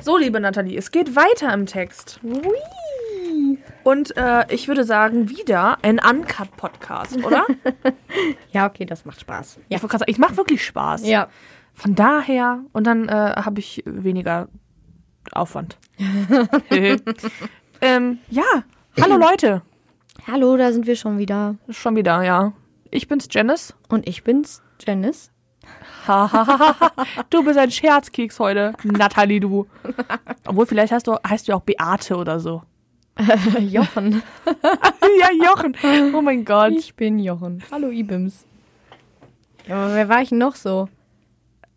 So, liebe Nathalie, es geht weiter im Text. Hui. Und äh, ich würde sagen, wieder ein Uncut-Podcast, oder? Ja, okay, das macht Spaß. Ich, wollte gerade sagen, ich mache wirklich Spaß. Ja. Von daher, und dann äh, habe ich weniger Aufwand. ähm, ja, hallo Leute. Hallo, da sind wir schon wieder. Schon wieder, ja. Ich bin's, Janice. Und ich bin's, Janice. du bist ein Scherzkeks heute, Nathalie, du. Obwohl, vielleicht heißt du, heißt du auch Beate oder so. Jochen. ja, Jochen. Oh mein Gott. Ich bin Jochen. Hallo, Ibims. Ja, aber wer war ich noch so?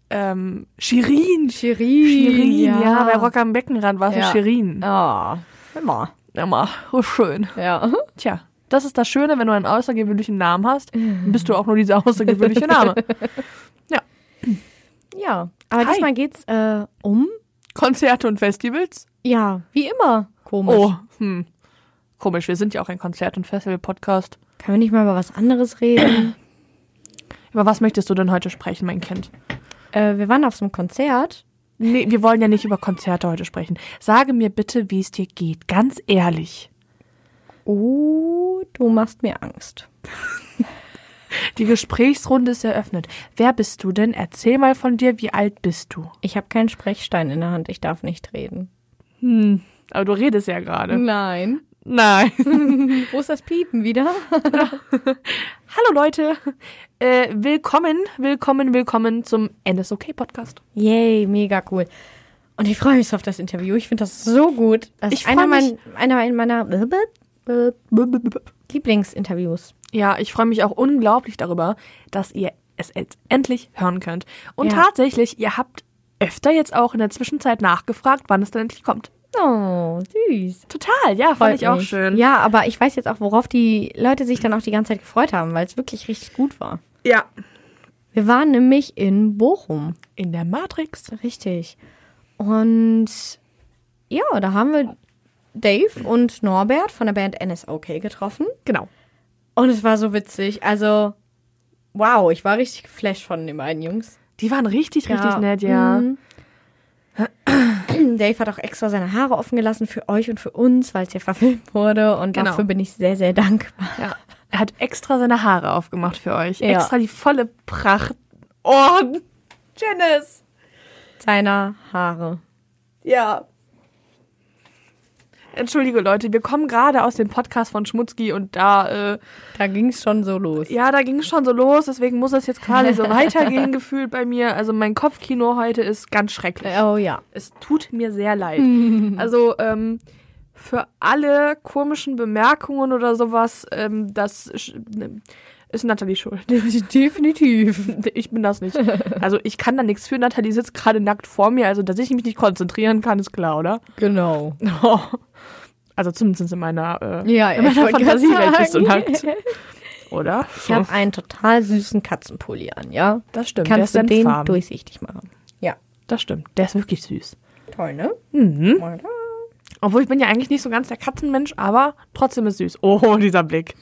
Ähm, Shirin. Shirin. Shirin, ja. bei Rock am Beckenrand war es Ja. Shirin. Oh, immer. Immer. Oh, schön. Ja. Tja, das ist das Schöne, wenn du einen außergewöhnlichen Namen hast, bist du auch nur dieser außergewöhnliche Name. Ja. Aber Hi. diesmal geht's äh, um, Konzerte und Festivals? ja, wie immer. Komisch. Oh, hm. Komisch, wir sind ja auch ein Konzert- und Festival-Podcast. Können wir nicht mal über was anderes reden? Über was möchtest du denn heute sprechen, mein Kind? äh, wir waren auf so einem Konzert. Nee, wir wollen ja nicht über Konzerte heute sprechen. Sage mir bitte, wie es dir geht. Ganz ehrlich. Oh, du machst mir Angst. Die Gesprächsrunde ist eröffnet. Wer bist du denn? Erzähl mal von dir, wie alt bist du? Ich habe keinen Sprechstein in der Hand, ich darf nicht reden. Hm, aber du redest ja gerade. Nein. Nein. Wo ist das Piepen wieder? Hallo Leute. Äh, willkommen, willkommen, willkommen zum NSOK Podcast. Yay, mega cool. Und ich freue mich so auf das Interview. Ich finde das so gut. Das Ich ist einer, mein, einer meiner Lieblingsinterviews. Ja, ich freue mich auch unglaublich darüber, dass ihr es jetzt endlich hören könnt. Und Ja. tatsächlich, ihr habt öfter jetzt auch in der Zwischenzeit nachgefragt, wann es denn endlich kommt. Oh, süß. Total, ja, fand ich auch mich. schön. Ja, aber ich weiß jetzt auch, worauf die Leute sich dann auch die ganze Zeit gefreut haben, weil es wirklich richtig gut war. ja. Wir waren nämlich in Bochum. In der Matrix. Richtig. Und ja, da haben wir Dave und Norbert von der Band NSOK getroffen. Genau. Und es war so witzig. Also, wow, ich war richtig geflasht von den beiden Jungs. Die waren richtig, richtig nett, ja. Mhm. Dave hat auch extra seine Haare offen gelassen für euch und für uns, weil es ja verfilmt wurde. Und Genau. dafür bin ich sehr, sehr dankbar. ja. Er hat extra seine Haare aufgemacht für euch. Ja. Extra die volle Pracht. Oh, Janice. Seiner Haare. Ja. Entschuldige Leute, wir kommen gerade aus dem Podcast von Schmutzki und da, äh, Da ging es schon so los. ja, da ging es schon so los, deswegen muss es jetzt gerade so weitergehen gefühlt bei mir. Also mein Kopfkino heute ist ganz schrecklich. Oh ja. Es tut mir sehr leid. Also, ähm, für alle komischen Bemerkungen oder sowas, ähm, das ne, ist Nathalie schuld. Definitiv. Ich bin das nicht. Also ich kann da nichts für. Nathalie sitzt gerade nackt vor mir, also dass ich mich nicht konzentrieren kann, ist klar, oder? Genau. Oh. Also zumindest in meiner, äh, Ja, in meiner Fantasiewelt bist du nackt. Oder? Ich habe einen total süßen Katzenpulli an, ja? das stimmt. Kannst du den senffarben. durchsichtig machen? Ja. Das stimmt. Der ist wirklich süß. Toll, ne? Mhm. Obwohl ich bin ja eigentlich nicht so ganz der Katzenmensch, aber trotzdem ist süß. Oh, dieser Blick.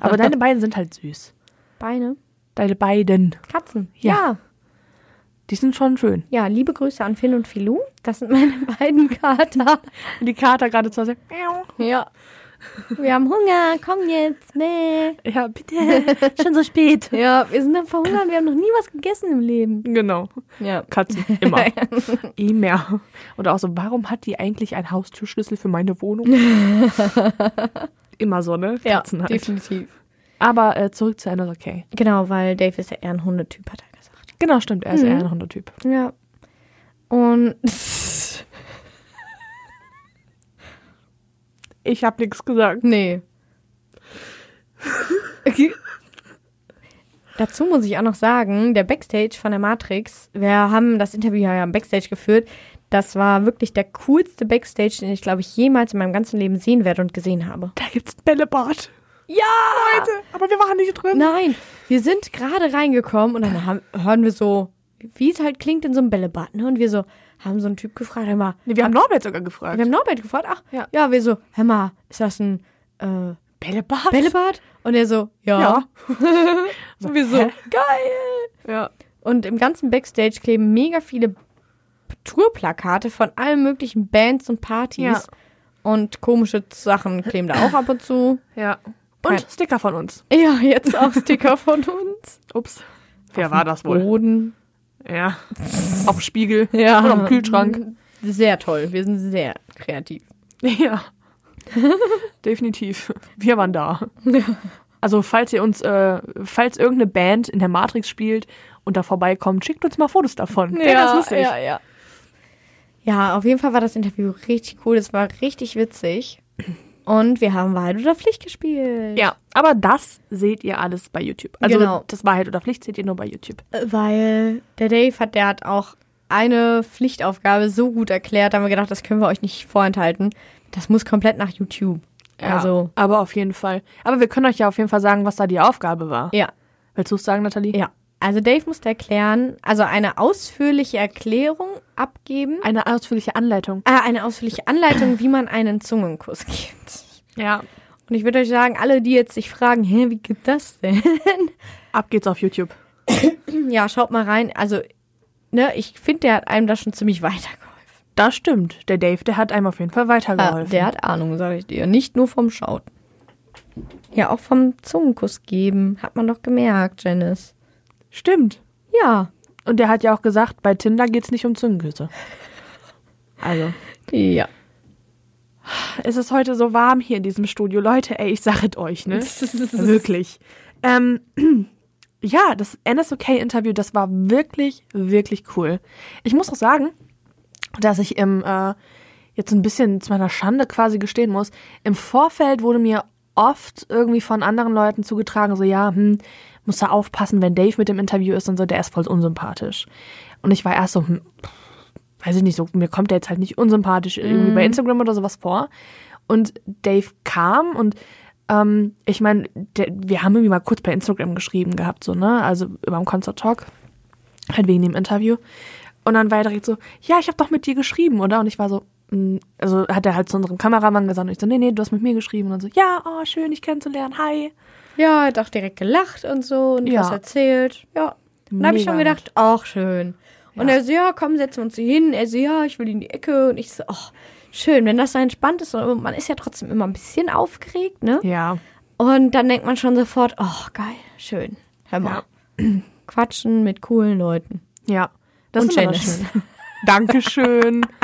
Aber deine beiden sind halt süß. Beine. Deine beiden. Katzen. Ja. Ja. Die sind schon schön. Ja, liebe Grüße an Finn und Filou. Das sind meine beiden Kater. Und die Kater gerade zu Hause. Ja. Wir haben Hunger, komm jetzt, nee. Ja, bitte. schon so spät. Ja, wir sind am Verhungern, wir haben noch nie was gegessen im Leben. Genau. Ja. Katzen. Immer. Immer. Oder auch so, warum hat die eigentlich einen Haustürschlüssel für meine Wohnung? Immer so, ne? Ja, Katzen halt. definitiv. Aber äh, zurück zu einer okay. Genau, weil Dave ist ja eher ein Hundetyp, hat er gesagt. Genau, stimmt. Er ist eher ein Hundetyp. Ja. Und Ich habe nichts gesagt. nee. Dazu muss ich auch noch sagen, der Backstage von der Matrix, wir haben das Interview ja im Backstage geführt, das war wirklich der coolste Backstage, den ich, glaube ich, jemals in meinem ganzen Leben sehen werde und gesehen habe. Da gibt's ein Bällebad. Ja! Leute, aber wir waren nicht drin. Nein, wir sind gerade reingekommen und dann haben, hören wir so, wie es halt klingt in so einem Bällebad, ne? Und wir so, haben so einen Typ gefragt, hör mal, Nee, wir haben Norbert sogar gefragt. wir haben Norbert gefragt, ach, Ja. ja, wir so, hör mal, ist das ein äh, Bällebad? Bällebad? Und er so, ja. Ja. Und wir so, Hä? geil! Ja. Und im ganzen Backstage kleben mega viele Tourplakate von allen möglichen Bands und Partys. Ja. Und komische Sachen kleben da auch ab und zu. Ja. Und Kein- Sticker von uns. Ja, jetzt auch Sticker von uns. Ups. Wer war das wohl? Boden. Ja. Auf dem Spiegel. Ja. Oder am Kühlschrank. Sehr toll. Wir sind sehr kreativ. Ja. Definitiv. Wir waren da. Also, falls ihr uns, äh, falls irgendeine Band in der Matrix spielt und da vorbeikommt, schickt uns mal Fotos davon. Wäre ganz lustig. ja, ja. Ja, auf jeden Fall war das Interview richtig cool. Es war richtig witzig. Und wir haben Wahrheit oder Pflicht gespielt. Ja, aber das seht ihr alles bei YouTube. Also Genau. das Wahrheit oder Pflicht seht ihr nur bei YouTube. Weil der Dave hat, der hat auch eine Pflichtaufgabe so gut erklärt, da haben wir gedacht, das können wir euch nicht vorenthalten. Das muss komplett nach YouTube. Also, aber auf jeden Fall. Aber wir können euch ja auf jeden Fall sagen, was da die Aufgabe war. ja. Willst du es sagen, Nathalie? Ja. Also Dave musste erklären, also eine ausführliche Erklärung abgeben. Eine ausführliche Anleitung. Äh, eine ausführliche Anleitung, wie man einen Zungenkuss gibt. Ja. Und ich würde euch sagen, alle, die jetzt sich fragen, hä, wie geht das denn? Ab geht's auf YouTube. ja, schaut mal rein. Also, ne, ich finde, der hat einem da schon ziemlich weitergeholfen. Das stimmt. Der Dave, der hat einem auf jeden Fall weitergeholfen. der hat Ahnung, sage ich dir. Nicht nur vom Schauen. Ja, auch vom Zungenkuss geben. Hat man doch gemerkt, Janice. Stimmt. Ja. Und der hat ja auch gesagt, bei Tinder geht's nicht um Zungenküsse. Also, Ja. es ist heute so warm hier in diesem Studio. Leute, ey, ich sag es euch, ne? Wirklich. Ähm, ja, das NSOK-Interview, das war wirklich, wirklich cool. Ich muss auch sagen, dass ich im, äh, jetzt ein bisschen zu meiner Schande quasi gestehen muss, im Vorfeld wurde mir oft irgendwie von anderen Leuten zugetragen, so, ja, hm, muss da aufpassen, wenn Dave mit dem Interview ist und so, der ist voll unsympathisch. Und ich war erst so, hm, weiß ich nicht, so, mir kommt der jetzt halt nicht unsympathisch irgendwie bei Instagram oder sowas vor. Und Dave kam und ähm, ich meine, wir haben irgendwie mal kurz bei Instagram geschrieben gehabt, so, ne? Also über dem Concert Talk. Halt wegen dem Interview. Und dann war er direkt so, ja, ich habe doch mit dir geschrieben, oder? Und ich war so, mm, also hat er halt zu unserem Kameramann gesagt und ich so, nee, nee, du hast mit mir geschrieben. Und dann so, ja, oh, schön, dich kennenzulernen, hi. Ja, hat auch direkt gelacht und so und Ja. was erzählt. Ja. Dann habe ich schon gedacht, ach, schön. Und Ja. er so, ja, komm, setzen wir uns hier hin. Er so, ja, ich will in die Ecke. Und ich so, ach, schön, wenn das so entspannt ist. Und man ist ja trotzdem immer ein bisschen aufgeregt, ne? Ja. Und dann denkt man schon sofort, ach, geil, schön. Hör mal. Quatschen mit coolen Leuten. Ja. Das Und ist immer das. Dankeschön.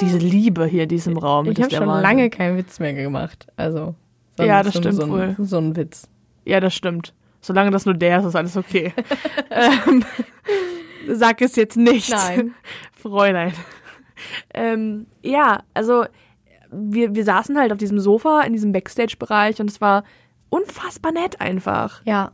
Diese Liebe hier in diesem Raum. Ich habe schon Wahnsinn. lange keinen Witz mehr gemacht. Also. So Ja, das so, stimmt so ein, wohl. So ein Witz. Ja, das stimmt. Solange das nur der ist, ist alles okay. ähm, sag es jetzt nicht. Nein. Fräulein. Ähm, ja, also wir, wir saßen halt auf diesem Sofa in diesem Backstage-Bereich und es war unfassbar nett einfach. Ja.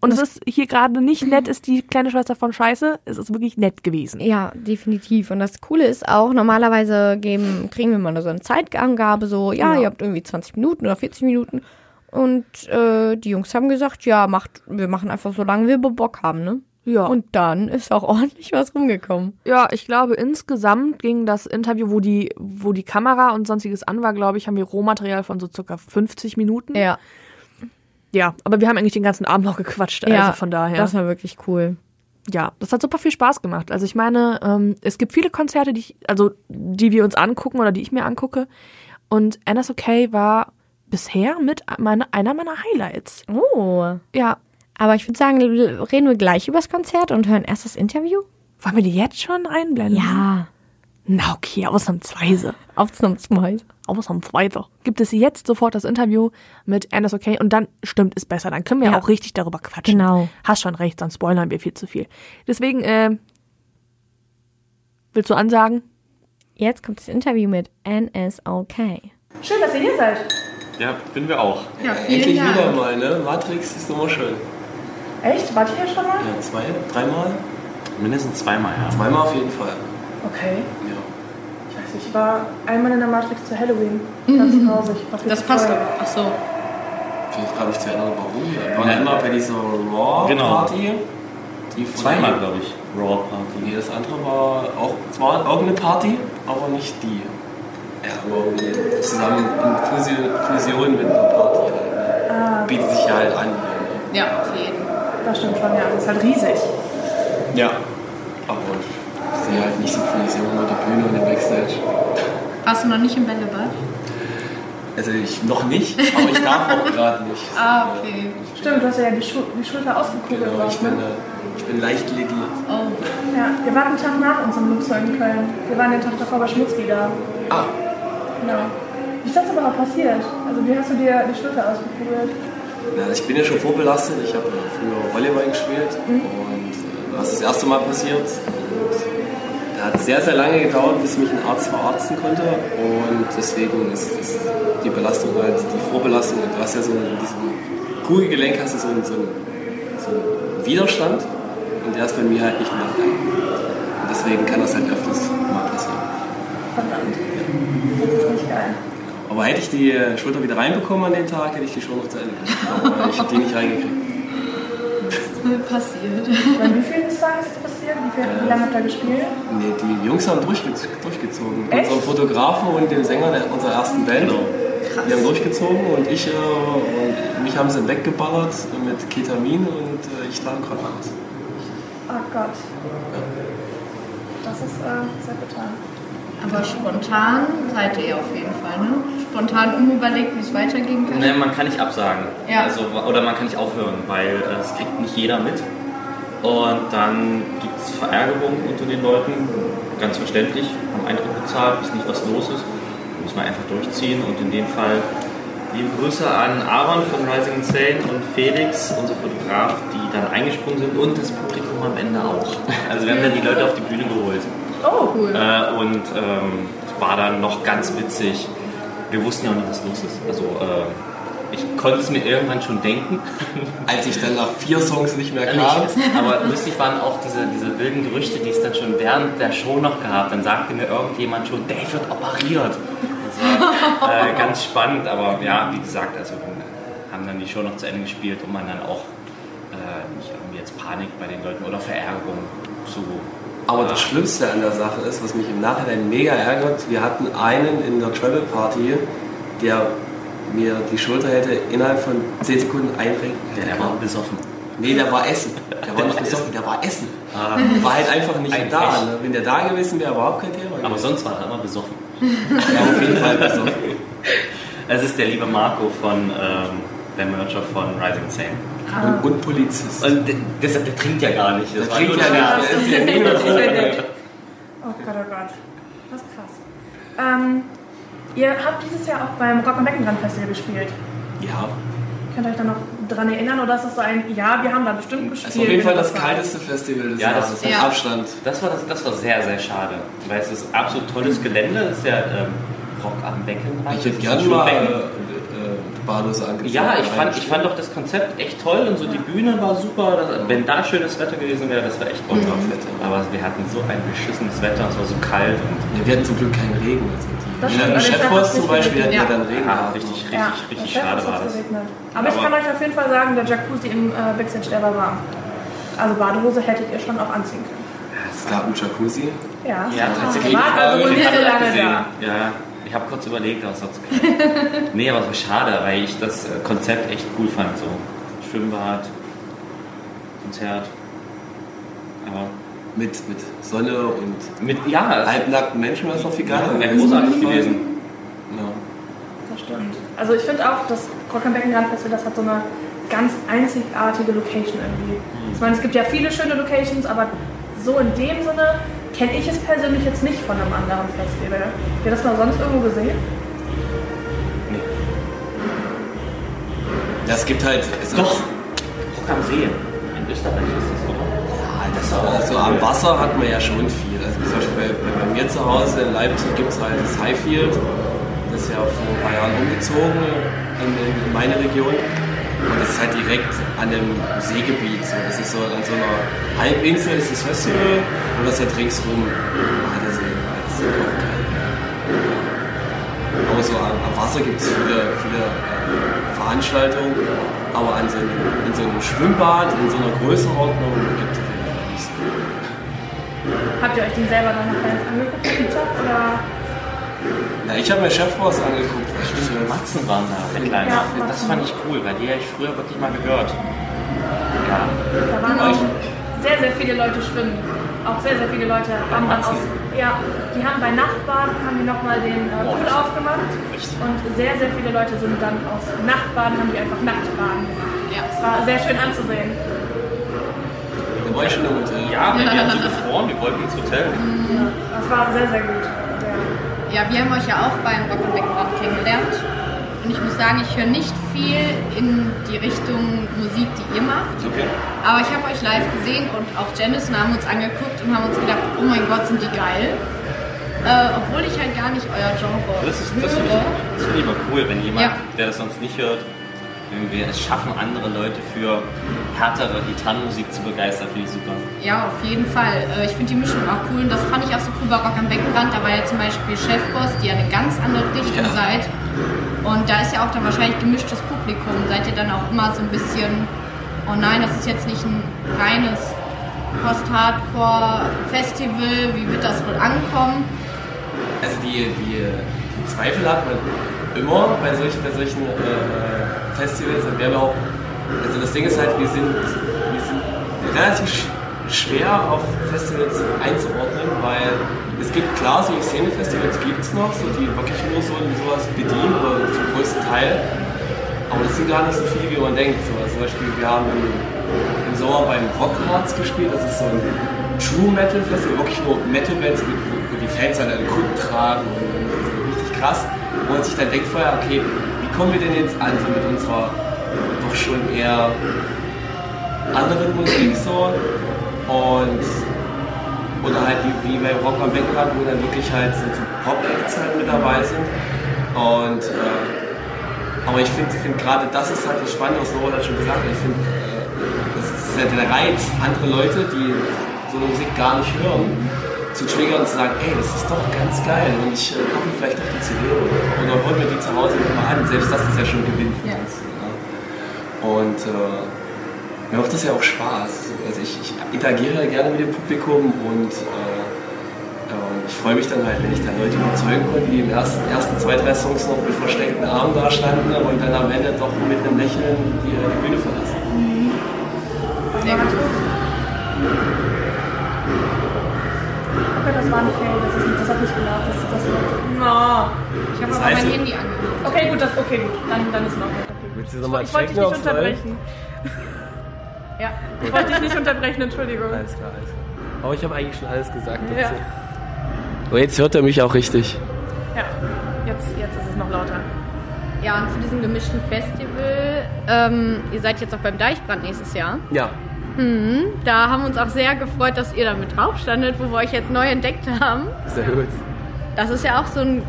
Und es ist hier gerade nicht nett, ist die kleine Schwester von Scheiße. Es ist wirklich nett gewesen. Ja, definitiv. Und das Coole ist auch, normalerweise geben, kriegen wir mal so eine Zeitangabe, so, ja, Ja. ihr habt irgendwie 20 Minuten oder 40 Minuten. Und äh, die Jungs haben gesagt, ja, macht, wir machen einfach so lange wir Bock haben, ne? Ja. Und dann ist auch ordentlich was rumgekommen. Ja, ich glaube, insgesamt ging das Interview, wo die, wo die Kamera und sonstiges an war, glaube ich, haben wir Rohmaterial von so circa 50 Minuten. Ja, Ja, aber wir haben eigentlich den ganzen Abend noch gequatscht, ja also von daher. Das war wirklich cool. ja, das hat super viel Spaß gemacht. Also ich meine, ähm, es gibt viele Konzerte, die ich, also die wir uns angucken oder die ich mir angucke. Und NSOK war bisher mit meine, einer meiner Highlights. Oh. Ja. Aber ich würde sagen, reden wir gleich über das Konzert und hören erst das Interview? Wollen wir die jetzt schon einblenden? Ja. Na okay, ausnahmsweise. Ausnahmsweise. Ausnahmsweise. Gibt es jetzt sofort das Interview mit NSOK und dann stimmt es besser. Dann können wir Ja. auch richtig darüber quatschen. Genau. Hast schon recht, sonst spoilern wir viel zu viel. Deswegen, äh, willst du ansagen? Jetzt kommt das Interview mit NSOK. Schön, dass ihr hier seid. Ja, finden wir auch. Ja, vielen Endlich Dank. wieder mal, ne? Matrix ist immer schön. Echt? Wart ihr hier schon mal? Ja, zwei, dreimal? Mindestens zweimal, ja. Zweimal auf jeden Fall. Okay. Ja. Ich war einmal in der Matrix zu Halloween. Ganz grausig. War viel Das passt aber. Ach so. Ich weiß gar nicht zu erinnern, warum. Wir waren ja immer bei dieser Raw-Party. Die von- Zweimal, glaube ich. Raw Party. Nee, das andere war auch, zwar auch eine Party, aber nicht die. Ja, aber irgendwie zusammen in Fusion, Fusion mit einer Party halt. Ne? Bietet sich ja halt an. Ja, auf jeden. Das stimmt schon, ja. Das ist halt riesig. Ja. Aber sehe halt nicht so viel. Ich sehe immer nur die Bühne und den Backstage. Warst du noch nicht im Bällebad? Also ich noch nicht, aber ich darf auch gerade nicht. Ah, okay. Stimmt, du hast ja die, Schul die Schulter ausgekugelt. Genau, ich bin, ne? äh, ich bin leicht lediert. Oh. Ja, wir waren einen Tag nach unserem Luxor in Köln. Wir waren den Tag davor bei Schmutzki da. Ah, Genau. Wie ist das überhaupt passiert? Also wie hast du dir die Schulter ausgekugelt? Ja, ich bin ja schon vorbelastet. Ich habe ja früher Volleyball gespielt und äh, das ist das erste Mal passiert. Und hat sehr, sehr lange gedauert, bis mich ein Arzt verarzten konnte und deswegen ist, ist die Belastung halt, die Vorbelastung, du hast ja so in diesem Kugelgelenk hast du so einen, so einen, so einen Widerstand und der ist bei mir halt nicht mehr da. Und deswegen kann das halt öfters mal passieren. Verdammt. Das ist nicht geil. Aber hätte ich die äh, Schulter wieder reinbekommen an dem Tag, hätte ich die schon noch zu Ende gemacht. Aber ich habe die nicht reingekriegt. Passiert. Und wie vielen Tagen ist das passiert? Wie, viel, wie lange habt ihr gespielt? Nee, die Jungs haben durchge durchgezogen. Echt? Unser Fotografen und den Sänger der, unserer ersten Band. Die haben durchgezogen und ich äh, und mich haben sie weggeballert mit Ketamin und äh, ich lag im Krankenhaus. Oh Gott. Das ist äh, sehr bitter. Aber spontan seid ihr auf jeden Fall, ne? Spontan unüberlegt, wie es weitergehen kann. Ne, man kann nicht absagen. Ja. Also, oder man kann nicht aufhören, weil äh, es kriegt nicht jeder mit. Und dann gibt es Verärgerung unter den Leuten, ganz verständlich, haben Eintritt bezahlt, wissen nicht, was los ist. Muss man einfach durchziehen und in dem Fall liebe Grüße an Aaron von Rising Insane und Felix, unser Fotograf, die dann eingesprungen sind und das Publikum am Ende auch. Also wir haben dann die Leute auf die Bühne geholt. Oh, Cool. Äh, und ähm, war dann noch ganz witzig. Wir wussten ja auch nicht, was los ist. Also äh, ich konnte es mir irgendwann schon denken. Als ich dann nach vier Songs nicht mehr kam. Nicht, aber lustig waren auch diese, diese wilden Gerüchte, die es dann schon während der Show noch gab. Dann sagte mir irgendjemand schon, Dave wird operiert. Das war äh, ganz spannend, aber ja, wie gesagt, also wir haben dann die Show noch zu Ende gespielt, um man dann auch äh, nicht irgendwie jetzt Panik bei den Leuten oder Verärgerung zu. Aber das Schlimmste an der Sache ist, was mich im Nachhinein mega ärgert, wir hatten einen in der Travel Party, der mir die Schulter hätte innerhalb von 10 Sekunden einrenken. Ja, der war besoffen. Nee, der war Essen. Der war nicht besoffen, der war Essen. Ah, War halt einfach nicht Ein da. Ne? Wenn der da gewesen wäre, überhaupt kein Thema. aber sonst war er immer besoffen. Ja, auf jeden Fall besoffen. Es ist der liebe Marco von ähm, der Mercher von Rising Sane. Und, und Polizist. Und der, deshalb, der trinkt ja gar nicht. Das Der trinkt ja der- nicht. Das ist der. Oh Gott, oh Gott. Das ist krass. Ähm, ihr habt dieses Jahr auch beim Rock am Beckenrand Festival gespielt. Ja, Könnt ihr euch da noch dran erinnern oder ist das so ein, ja, wir haben da bestimmt gespielt? das ist auf jeden Fall das war? kalteste Festival des Ja, das Jahres. ist- ja. Abstand. Das war, das, das war sehr, sehr schade. Weil es ist absolut tolles Gelände. Es ist ja ähm, Rock am Beckenrand. Ich hätte Das gerne mal Badose angefangen. Ja, ich fand, ich fand auch das Konzept echt toll und so die Bühne war super. Das, wenn da schönes Wetter gewesen wäre, das wäre echt toll. Ja. Aber wir hatten so ein beschissenes Wetter, es war so kalt und Ja, wir hatten zum Glück keinen Regen. Also Das Tag Chefboss hat's zum Beispiel hat ja geregnet. dann Regen ja, richtig, richtig, Ja, richtig schade war das. geregnet. Aber, ich Aber- kann euch auf jeden Fall sagen, der Jacuzzi im äh, Backstage, der war warm. Also Badehose hättet ihr schon auch anziehen können. Es gab einen Jacuzzi. Ja, Ja, tatsächlich. Wart also wohl nicht so lange da. Ja, ich habe kurz überlegt, aber es war zu kalt. nee, aber es war schade, weil ich das äh, Konzept echt cool fand. So Schwimmbad, Konzert. Aber Mit, mit Sonne und mit, ja, halbnackten Menschen war es noch viel geiler. wäre gewesen. großartig gewesen. Ja. Das stimmt. Also ich finde auch, das Rock am Beckenrand Festival, das hat so eine ganz einzigartige Location irgendwie. Ich meine, es gibt ja viele schöne Locations, aber so in dem Sinne kenne ich es persönlich jetzt nicht von einem anderen Festival. Habt ihr das mal sonst irgendwo gesehen? Nee. Ja, es gibt halt. Es Doch, Rock am See. In Österreich ist das, oder? Das also am Wasser hat man ja schon viel. Also zum Beispiel bei, bei mir zu Hause in Leipzig gibt es halt das Highfield. Das ist ja vor ein paar Jahren umgezogen in, in meine Region. Und das ist halt direkt an dem Seegebiet. So. Das ist so an so einer Halbinsel ist das Festival und das halt ringsrum Badesee. Das ist auch geil. Aber so am, Wasser gibt es viele, viele äh, Veranstaltungen. Aber an so einem, in so einem Schwimmbad, in so einer Größenordnung gibt es auf nicht so. Habt ihr euch den selber dann noch ganz angeguckt, oder? Ja, ich habe mir Chefboss angeguckt. Das ist, Die äh, Matzen waren da, der Kleine. Ja, das fand ich cool, weil die habe ich früher wirklich mal gehört. Ja, Da waren auch sehr, sehr viele Leute schwimmen. auch sehr, sehr viele Leute haben dann aus, ja, die haben bei Nachtbaden haben die nochmal den äh, Pool aufgemacht und sehr, sehr viele Leute sind dann aus Nachtbaden, haben die einfach Nachtbaden gemacht. Ja. Es war sehr schön anzusehen. Da war ich schon im Hotel. Ja, wir haben so gefroren, wir wollten ins Hotel. Ja, das war sehr, sehr gut. Ja. Wir haben euch ja auch beim Rock und Beckenrand kennengelernt. Und ich muss sagen, ich höre nicht viel in die Richtung Musik, die ihr macht. Okay. Aber ich habe euch live gesehen und auch Janice und haben uns angeguckt und haben uns gedacht, oh mein Gott, sind die geil. Äh, obwohl ich halt gar nicht euer Genre Das ist das finde höre. ich, das finde ich immer cool, wenn jemand, Ja. der das sonst nicht hört, wenn wir es schaffen, andere Leute für härtere Gitarrenmusik zu begeistern, finde ich super. Ja, auf jeden Fall. Äh, Ich finde die Mischung auch cool und das fand ich auch so cool bei Rock am Beckenrand. Da war ja zum Beispiel Chefboss, die ja eine ganz andere Richtung Ja. seid. Und da ist ja auch dann wahrscheinlich gemischtes Publikum. Seid ihr dann auch immer so ein bisschen, oh nein, das ist jetzt nicht ein reines Post-Hardcore-Festival, wie wird das wohl ankommen? Also die, die, die Zweifel hat man immer bei solchen, bei solchen äh, Festivals. Und wir haben auch, also das Ding ist halt, wir sind, wir sind relativ sch- schwer auf Festivals einzuordnen, weil es gibt klar, solche Szene-Festivals gibt es noch, so, die wirklich nur so sowas bedienen oder zum größten Teil. Aber das sind gar nicht so viele, wie man denkt. So, also zum Beispiel, wir haben im, Sommer beim Rockharz gespielt, das ist so ein True Metal Festival, wirklich nur Metal-Bands, wo wo die Fans halt eine Kunden tragen und, und so richtig krass. Wo man sich dann denkt vorher, okay, wie kommen wir denn jetzt an, so mit unserer doch schon eher anderen Musik so und oder halt wie, wie bei Rock am Beckenrand, wo dann wirklich halt so, so Pop-Acts halt mit dabei sind und äh, aber ich finde find gerade das ist halt das Spannende, was Nora hat schon gesagt. Ich finde, äh, das ist ja der Reiz, andere Leute, die so eine Musik gar nicht hören, zu triggern und zu sagen, ey, das ist doch ganz geil und ich äh, kaufe mir vielleicht doch die CD oder, oder hol mir die zu Hause nochmal an. Selbst das ist ja schon ein Gewinn für Ja. uns. Ja. Und äh, mir macht das ja auch Spaß. Also ich, ich interagiere ja gerne mit dem Publikum und äh, ähm, ich freue mich dann halt, wenn ich dann Leute überzeugen konnte, die im ersten, ersten zwei, drei Songs noch mit versteckten Armen da standen und dann am Ende doch mit einem Lächeln die, die Bühne verlassen. Sehr gut. Das war ein Fail, das, ist das hat nicht gelacht, das, das no. Ich habe aber heißt- mein Handy angemacht. Okay, gut, das, okay, gut, dann, dann ist es noch okay. Willst du nochmal Ich wollte dich nicht unterbrechen. Ja. Ich wollte dich nicht unterbrechen, Entschuldigung. Alles klar, alles klar. Aber ich habe eigentlich schon alles gesagt Ja, dazu. Aber jetzt hört er mich auch richtig. ja. Jetzt, jetzt ist es noch lauter. Ja, und zu diesem gemischten Festival, ähm, ihr seid jetzt auch beim Deichbrand nächstes Jahr. Ja, Da haben wir uns auch sehr gefreut, dass ihr da mit drauf standet, wo wir euch jetzt neu entdeckt haben. sehr gut. Das ist ja auch so ein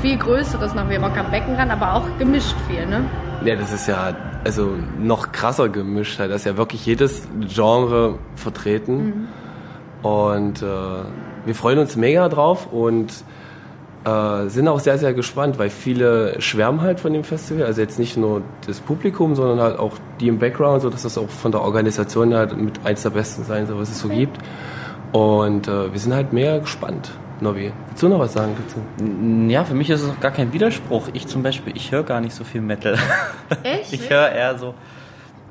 viel größeres noch wie Rock am Beckenrand, aber auch gemischt viel, ne? Ja, das ist ja also noch krasser gemischt. halt. Da ist ja wirklich jedes Genre vertreten. Und äh, wir freuen uns mega drauf und äh, sind auch sehr, sehr gespannt, weil viele schwärmen halt von dem Festival. Also jetzt nicht nur das Publikum, sondern halt auch die im Background, so dass das auch von der Organisation halt mit eins der besten sein soll, was es so gibt. Und äh, wir sind halt mega gespannt. Novi, willst du noch was sagen dazu? Ja, für mich ist es auch gar kein Widerspruch. Ich zum Beispiel, ich höre gar nicht so viel Metal. Echt? Ich höre eher so,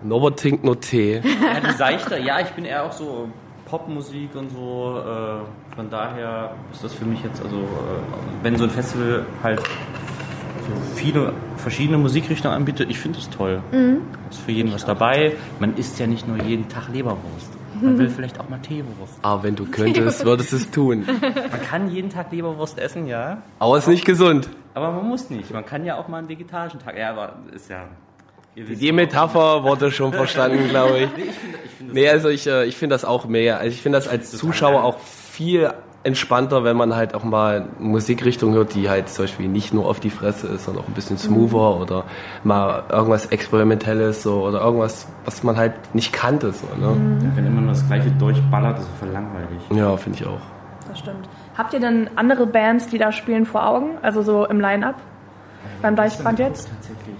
Norbert trinkt nur Tee. ja, die seichter, ja, ich bin eher auch so Popmusik und so. Äh, von daher ist das für mich jetzt, also, äh, wenn so ein Festival halt so viele verschiedene Musikrichtungen anbietet, ich finde es toll. Ist für jeden was dabei. Man isst ja nicht nur jeden Tag Leberwurst. Man will vielleicht auch mal Teewurst. Aber wenn du könntest, würdest du es tun. Man kann jeden Tag Leberwurst essen, ja. Aber es ist nicht gesund. Aber man muss nicht. Man kann ja auch mal einen vegetarischen Tag. Ja, aber ist ja. Die Metapher wurde schon verstanden, glaube ich. Nee, also ich, äh, ich finde das auch mehr. Also ich finde das als Zuschauer auch viel entspannter, wenn man halt auch mal Musikrichtung hört, die halt zum Beispiel nicht nur auf die Fresse ist, sondern auch ein bisschen smoother oder mal irgendwas Experimentelles so oder irgendwas, was man halt nicht kannte. So, ne? Ja, wenn immer nur das gleiche durchballert, ist es voll langweilig. Ja, finde ich auch. Das stimmt. Habt ihr denn andere Bands, die da spielen, vor Augen? Also so im Line-Up? Beim Deichbrand jetzt? Tatsächlich.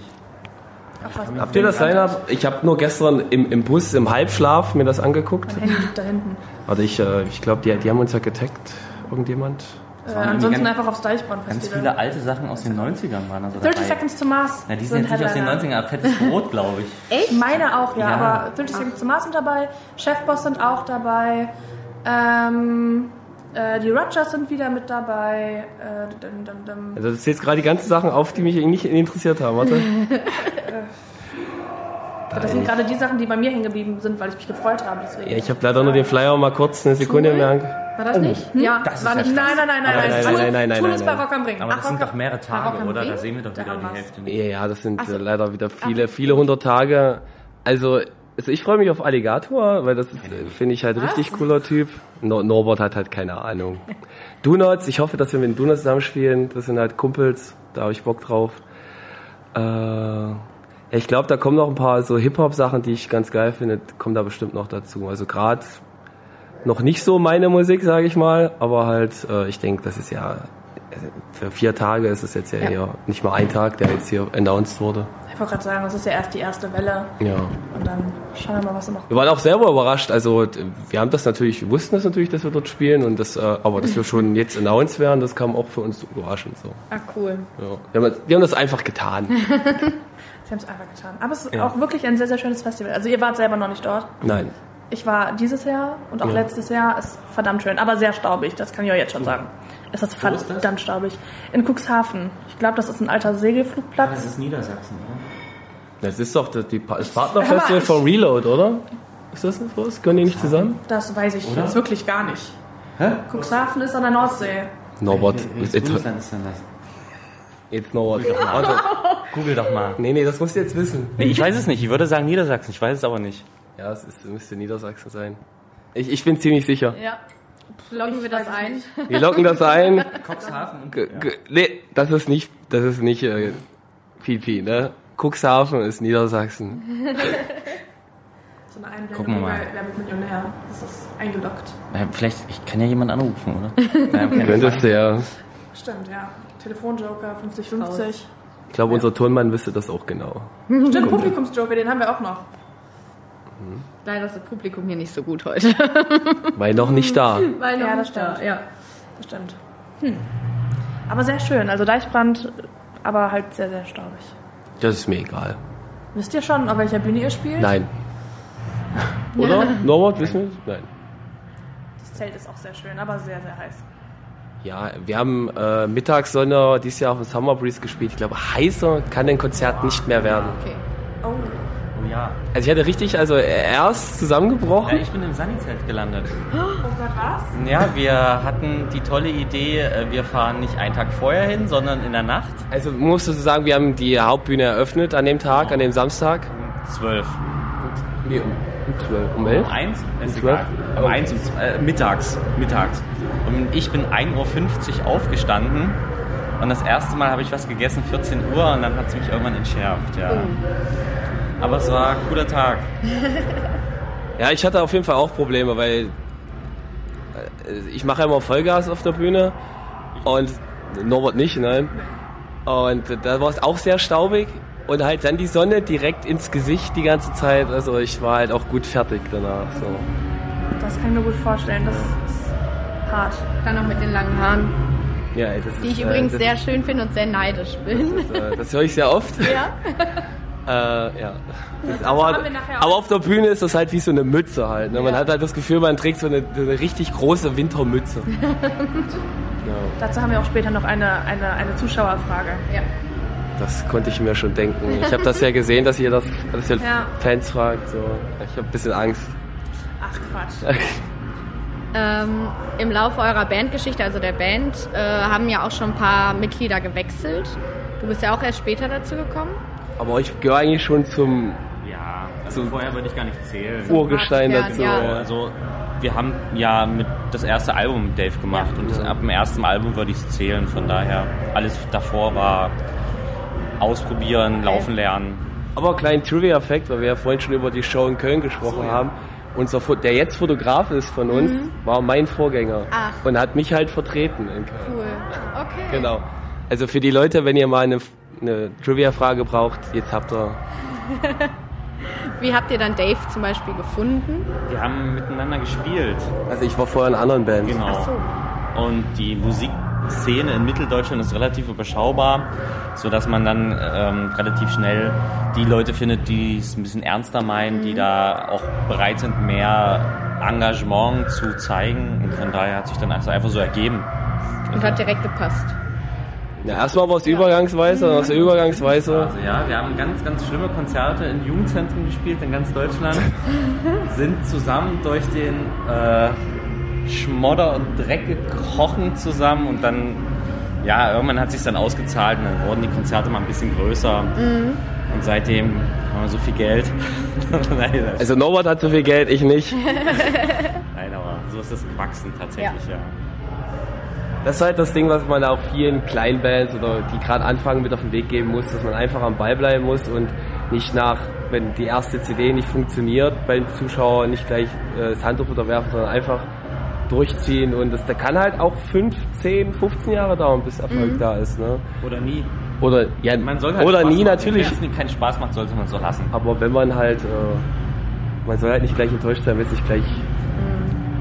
Habt ihr das Line-Up? Ich habe nur gestern im, im Bus im Halbschlaf mir das angeguckt. Handy liegt da hinten. Warte, ich, äh, ich glaube, die, die haben uns ja getaggt. Irgendjemand? Äh, ansonsten ganz- einfach aufs Deichbrand Ganz viele alte Sachen aus den 90ern waren also 30 dabei. Seconds to Mars. Na, die sind jetzt nicht aus den Headliner. 90ern, aber fettes Brot, glaube ich. Ich meine auch, ja, Ja. aber 30 Seconds to Mars sind dabei, Chefboss sind auch dabei, Ähm, äh, die Rogers sind wieder mit dabei. Äh, dum, dum, dum. Also das jetzt gerade die ganzen Sachen auf, die mich nicht interessiert haben. Warte. Das sind gerade die Sachen, die bei mir hängen geblieben sind, weil ich mich gefreut habe. Deswegen. Ja, ich habe leider nur den Flyer mal kurz eine Sekunde mehr ange- War das nicht? Ja, Das ist war nicht. Nein, nein, nein, nein, nein. nein, nein, nein, nein, nein, ist bei. Rock am Ring. Aber das Ach, sind doch mehrere Tage, oder? Da sehen wir doch wieder die. Hälfte nicht. Ja, ja, das sind so. äh, leider wieder viele, viele hundert Tage. Also, also ich freue mich auf Alligator, weil das ist, finde ich halt richtig cooler Typ. No Norbert hat halt keine Ahnung. Donuts, ich hoffe, dass wir mit den Donuts zusammen spielen. Das sind halt Kumpels, da habe ich Bock drauf. Äh, ja, ich glaube, da kommen noch ein paar so Hip-Hop-Sachen, die ich ganz geil finde, kommen da bestimmt noch dazu. Also gerade noch nicht so meine Musik, sage ich mal, aber halt, äh, ich denke, das ist ja, für vier Tage ist es jetzt ja, eher nicht mal ein Tag, der jetzt hier announced wurde. Ich wollte gerade sagen, das ist ja erst die erste Welle. Ja. Und dann schauen wir mal, was da noch Wir waren auch selber überrascht. Also wir haben das natürlich, wir wussten das natürlich, dass wir dort spielen und das, äh, aber dass wir schon jetzt announced werden, das kam auch für uns überraschend so. Ah, cool. Ja. Wir, haben, das- wir haben das einfach getan. Sie haben es einfach getan. Aber es ist auch wirklich ein sehr, sehr schönes Festival. Also ihr wart selber noch nicht dort. Nein. Ich war dieses Jahr und auch Ja. letztes Jahr. Es ist verdammt schön, aber sehr staubig. Das kann ich euch jetzt schon sagen. Es ist Wo ist das? verdammt staubig. In Cuxhaven. Ich glaube, das ist ein alter Ah, Das Segelflugplatz. ist Niedersachsen, oder? Das ist doch das, die, Pa- das Partnerfestival von Reload, oder? Ist das nicht was? Können die nicht zusammen? Das weiß ich Oder? jetzt wirklich gar nicht. Hä? Cuxhaven ist an der Nordsee. Norbert. Jetzt, Bundesland ist denn das? jetzt Norbert. Warte. Google doch mal. Nee, nee, das musst du jetzt wissen. Nee, ich weiß es nicht. Ich würde sagen Niedersachsen. Ich weiß es aber nicht. Ja, es ist, müsste Niedersachsen sein. Ich, ich bin ziemlich sicher. Ja. Loggen wir das ein? Wir locken das ein. Cuxhaven G g nee, das ist nicht, das ist nicht äh, Pipi, ne? Cuxhaven ist Niedersachsen. So eine Einblendung Gucken wir mal. Wer wird Millionär. Das ist eingeloggt. Ja, vielleicht, ich kann ja jemanden anrufen, oder? Keine Könntest du ja. Stimmt, ja. Telefonjoker 50-50. Ich glaube, unser Tonmann wüsste das auch genau. Stimmt, Publikumsjoker, den haben wir auch noch. Leider ist das Publikum hier nicht so gut heute. Weil noch nicht da. Weil Ja, noch das nicht da, stimmt. Ja. Das stimmt. Hm. Aber sehr schön. Also Deichbrand, aber halt sehr, sehr staubig. Das ist mir egal. Wisst ihr schon, auf welcher Bühne ihr spielt? Nein. Oder? Norbert, wissen wir? Nein. Das Zelt ist auch sehr schön, aber sehr, sehr heiß. Ja, wir haben äh, Mittagssonne dieses Jahr auf dem Summer Breeze gespielt. Ich glaube, heißer kann ein Konzert nicht mehr werden. Okay. Oh. Oh ja. Also ich hatte richtig, also erst ja. zusammengebrochen. Ich bin im Sunny-Zelt gelandet. Oh Gott, was? Ja, wir hatten die tolle Idee, äh, wir fahren nicht einen Tag vorher hin, sondern in der Nacht. Also musst du sagen, wir haben die Hauptbühne eröffnet an dem Tag, an dem Samstag. Um zwölf. Nee, um, um 12, um 11? Um eins? Um zwölf? Um eins, um, äh, mittags. Mittags. Und ich bin 1.50 Uhr aufgestanden. Und das erste Mal habe ich was gegessen, 14 Uhr, und dann hat es mich irgendwann entschärft, ja. Aber es war ein cooler Tag. Ja, ich hatte auf jeden Fall auch Probleme, weil äh, ich mache immer Vollgas auf der Bühne und Norbert nicht, nein. Und da war es auch sehr staubig und halt dann die Sonne direkt ins Gesicht die ganze Zeit. Also ich war halt auch gut fertig danach. So. Das kann ich mir gut vorstellen. Das ist hart. Dann noch mit den langen Haaren, Ja, ey, das die ist, ich übrigens äh, das, sehr schön finde und sehr neidisch bin. äh, das höre ich sehr oft. Ja? Äh, ja. Aber, aber auf der Bühne ist das halt wie so eine Mütze halt. Ne? Man Ja. hat halt das Gefühl, man trägt so eine, so eine richtig große Wintermütze. ja, Dazu haben wir auch später noch eine, eine, eine Zuschauerfrage. Ja. das konnte ich mir schon denken. Ich habe das ja gesehen, dass ihr das dass ihr Ja. Fans fragt. So. Ich habe ein bisschen Angst. Ach Quatsch. Ähm, Im Laufe eurer Bandgeschichte, also der Band, äh, haben ja auch schon ein paar Mitglieder gewechselt. Du bist ja auch erst später dazu gekommen. Aber ich gehöre eigentlich schon zum Ja, also So- vorher würde ich gar nicht zählen. Urgestein Ja, dazu. ja. Also, wir haben ja mit das erste Album mit Dave gemacht und das, ab dem ersten Album würde ich es zählen. Von daher, alles davor war ausprobieren, laufen lernen. Aber kleinen Trivia-Fact, weil wir ja vorhin schon über die Show in Köln gesprochen haben. Unser, Fo- der jetzt Fotograf ist von uns, war mein Vorgänger Mhm. Ach. und hat mich halt vertreten in Köln. Cool. Okay. Genau. Also für die Leute, wenn ihr mal eine, eine Trivia-Frage braucht, jetzt habt ihr. Wie habt ihr dann Dave zum Beispiel gefunden? Wir haben miteinander gespielt. Also ich war vorher in anderen Bands. Genau. Ach so. Und die Musikszene in Mitteldeutschland ist relativ überschaubar, sodass man dann ähm, relativ schnell die Leute findet, die es ein bisschen ernster meinen, die da auch bereit sind, mehr Engagement zu zeigen. Und von daher hat sich dann also einfach so ergeben. Und hat direkt gepasst. Ja, erstmal war es übergangsweise, dann aus Übergangsweise. Also ja, wir haben ganz, ganz schlimme Konzerte in Jugendzentren gespielt in ganz Deutschland. sind zusammen durch den äh, Schmodder und Dreck gekrochen zusammen und dann, ja, irgendwann hat sich dann ausgezahlt und dann wurden die Konzerte mal ein bisschen größer. Und seitdem haben wir so viel Geld. Nein, das- Also Norbert hat so viel Geld, ich nicht. Nein, aber so ist es gewachsen tatsächlich, ja. Das ist halt das Ding, was man auch vielen Kleinbands oder die gerade anfangen mit auf den Weg geben muss, dass man einfach am Ball bleiben muss und nicht nach, wenn die erste CD nicht funktioniert, beim Zuschauer nicht gleich äh, das Handtuch unterwerfen, sondern einfach durchziehen und das, da kann halt auch 5, 10, 15 Jahre dauern, bis Erfolg da ist. Ne? Oder nie. Oder, ja, Man soll halt oder Spaß nie machen. natürlich, Wenn es keinen Spaß macht, sollte man es so lassen. aber wenn man halt, äh, man soll halt nicht gleich enttäuscht sein, wenn es nicht gleich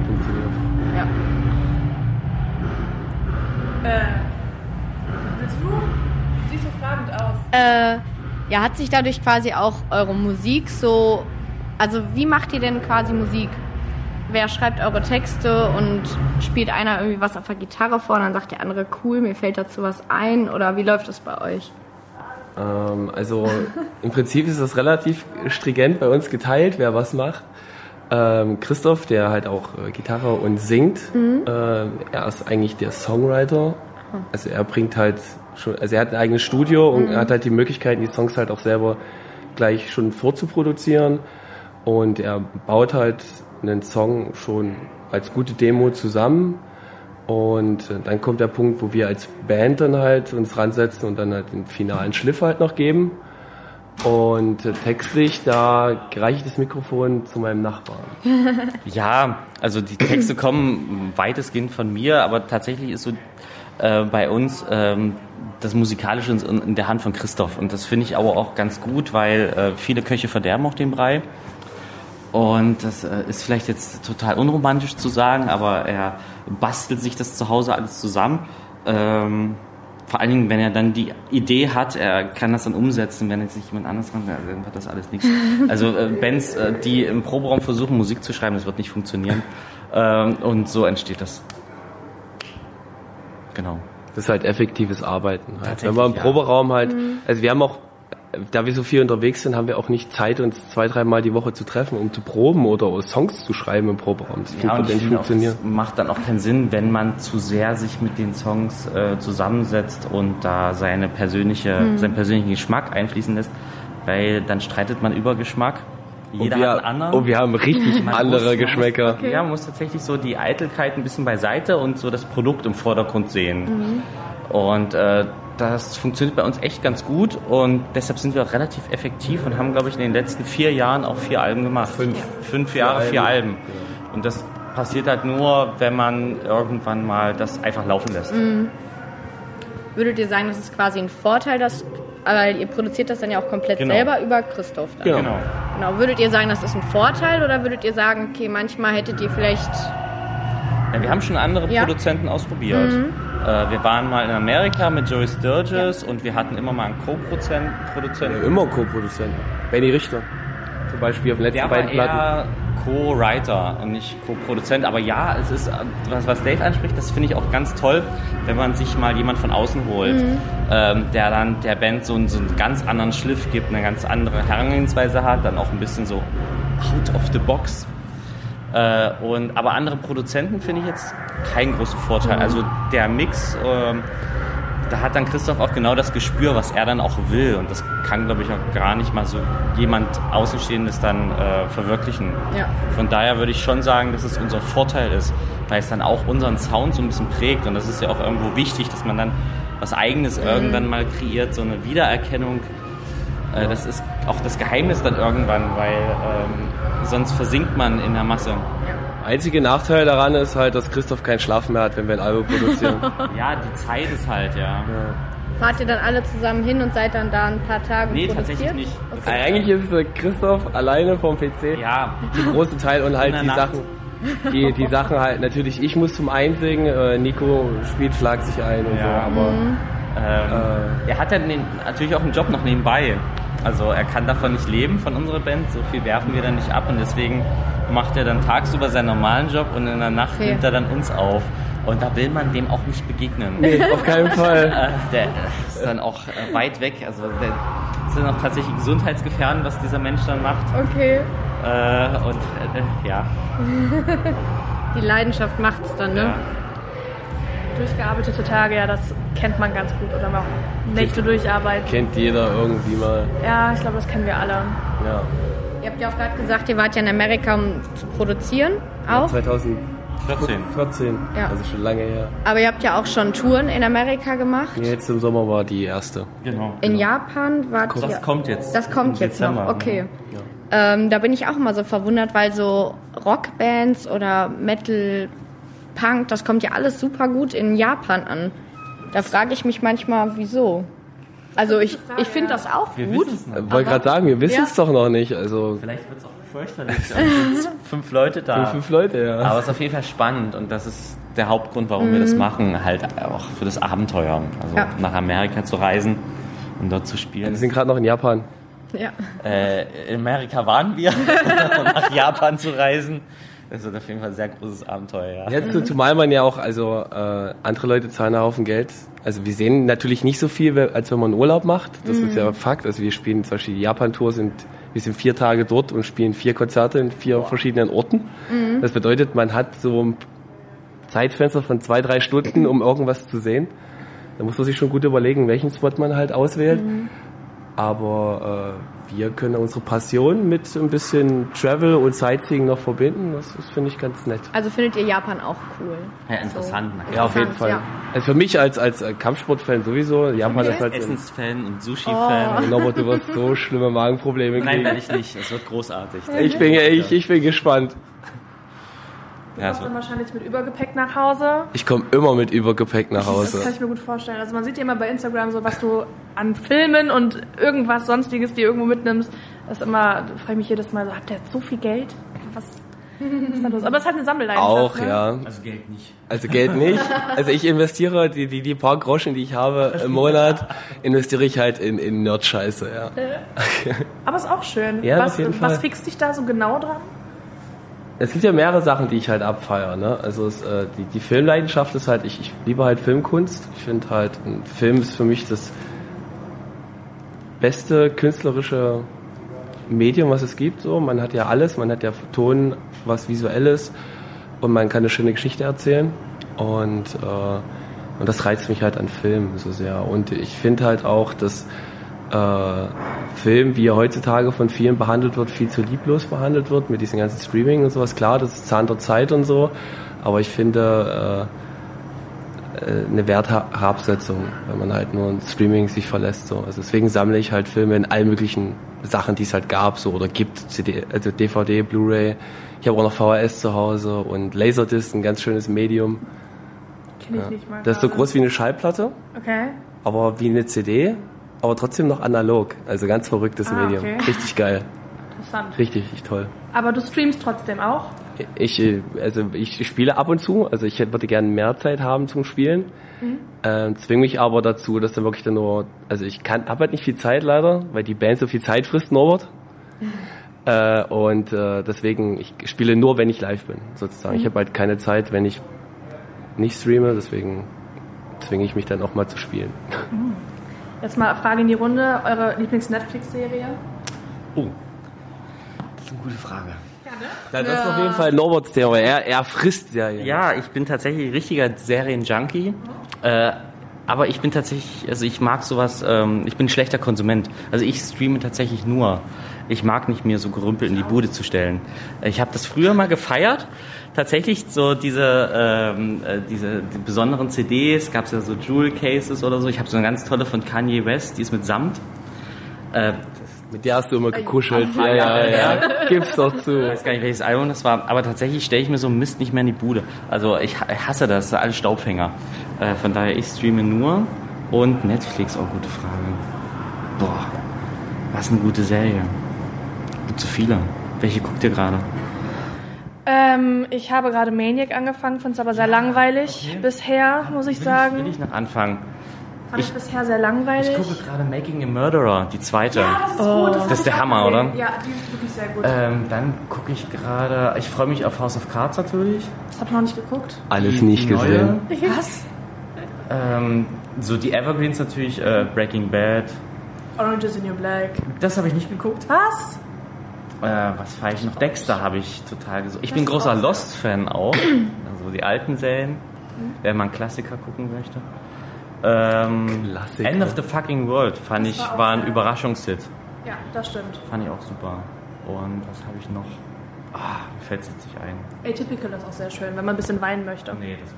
funktioniert. Ja. Willst du? Siehst du fragend aus. Äh, ja, hat sich dadurch quasi auch eure Musik so. Also, wie macht ihr denn quasi Musik? Wer schreibt eure Texte und spielt einer irgendwie was auf der Gitarre vor und dann sagt der andere, cool, mir fällt dazu was ein? Oder wie läuft das bei euch? Ähm, also im Prinzip ist das relativ stringent bei uns geteilt, wer was macht. Ähm, Christoph, der halt auch äh, Gitarre und singt, ähm, er ist eigentlich der Songwriter. Also er bringt halt schon, also er hat ein eigenes Studio und er hat halt die Möglichkeit, die Songs halt auch selber gleich schon vorzuproduzieren. Und er baut halt einen Song schon als gute Demo zusammen. Und äh, dann kommt der Punkt, wo wir als Band dann halt uns ransetzen und dann halt den finalen Schliff halt noch geben. Und äh, textlich, da reiche ich das Mikrofon zu meinem Nachbarn. Ja, also die Texte kommen weitestgehend von mir, aber tatsächlich ist so äh, bei uns ähm, das Musikalische in, in der Hand von Christoph. Und das finde ich aber auch ganz gut, weil äh, viele Köche verderben auch den Brei. Und das äh, ist vielleicht jetzt total unromantisch zu sagen, aber er bastelt sich das zu Hause alles zusammen. Ähm, vor allen Dingen, wenn er dann die Idee hat, er kann das dann umsetzen, wenn jetzt nicht jemand anderes ran, dann wird das alles nichts. Also äh, Bands, äh, die im Proberaum versuchen, Musik zu schreiben, das wird nicht funktionieren. Ähm, und so entsteht das. Genau. Das ist halt effektives Arbeiten. Halt. Wenn wir im ja. Proberaum halt, also wir haben auch, da wir so viel unterwegs sind, haben wir auch nicht Zeit, uns zwei, dreimal die Woche zu treffen, um zu proben oder Songs zu schreiben im Proberaum. Das Ja, und ich nicht finde auch, funktionieren. das macht dann auch keinen Sinn, wenn man zu sehr sich mit den Songs äh, zusammensetzt und da seine persönliche, seinen persönlichen Geschmack einfließen lässt, weil dann streitet man über Geschmack. Jeder und wir, hat einen anderen. Und wir haben richtig Man andere muss- man Geschmäcker. Muss, Ja, man muss tatsächlich so die Eitelkeit ein bisschen beiseite und so das Produkt im Vordergrund sehen. Und äh, das funktioniert bei uns echt ganz gut und deshalb sind wir auch relativ effektiv und haben, glaube ich, in den letzten vier Jahren auch vier Alben gemacht. Fünf. Fünf Jahre, vier Alben. Und das passiert halt nur, wenn man irgendwann mal das einfach laufen lässt. Würdet ihr sagen, das ist quasi ein Vorteil, dass, weil ihr produziert das dann ja auch komplett Genau. selber über Christoph dann? Genau. Genau. Genau. Würdet ihr sagen, das ist ein Vorteil oder würdet ihr sagen, okay, manchmal hättet ihr vielleicht. Ja, wir haben schon andere Ja. Produzenten ausprobiert. Äh, wir waren mal in Amerika mit Joey Sturgis und wir hatten immer mal einen Co-Produzenten. Ja, immer Co-Produzenten. Benny Richter. Zum Beispiel auf den letzten Der war beiden Platten. Co-Writer und nicht Co-Produzent. Aber ja, es ist, was, was Dave anspricht, das finde ich auch ganz toll, wenn man sich mal jemand von außen holt, ähm, der dann der Band so, einen- so einen ganz anderen Schliff gibt, eine ganz andere Herangehensweise hat, dann auch ein bisschen so out of the box. Äh, und, aber andere Produzenten finde ich jetzt keinen großen Vorteil. Also der Mix, ähm, da hat dann Christoph auch genau das Gespür, was er dann auch will. Und das kann, glaube ich, auch gar nicht mal so jemand Außenstehendes dann äh, verwirklichen. Ja. Von daher würde ich schon sagen, dass es unser Vorteil ist, weil es dann auch unseren Sound so ein bisschen prägt. Und das ist ja auch irgendwo wichtig, dass man dann was Eigenes irgendwann mal kreiert, so eine Wiedererkennung. Äh, das ist auch das Geheimnis dann irgendwann, weil ähm, sonst versinkt man in der Masse. Einzige Nachteil daran ist halt, dass Christoph keinen Schlaf mehr hat, wenn wir ein Album produzieren. Ja, die Zeit ist halt, ja. Fahrt ihr dann alle zusammen hin und seid dann da ein paar Tage Nee, produziert? tatsächlich nicht. Okay. Eigentlich ist äh, Christoph alleine vom PC. Ja, Zum großen Teil und halt der die Nacht. Sachen. Die, die Sachen halt, natürlich, ich muss zum Einsingen, äh, Nico spielt, schlagt sich ein und Ja. so, aber ähm, er hat ja den, natürlich auch einen Job noch nebenbei. Also er kann davon nicht leben, von unserer Band. So viel werfen wir dann nicht ab und deswegen macht er dann tagsüber seinen normalen Job und in der Nacht Okay. nimmt er dann uns auf. Und da will man dem auch nicht begegnen. Nee, auf keinen Fall. Äh, der ist dann auch äh, weit weg. Also der ist dann auch tatsächlich gesundheitsgefährdend, was dieser Mensch dann macht. Okay. Äh, und äh, ja, Die Leidenschaft macht's dann, ne? ja. Durchgearbeitete Tage, ja, das kennt man ganz gut. Oder auch Nächte durcharbeiten. Kennt jeder irgendwie mal. Ja, ich glaube, das kennen wir alle. Ja. Ihr habt ja auch gerade gesagt, ihr wart ja in Amerika, um zu produzieren auch. 2014. 14. Ja. Also schon lange her. Aber ihr habt ja auch schon Touren in Amerika gemacht. Jetzt im Sommer war die erste. Genau. In Japan wart Das ihr. kommt jetzt. Das kommt im jetzt Dezember, noch, okay. ne? Ähm, da bin ich auch immer so verwundert, weil so Rockbands oder Metal, Punk, das kommt ja alles super gut in Japan an. Da frage ich mich manchmal, wieso. Also ich, ich finde das auch Wir gut. wissen es noch. Ich wollte gerade sagen, wir wissen Ja. es doch noch nicht. Also Vielleicht wird es auch fürchterlich. Sind fünf Leute da. fünf, fünf Leute, ja. Aber es ist auf jeden Fall spannend und das ist der Hauptgrund, warum wir das machen, halt auch für das Abenteuer. Also Ja. nach Amerika zu reisen und dort zu wir spielen. sind gerade noch in Japan. Ja. Äh, in Amerika waren wir und nach Japan zu reisen. Das wird auf jeden Fall ein sehr großes Abenteuer, ja. Jetzt, zumal man ja auch, also äh, andere Leute zahlen einen Haufen Geld. Also wir sehen natürlich nicht so viel, als wenn man Urlaub macht. Das ist ja Fakt. Also wir spielen zum Beispiel die Japan-Tour, sind, wir sind vier Tage dort und spielen vier Konzerte in vier verschiedenen Orten. Das bedeutet, man hat so ein Zeitfenster von zwei, drei Stunden, um irgendwas zu sehen. Da muss man sich schon gut überlegen, welchen Spot man halt auswählt. Aber äh, wir können unsere Passion mit ein bisschen Travel und Sightseeing noch verbinden. Das, das finde ich ganz nett. Also findet ihr Japan auch cool? Ja, interessant. So. Ja, auf jeden Fall. ja. Also für mich als, als äh, Kampfsportfan sowieso, Japan ist halt so Essensfan und Sushi-Fan. Norbert, du wirst so schlimme Magenprobleme Nein, kriegen. werde ich nicht. Es wird großartig. ich bin, ich, ich bin gespannt. Ja, es Dann wahrscheinlich mit Übergepäck nach Hause. Ich komme immer mit Übergepäck nach Das kann Hause. ich mir gut vorstellen. Also man sieht ja immer bei Instagram so, was du an Filmen und irgendwas sonstiges dir irgendwo mitnimmst. Das ist immer, da frage ich mich jedes Mal so, habt ihr jetzt so viel Geld? Was ist da los? Aber es ist halt eine Sammelleidenschaft. Auch, ne? ja. also Geld nicht. Also Geld nicht. Also ich investiere die, die, die paar Groschen, die ich habe im Monat, investiere ich halt in, in Nerd-Scheiße, ja. Aber ist auch schön. Ja, was, auf jeden was Fall. fixt dich da so genau dran? Es gibt ja mehrere Sachen, die ich halt abfeiere. Ne? Also es, äh, die, die Filmleidenschaft ist halt, ich, ich liebe halt Filmkunst. Ich finde halt, ein Film ist für mich das beste künstlerische Medium, was es gibt. So, man hat ja alles, man hat ja Ton, was visuelles und man kann eine schöne Geschichte erzählen. Und, äh, und das reizt mich halt an Filmen so sehr. Und ich finde halt auch, dass äh, Film, wie er heutzutage von vielen behandelt wird, viel zu lieblos behandelt wird mit diesem ganzen Streaming und sowas. Klar, das ist Zahn der Zeit und so, aber ich finde äh, äh, eine Wertherabsetzung, wenn man halt nur ein Streaming sich verlässt. So. Also deswegen sammle ich halt Filme in allen möglichen Sachen, die es halt gab so oder gibt, CD, also DVD, Blu-ray. Ich habe auch noch VHS zu Hause und Laserdisc, ein ganz schönes Medium. Kenn ich nicht mal. Das ist so groß wie eine Schallplatte, Okay. aber wie eine CD, aber trotzdem noch analog. Also ganz verrücktes Ah, Medium. okay. Richtig geil. Interessant. Richtig, richtig toll. Aber du streamst trotzdem auch? Ich, äh, also ich spiele ab und zu, also ich hätte- würde gerne mehr Zeit haben zum Spielen. Ähm, zwinge mich aber dazu, dass dann wirklich dann nur, also ich kann, habe halt nicht viel Zeit leider, weil die Band so viel Zeit frisst, Norbert. Äh, und äh, deswegen, ich spiele nur, wenn ich live bin, sozusagen. Ich habe halt keine Zeit, wenn ich nicht streame, deswegen zwinge ich mich dann auch mal zu spielen. Jetzt mal Frage in die Runde. Eure Lieblings-Netflix-Serie? Oh, das ist eine gute Frage. Ja, das ist auf jeden Fall Norberts Thema. Er, er frisst Serien. Ja, ich bin tatsächlich ein richtiger Serienjunkie. Äh, aber ich bin tatsächlich, also ich mag sowas, ähm, ich bin ein schlechter Konsument. Also ich streame tatsächlich nur. Ich mag nicht mir so Gerümpel in die Bude zu stellen. Ich habe das früher mal gefeiert. Tatsächlich so diese, ähm, äh, diese die besonderen CDs, gab es ja so Jewel Cases oder so. Ich habe so eine ganz tolle von Kanye West, die ist mit Samt. Äh, Mit der hast du immer gekuschelt. Ja, ja, ja. Gib's doch Ich zu. weiß gar nicht, welches Album das war, aber tatsächlich stelle ich mir so Mist nicht mehr in die Bude. Also ich, ha- ich hasse das, das sind alle Staubfänger. Äh, von daher, ich streame nur und Netflix, auch gute Frage. Boah, was eine gute Serie. Gibt so viele. Welche guckt ihr gerade? Ähm, ich habe gerade Maniac angefangen, finde es aber sehr langweilig bisher, muss ich Will sagen. ich noch anfangen? Fand ich, Ich- bisher sehr langweilig. Ich gucke gerade Making a Murderer, die zweite. ja, das ist gut. Das ist hab der ich Hammer, auch oder? gesehen. Ja, die ist wirklich sehr gut. Ähm, dann gucke ich gerade, ich freue mich auf House of Cards natürlich. das hab ich noch nicht geguckt. Alles Die- nicht die neue. gesehen. Was? Ähm, so die Evergreens natürlich, äh, Breaking Bad. Orange is the New Black. Das habe ich nicht geguckt. Was? Äh, was fahre ich noch? Dexter habe ich total gesucht. Ich bin großer Lost-Fan auch. Also die alten Serien, wenn man Klassiker gucken möchte. Ähm, Klassiker. End of the Fucking World fand Das ich, war war ein sehr- Überraschungshit. Ja, das stimmt. Fand ich auch super. Und was habe ich noch? Ah, mir fällt es jetzt nicht ein. Atypical ist auch sehr schön, wenn man ein bisschen weinen möchte. Nee, das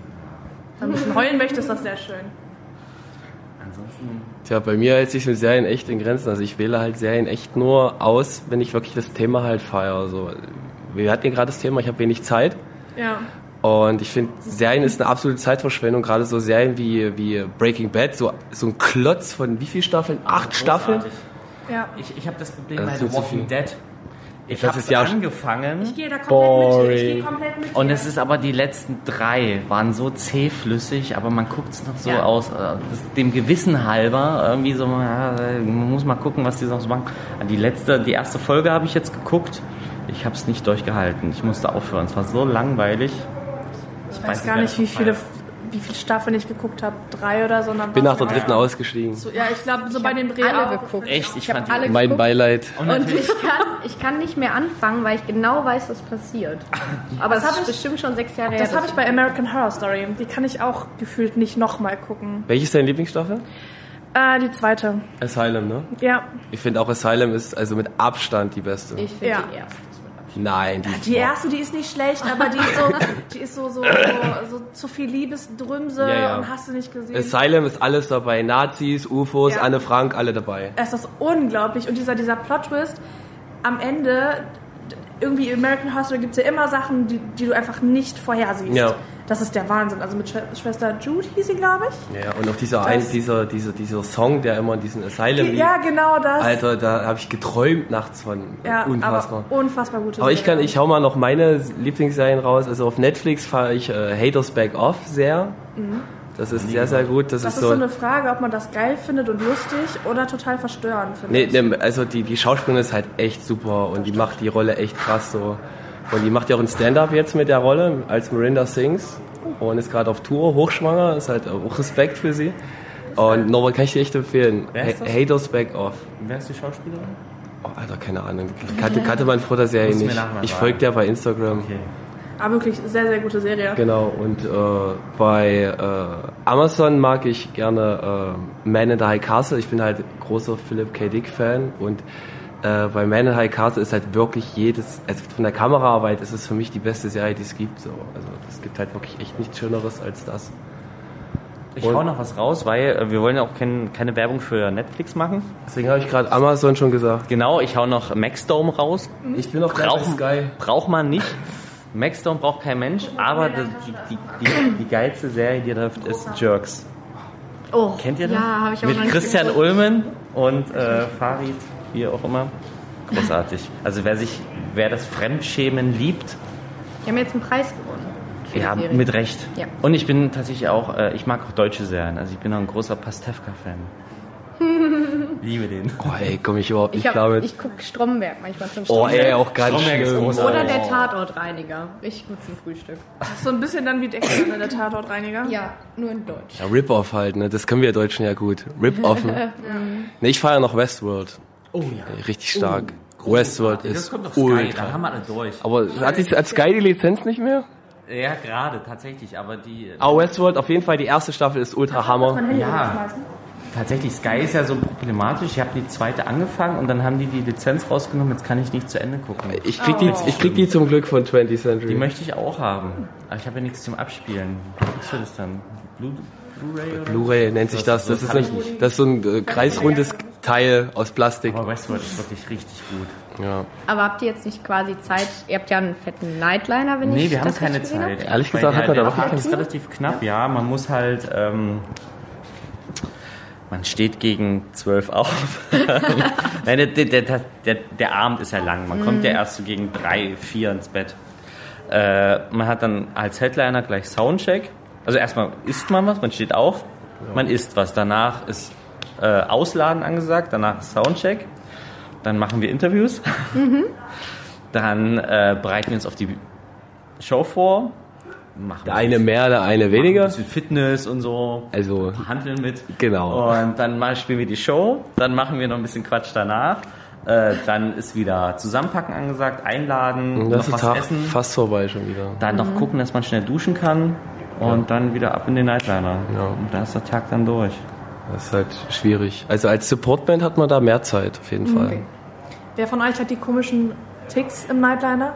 Wenn man ein bisschen heulen möchte, ist das sehr schön. Ansonsten. Tja, bei mir hält sich mit Serien echt in Grenzen. Also ich wähle halt Serien echt nur aus, wenn ich wirklich das Thema halt feiere. So, wir hatten ja gerade das Thema, ich habe wenig Zeit. Ja. Und ich finde, Serien ist eine absolute Zeitverschwendung. Gerade so Serien wie, wie Breaking Bad, so, so ein Klotz von wie viel Staffeln? Acht Staffeln? Großartig. Ja. Ich, ich habe das Problem Das bei The Walking. Dead. Ich Das habe ist ja- angefangen. Ich gehe da komplett mit dir. Ich gehe Boring. komplett mit. Und es ist aber die letzten drei waren so zähflüssig, aber man guckt es noch so Ja. aus, äh, das, dem Gewissen halber, irgendwie so, ja, man muss mal gucken, was die noch so machen. Die letzte, die erste Folge habe ich jetzt geguckt. Ich habe es nicht durchgehalten. Ich musste aufhören. Es war so langweilig. ich weiß gar nicht, wie viele, wie viele Staffeln ich geguckt habe. Drei oder so. und Bin nach der dritten ausgestiegen. So, ja, ich glaube, so bei den Dreh alle geguckt. Echt, ich hab fand die- alle Mein geguckt. Beileid. Und ich kann, ich kann nicht mehr anfangen, weil ich genau weiß, was passiert. Aber Das das ist ich- bestimmt schon sechs Jahre her. Das habe ich bei American Horror Story. Die kann ich auch gefühlt nicht nochmal gucken. Welche ist deine Lieblingsstaffel? Äh, die zweite. Asylum, ne? Ja. Ich finde auch Asylum ist also mit Abstand die beste. Ich finde Ja. die erste. Nein, die, Die erste, die ist nicht schlecht, aber die ist so, die ist so, so, so, so zu viel Liebesdrümse Ja, ja. und hast du nicht gesehen. Asylum ist alles dabei. Nazis, UFOs, Ja. Anne Frank, alle dabei. Es ist unglaublich. Und dieser, dieser Plot-Twist am Ende, irgendwie in American Story gibt es ja immer Sachen, die, die du einfach nicht vorhersiehst. Ja. Das ist der Wahnsinn. Also mit Schwe Schwester Jude hieß sie, glaube ich. Ja, und auch dieser, Das- ein, dieser, dieser, dieser Song, der immer in diesem Asylum lief. Ja, genau das. Alter, da habe ich geträumt nachts von. ja, Unfassbar. Aber unfassbar gute Aber ich kann, ich hau mal noch meine Lieblingsserien raus. Also auf Netflix fahre ich äh, Haters Back Off sehr. Das ist sehr, sehr gut. Das, Mhm. Das ist ist so. so eine Frage, ob man das geil findet und lustig oder total verstörend findet. nee, nee, also die, die Schauspielerin ist halt echt super und die macht die Rolle echt krass so. Und die macht ja auch ein Stand-up jetzt mit der Rolle als Miranda Sings und ist gerade auf Tour, hochschwanger, ist halt auch Respekt für sie. Und Norbert kann ich dir echt empfehlen. Haters Back Off. Wer ist die Schauspielerin? Oh, Alter, keine Ahnung. Kannte, kannte man vor der Serie nicht. Ich folge der bei Instagram. Okay. Aber wirklich sehr, sehr gute Serie. Genau, und äh, bei äh, Amazon mag ich gerne äh, Man in the High Castle. Ich bin halt großer Philip K. Dick Fan und äh, bei Man in the High Castle ist halt wirklich jedes, also von der Kameraarbeit ist es für mich die beste Serie, die es gibt. So. Also es gibt halt wirklich echt nichts Schöneres als das. Ich Und- hau noch was raus, weil äh, wir wollen ja auch kein, keine Werbung für Netflix machen. Deswegen habe ich gerade Amazon schon gesagt. Genau, ich hau noch Maxdome raus. Ich bin auch Braucht, Sky. braucht man nicht. Maxdome braucht kein Mensch, aber die, die, die, die geilste Serie, die läuft, ist Jerks. Oh, Kennt ihr das? Ja, habe ich auch Mit Christian geguckt. Ulmen und äh, Farid, wie auch immer. Großartig. Also wer sich, wer das Fremdschämen liebt, Die haben jetzt einen Preis gewonnen. ja, mit Recht. Ja. Und ich bin tatsächlich auch, äh, ich mag auch deutsche Serien. Also ich bin auch ein großer Pastewka-Fan. Liebe den. Oh ey, komme ich überhaupt nicht Ich, klar mit. ich gucke Stromberg manchmal zum Oh Stromberg. ey, auch ganz Stromberg ist schlimm. großartig. Oder der Tatortreiniger. Richtig gut zum Frühstück. So ein bisschen dann wie Dexter, ne, der Tatortreiniger. Ja, nur in Deutsch. Ja, Rip-Off halt, ne? Das können wir Deutschen ja gut. Rip-Off. ne? ne, ich feiere noch Westworld. Oh ja. Richtig stark. Westworld Das ist auf Sky, ultra. dann haben wir alle durch. Aber hat, die, hat Sky die Lizenz nicht mehr? Ja, gerade, tatsächlich, aber die... Aber Westworld, auf jeden Fall, die erste Staffel ist ultra Hammer. Ja, tatsächlich, Sky ist ja so problematisch. Ich habe die zweite angefangen und dann haben die die Lizenz rausgenommen, jetzt kann ich nicht zu Ende gucken. Ich krieg, die, ich krieg die zum Glück von 20th Die Century. möchte ich auch haben, aber ich habe ja nichts zum Abspielen. Was wird das dann? Blu- Blu-ray oder? Blu-ray nennt sich das. Das ist, ein, das ist so ein äh, kreisrundes Teil aus Plastik. Aber Westworld ist wirklich richtig gut. Ja. Aber habt ihr jetzt nicht quasi Zeit? Ihr habt ja einen fetten Nightliner, wenn Nee, ich wir haben keine Zeit. Ehrlich gesagt der, hat man da Tag ist relativ knapp, ja. Man muss halt, ähm, man steht gegen zwölf auf. Nein, der, der, der, der, der Abend ist ja lang. Man kommt ja erst so gegen drei, vier ins Bett. Äh, man hat dann als Headliner gleich Soundcheck. Also erstmal isst man was, man steht auf, man isst was. Danach ist äh, Ausladen angesagt, danach Soundcheck, dann machen wir Interviews, dann äh, bereiten wir uns auf die Show vor, machen Der eine mehr, der eine ein weniger. bisschen Fitness und so, Also, handeln mit. genau. Und dann mal spielen wir die Show, dann machen wir noch ein bisschen Quatsch danach. Äh, dann ist wieder Zusammenpacken angesagt, einladen, Und das noch ist was Tag essen, fast vorbei schon wieder. dann noch gucken, dass man schnell duschen kann und dann wieder ab in den Nightliner. Ja. Und da ist der Tag dann durch. Das ist halt schwierig. Also als Supportband hat man da mehr Zeit, auf jeden Fall. Wer von euch hat die komischen Ticks im Nightliner?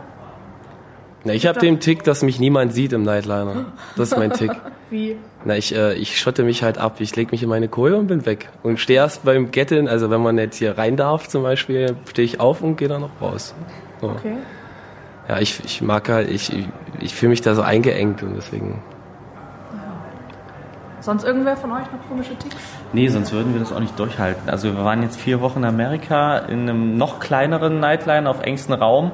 Na, ich habe den Tick, dass mich niemand sieht im Nightliner. Das ist mein Tick. Wie? Na, ich, äh, ich schotte mich halt ab. Ich leg mich in meine Koje und bin weg. Und stehe erst beim Get-In, also wenn man jetzt hier rein darf zum Beispiel, stehe ich auf und gehe dann noch raus. So. Okay. Ja, ich, ich mag halt, ich, ich fühle mich da so eingeengt und deswegen. Sonst irgendwer von euch noch komische Ticks? Nee, sonst würden wir das auch nicht durchhalten. Also wir waren jetzt vier Wochen in Amerika in einem noch kleineren Nightliner auf engstem Raum.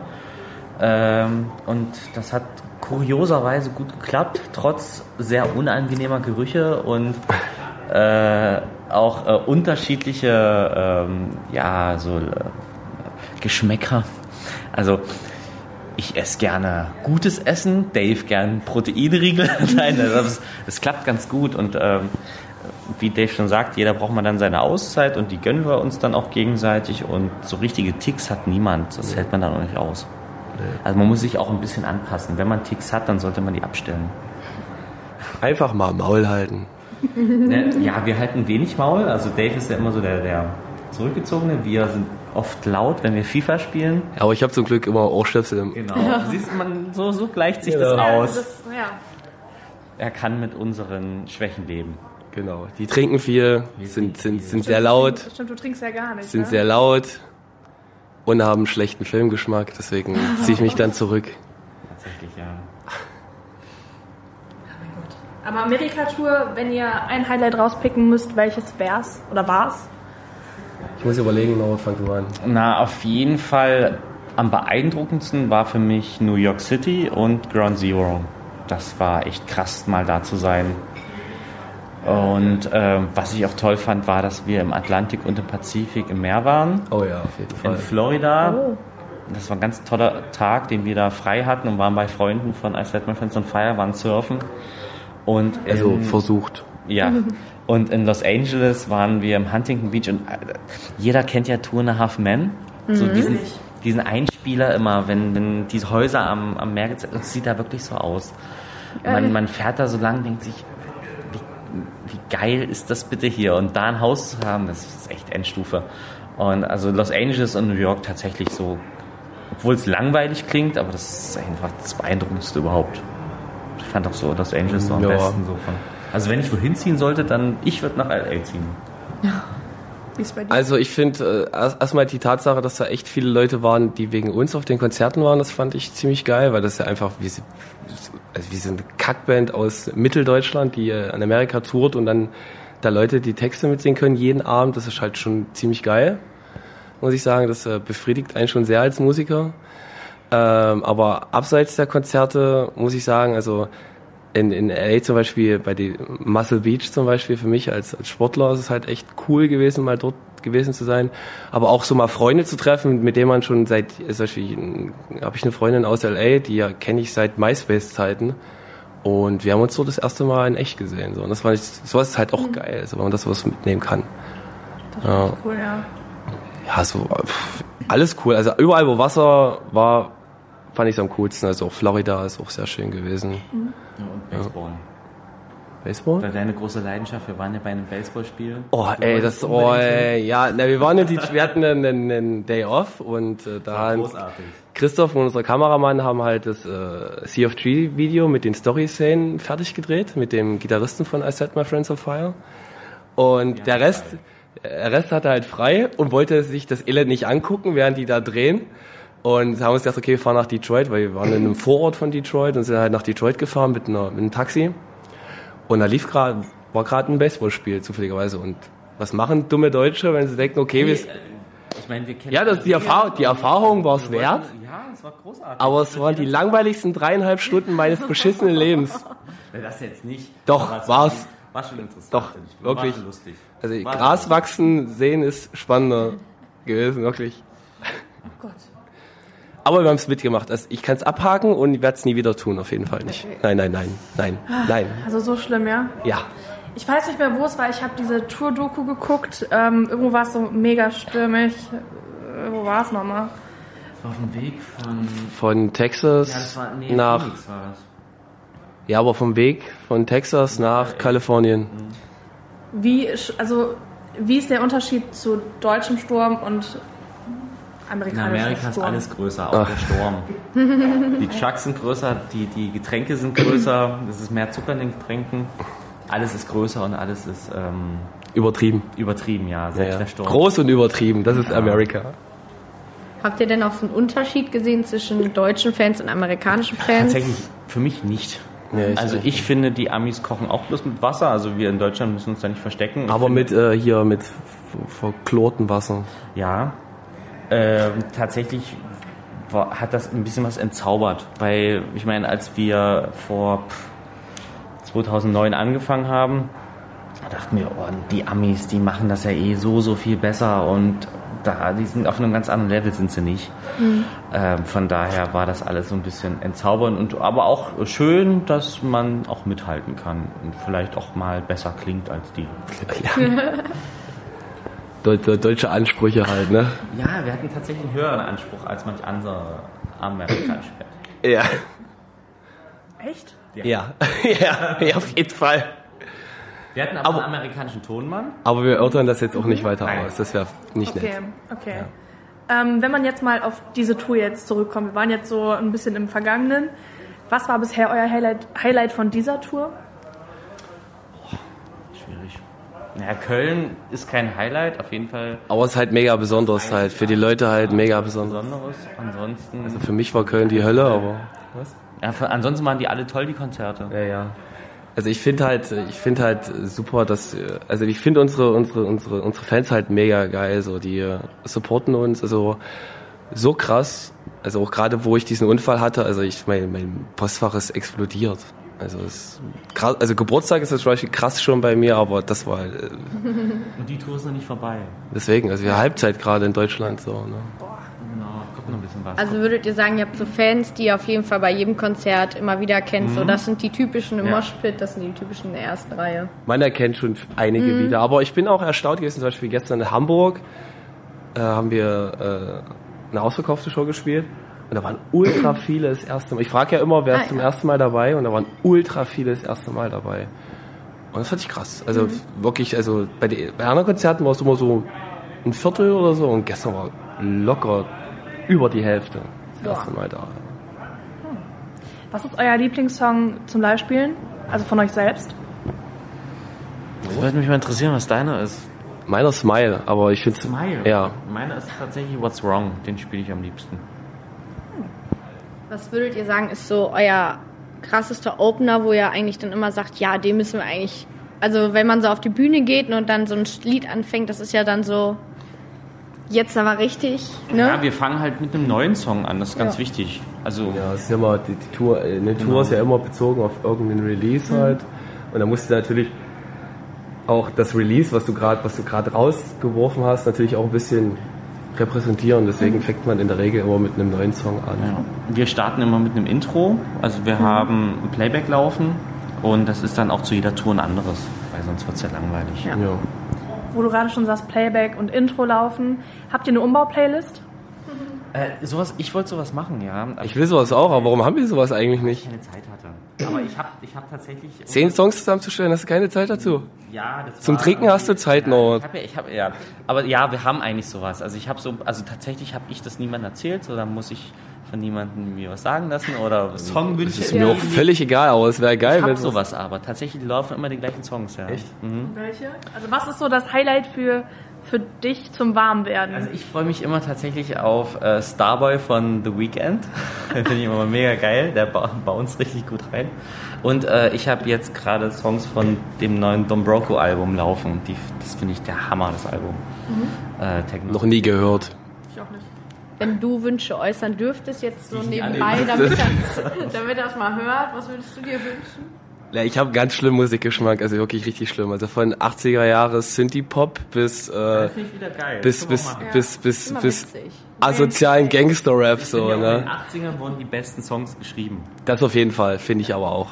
Ähm, und das hat kurioserweise gut geklappt, trotz sehr unangenehmer Gerüche und äh, auch äh, unterschiedliche ähm, ja, so, äh, Geschmäcker. Also ich esse gerne gutes Essen, Dave gern Proteinriegel. Nein, das, das klappt ganz gut und ähm, wie Dave schon sagt, jeder braucht mal dann seine Auszeit und die gönnen wir uns dann auch gegenseitig und so richtige Ticks hat niemand. Das hält man dann auch nicht aus. Also man muss sich auch ein bisschen anpassen. Wenn man Ticks hat, dann sollte man die abstellen. Einfach mal Maul halten. Ne, Ja, wir halten wenig Maul. Also Dave ist ja immer so der, der zurückgezogene. Wir sind oft laut, wenn wir FIFA spielen. Aber ich habe zum Glück immer Ohrstöpsel im Genau. Siehst du, man, so, so gleicht sich Genau. das aus. Das, ja. Er kann mit unseren Schwächen leben. Genau. Die trinken viel, sind, sind, sind sehr laut, Stimmt, du trinkst ja gar nicht. sind ne? sehr laut und haben schlechten Filmgeschmack. Deswegen ziehe ich mich dann zurück. Tatsächlich, ja. Aber Amerika-Tour, wenn ihr ein Highlight rauspicken müsst, welches wär's oder war's? Ich muss überlegen, Norbert, fang du an. Na, auf jeden Fall am beeindruckendsten war für mich New York City und Ground Zero. Das war echt krass, mal da zu sein. Und ähm, was ich auch toll fand, war, dass wir im Atlantik und im Pazifik im Meer waren. Oh ja, auf jeden In Fall. Florida. Oh. Das war ein ganz toller Tag, den wir da frei hatten und waren bei Freunden von I Set My Friends on Fire, waren surfen. Und Also in- versucht. ja. Und in Los Angeles waren wir im Huntington Beach und äh, jeder kennt ja Two and a Half Men. So diesen, diesen Einspieler immer, wenn, wenn diese Häuser am, am Meer gezeigt das sieht da wirklich so aus. Man, man fährt da so lang und denkt sich, wie, wie geil ist das bitte hier? Und da ein Haus zu haben, das ist echt Endstufe. Und also Los Angeles und New York tatsächlich so, obwohl es langweilig klingt, aber das ist einfach das Beeindruckendste überhaupt. Ich fand auch so Los Angeles so am Ja. besten so von. Also wenn ich wohin ziehen sollte, dann ich würde nach LA ziehen. Wie ist bei dir? Also ich finde äh, erst- erstmal die Tatsache, dass da echt viele Leute waren, die wegen uns auf den Konzerten waren, das fand ich ziemlich geil, weil das ja einfach wie, sie- also wie so eine Kackband aus Mitteldeutschland, die äh, an Amerika tourt und dann da Leute die Texte mitsingen können jeden Abend, das ist halt schon ziemlich geil, muss ich sagen. Das äh, befriedigt einen schon sehr als Musiker. Ähm, aber abseits der Konzerte muss ich sagen, also in, in LA zum Beispiel, bei die Muscle Beach zum Beispiel, für mich als, als Sportler ist es halt echt cool gewesen, mal dort gewesen zu sein. Aber auch so mal Freunde zu treffen, mit denen man schon seit, zum Beispiel habe ich eine Freundin aus LA, die ja kenne ich seit MySpace-Zeiten. Und wir haben uns so das erste Mal in echt gesehen. So. Und das fand ich, sowas ist halt auch geil, also wenn man das was mitnehmen kann. Ja, cool, ja. ja, so pff, alles cool. Also überall, wo Wasser war, fand ich es am coolsten. Also auch Florida ist auch sehr schön gewesen. Ja, und Baseball. Baseball? War deine große Leidenschaft? Wir waren ja bei einem Baseballspiel. Oh, Du ey, das, oh, ey, ja, na, wir waren in die, wir hatten einen, einen, einen Day off und äh, da haben. Christoph und unser Kameramann haben halt das äh, Sea of Tree Video mit den Story-Szenen fertig gedreht, mit dem Gitarristen von I Set My Friends on Fire. Und der Rest, der Rest hatte halt frei und wollte sich das Elend nicht angucken, während die da drehen. Und haben uns gedacht, okay, wir fahren nach Detroit, weil wir waren in einem Vorort von Detroit und sind halt nach Detroit gefahren mit, einer, mit einem Taxi. Und da lief gerade, war gerade ein Baseballspiel zufälligerweise. Und was machen dumme Deutsche, wenn sie denken, okay, wir, äh, ich meine, wir kennen ja, das, die, Erfahrung, die Erfahrung war es wert. Ja, es war großartig. Aber es waren die langweiligsten dreieinhalb Stunden meines beschissenen Lebens. Das jetzt nicht. Doch, Aber es. War schon interessant. Doch, War wirklich. schon lustig. Also War Gras wachsen sehen ist spannender gewesen, wirklich. Oh Gott. Aber wir haben es mitgemacht. Also ich kann es abhaken und ich werde es nie wieder tun, auf jeden Fall nicht. Nein, nein, nein, nein, nein. Also so schlimm, ja? Ja. Ich weiß nicht mehr, wo es war. Ich habe diese Tour-Doku geguckt. Ähm, irgendwo war es so mega stürmig. Äh, wo war es nochmal? War auf dem Weg von. Von Texas Ja, das war. Nee, nach. Ja, aber vom Weg von Texas nach Kalifornien. Wie, sch- also, wie ist der Unterschied zu deutschem Sturm und In amerikanischem Amerika ist Sturm? alles größer, auch der Sturm. Die Trucks sind größer, die, die Getränke sind größer, es ist mehr Zucker in den Getränken. Alles ist größer und alles ist ähm, Übertrieben. übertrieben, ja. Ja, Selbst ja. der Sturm. Groß und übertrieben, das ist Amerika. Habt ihr denn auch so einen Unterschied gesehen zwischen deutschen Fans und amerikanischen Fans? Tatsächlich für mich nicht. Ja, ich also ich finde, die Amis kochen auch bloß mit Wasser. Also wir in Deutschland müssen uns da nicht verstecken. Ich Aber mit äh, hier mit verklortem Wasser. Ja, ähm, tatsächlich war, hat das ein bisschen was entzaubert, weil ich meine, als wir vor pff, 2009 angefangen haben, da dachten wir, oh, die Amis, die machen das ja eh so, so viel besser und da, die sind auf einem ganz anderen Level, sind sie nicht. Ähm, von daher war das alles so ein bisschen entzaubernd und aber auch schön, dass man auch mithalten kann und vielleicht auch mal besser klingt als die. Deu deutsche Ansprüche halt, ne? Ja, wir hatten tatsächlich einen höheren Anspruch als manch andere amerikanische Band. Ja. Echt? Ja. ja, ja, auf jeden Fall. Wir hatten aber, Aber- einen amerikanischen Tonmann. Aber wir erörtern das jetzt auch nicht weiter Nein. aus. Das wäre nicht Okay, nett. okay. Ähm, wenn man jetzt mal auf diese Tour jetzt zurückkommt, wir waren jetzt so ein bisschen im Vergangenen. Was war bisher euer Highlight, Highlight von dieser Tour? Schwierig. Naja, Köln ist kein Highlight, auf jeden Fall Aber es ist halt mega besonders halt. Für die Leute halt mega besonders. Besonderes. Ansonsten, Also für mich war Köln die Hölle, aber. ja, für, ansonsten waren die alle toll, die Konzerte. Ja, ja. Also ich finde halt, ich finde halt super, dass, also ich finde unsere, unsere, unsere, unsere Fans halt mega geil, so die äh, supporten uns, also so krass. Also auch gerade, wo ich diesen Unfall hatte, also ich mein, mein Postfach ist explodiert. Also es krass, also Geburtstag ist das zum Beispiel krass schon bei mir, aber das war halt, äh, Und die Tour ist noch nicht vorbei. deswegen, also wir Halbzeit gerade in Deutschland so. Ne? Genau, kommt noch ein bisschen was. Also würdet ihr sagen, ihr habt so Fans, die ihr auf jeden Fall bei jedem Konzert immer wieder kennt. So, das sind die typischen im Ja. Moshpit, das sind die typischen in der ersten Reihe. Man erkennt schon einige wieder, aber ich bin auch erstaunt gewesen, zum Beispiel gestern in Hamburg äh, haben wir äh, eine ausverkaufte Show gespielt und da waren ultra viele das erste Mal. Ich frage ja immer, wer ist Ah, zum ja. ersten Mal dabei und da waren ultra viele das erste Mal dabei. Und das fand ich krass. Also wirklich, also bei, den, bei anderen Konzerten war es immer so ein Viertel oder so und gestern war locker über die Hälfte das erste Mal da. Was ist euer Lieblingssong zum Live-Spielen? Also von euch selbst? Das würde mich mal interessieren, was deiner ist. Meiner Smile, aber ich finde Smile. Ja. Meiner ist tatsächlich What's Wrong. Den spiele ich am liebsten. Was würdet ihr sagen, ist so euer krassester Opener, wo ihr eigentlich dann immer sagt, ja, den müssen wir eigentlich. Also wenn man so auf die Bühne geht und dann so ein Lied anfängt, das ist ja dann so jetzt aber richtig, ne? Ja, wir fangen halt mit einem neuen Song an. Das ist ganz Ja. wichtig. Also Ja, es ist ja immer, die, die Tour, äh, eine Tour Genau. ist ja immer bezogen auf irgendeinen Release halt. Und da musst du natürlich auch das Release, was du gerade, was du gerade rausgeworfen hast, natürlich auch ein bisschen repräsentieren. Deswegen fängt man in der Regel immer mit einem neuen Song an. Ja. Wir starten immer mit einem Intro. Also wir haben ein Playback laufen und das ist dann auch zu jeder Tour ein anderes, weil sonst wird es ja langweilig. Ja. Ja. Wo du gerade schon sagst, Playback und Intro laufen. Habt ihr eine Umbau-Playlist? Äh, sowas, ich wollte sowas machen, ja. aber Ich will sowas auch, aber warum haben wir sowas eigentlich nicht? keine Zeit hatte. Aber ich habe ich hab tatsächlich... Zehn Songs zusammenzustellen, hast du keine Zeit dazu. Ja, das Zum war- Trinken hast du Zeit, ja, Norbert. Ich hab ja, ich hab, ja, aber ja, wir haben eigentlich sowas. Also ich habe so, also tatsächlich habe ich das niemandem erzählt, so dann muss ich von niemandem mir was sagen lassen oder Songwünsche. Ist mir auch völlig egal, aber es wäre geil, Ich wenn sowas aber. Tatsächlich laufen immer die gleichen Songs, ja. Echt? Mhm. Welche? Also was ist so das Highlight für, für dich zum Warmwerden? Also ich freue mich immer tatsächlich auf äh, Starboy von The Weeknd. Den finde ich immer mega geil. Der ba bounce richtig gut rein. Und äh, ich habe jetzt gerade Songs von dem neuen Dombroko Album laufen. Die, das finde ich der Hammer, das Album. Äh, Techno. Noch nie gehört. ich auch nicht. Wenn du Wünsche äußern dürftest, jetzt so ich nebenbei, damit das, damit das mal hört, was würdest du dir wünschen? Ja, ich habe ganz schlimmen Musikgeschmack, also wirklich richtig schlimm. Also von 80er Jahre Synthie-Pop bis äh, bis bis machen. bis bis bis witzig. asozialen Gangster-Rap Ich so, ja auch in ne? den 80ern wurden die besten Songs geschrieben. Das auf jeden Fall, finde ich aber auch.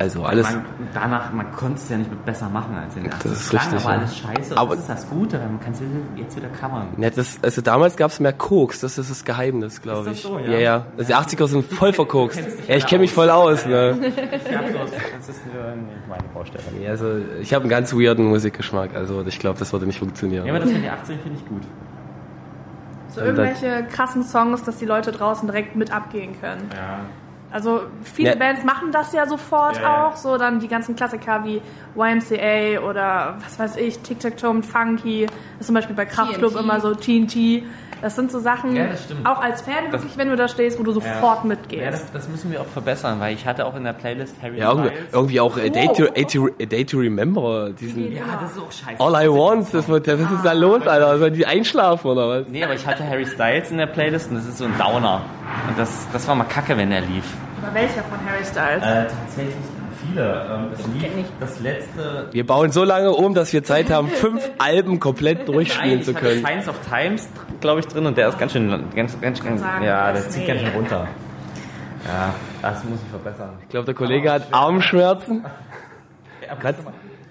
Also alles. Man, danach, man konnte es ja nicht besser machen als in den 80ern. Das ist richtig, aber ja. alles scheiße. Aber- das ist das Gute, man kann es jetzt wieder covern. Ja, das, also damals gab es mehr Koks, das ist das Geheimnis, glaube das ich. so, ja? ja, ja. Also die 80er sind voll verkokst. Ja, ich kenne mich voll aus, ne? Ja, bloß, das ist meine Baustelle. Ja, also ich habe einen ganz weirden Musikgeschmack, also ich glaube, das würde nicht funktionieren. Ja, aber das mit den 80ern finde ich gut. So irgendwelche krassen Songs, dass die Leute draußen direkt mit abgehen können. Ja. Also viele Ja. Bands machen das ja sofort Ja, ja. auch, so dann die ganzen Klassiker wie YMCA oder was weiß ich, Tic Tac Toe mit Funky, das ist zum Beispiel bei Kraftklub TNT. immer so TNT. Das sind so Sachen, Ja, das stimmt. auch als Fan wirklich, wenn du da stehst, wo du sofort mitgehst. Ja, das, das müssen wir auch verbessern, weil ich hatte auch in der Playlist Harry ja, irgendwie, Styles. irgendwie auch A Day, to, a, to, a Day to Remember, diesen Ja, das ist auch scheiße. All I Want, das wird, was ist da los, Alter? Sollen die einschlafen oder was? Nee, aber ich hatte Harry Styles in der Playlist und das ist so ein Downer. Und das, das war mal kacke, wenn er lief. Aber welcher von Harry Styles? Äh, tatsächlich viele. Ähm, es lief das letzte. Wir bauen so lange um, dass wir Zeit haben, fünf Alben komplett durchspielen Nein, zu ich können. Science of Times, glaube ich, drin und der ist ganz schön, ganz, ganz, ganz sagen, ja, das der zieht nee. ganz schön runter. Ja, das muss ich verbessern. Ich glaube, der Kollege hat Armschmerzen. Ja, Kannst,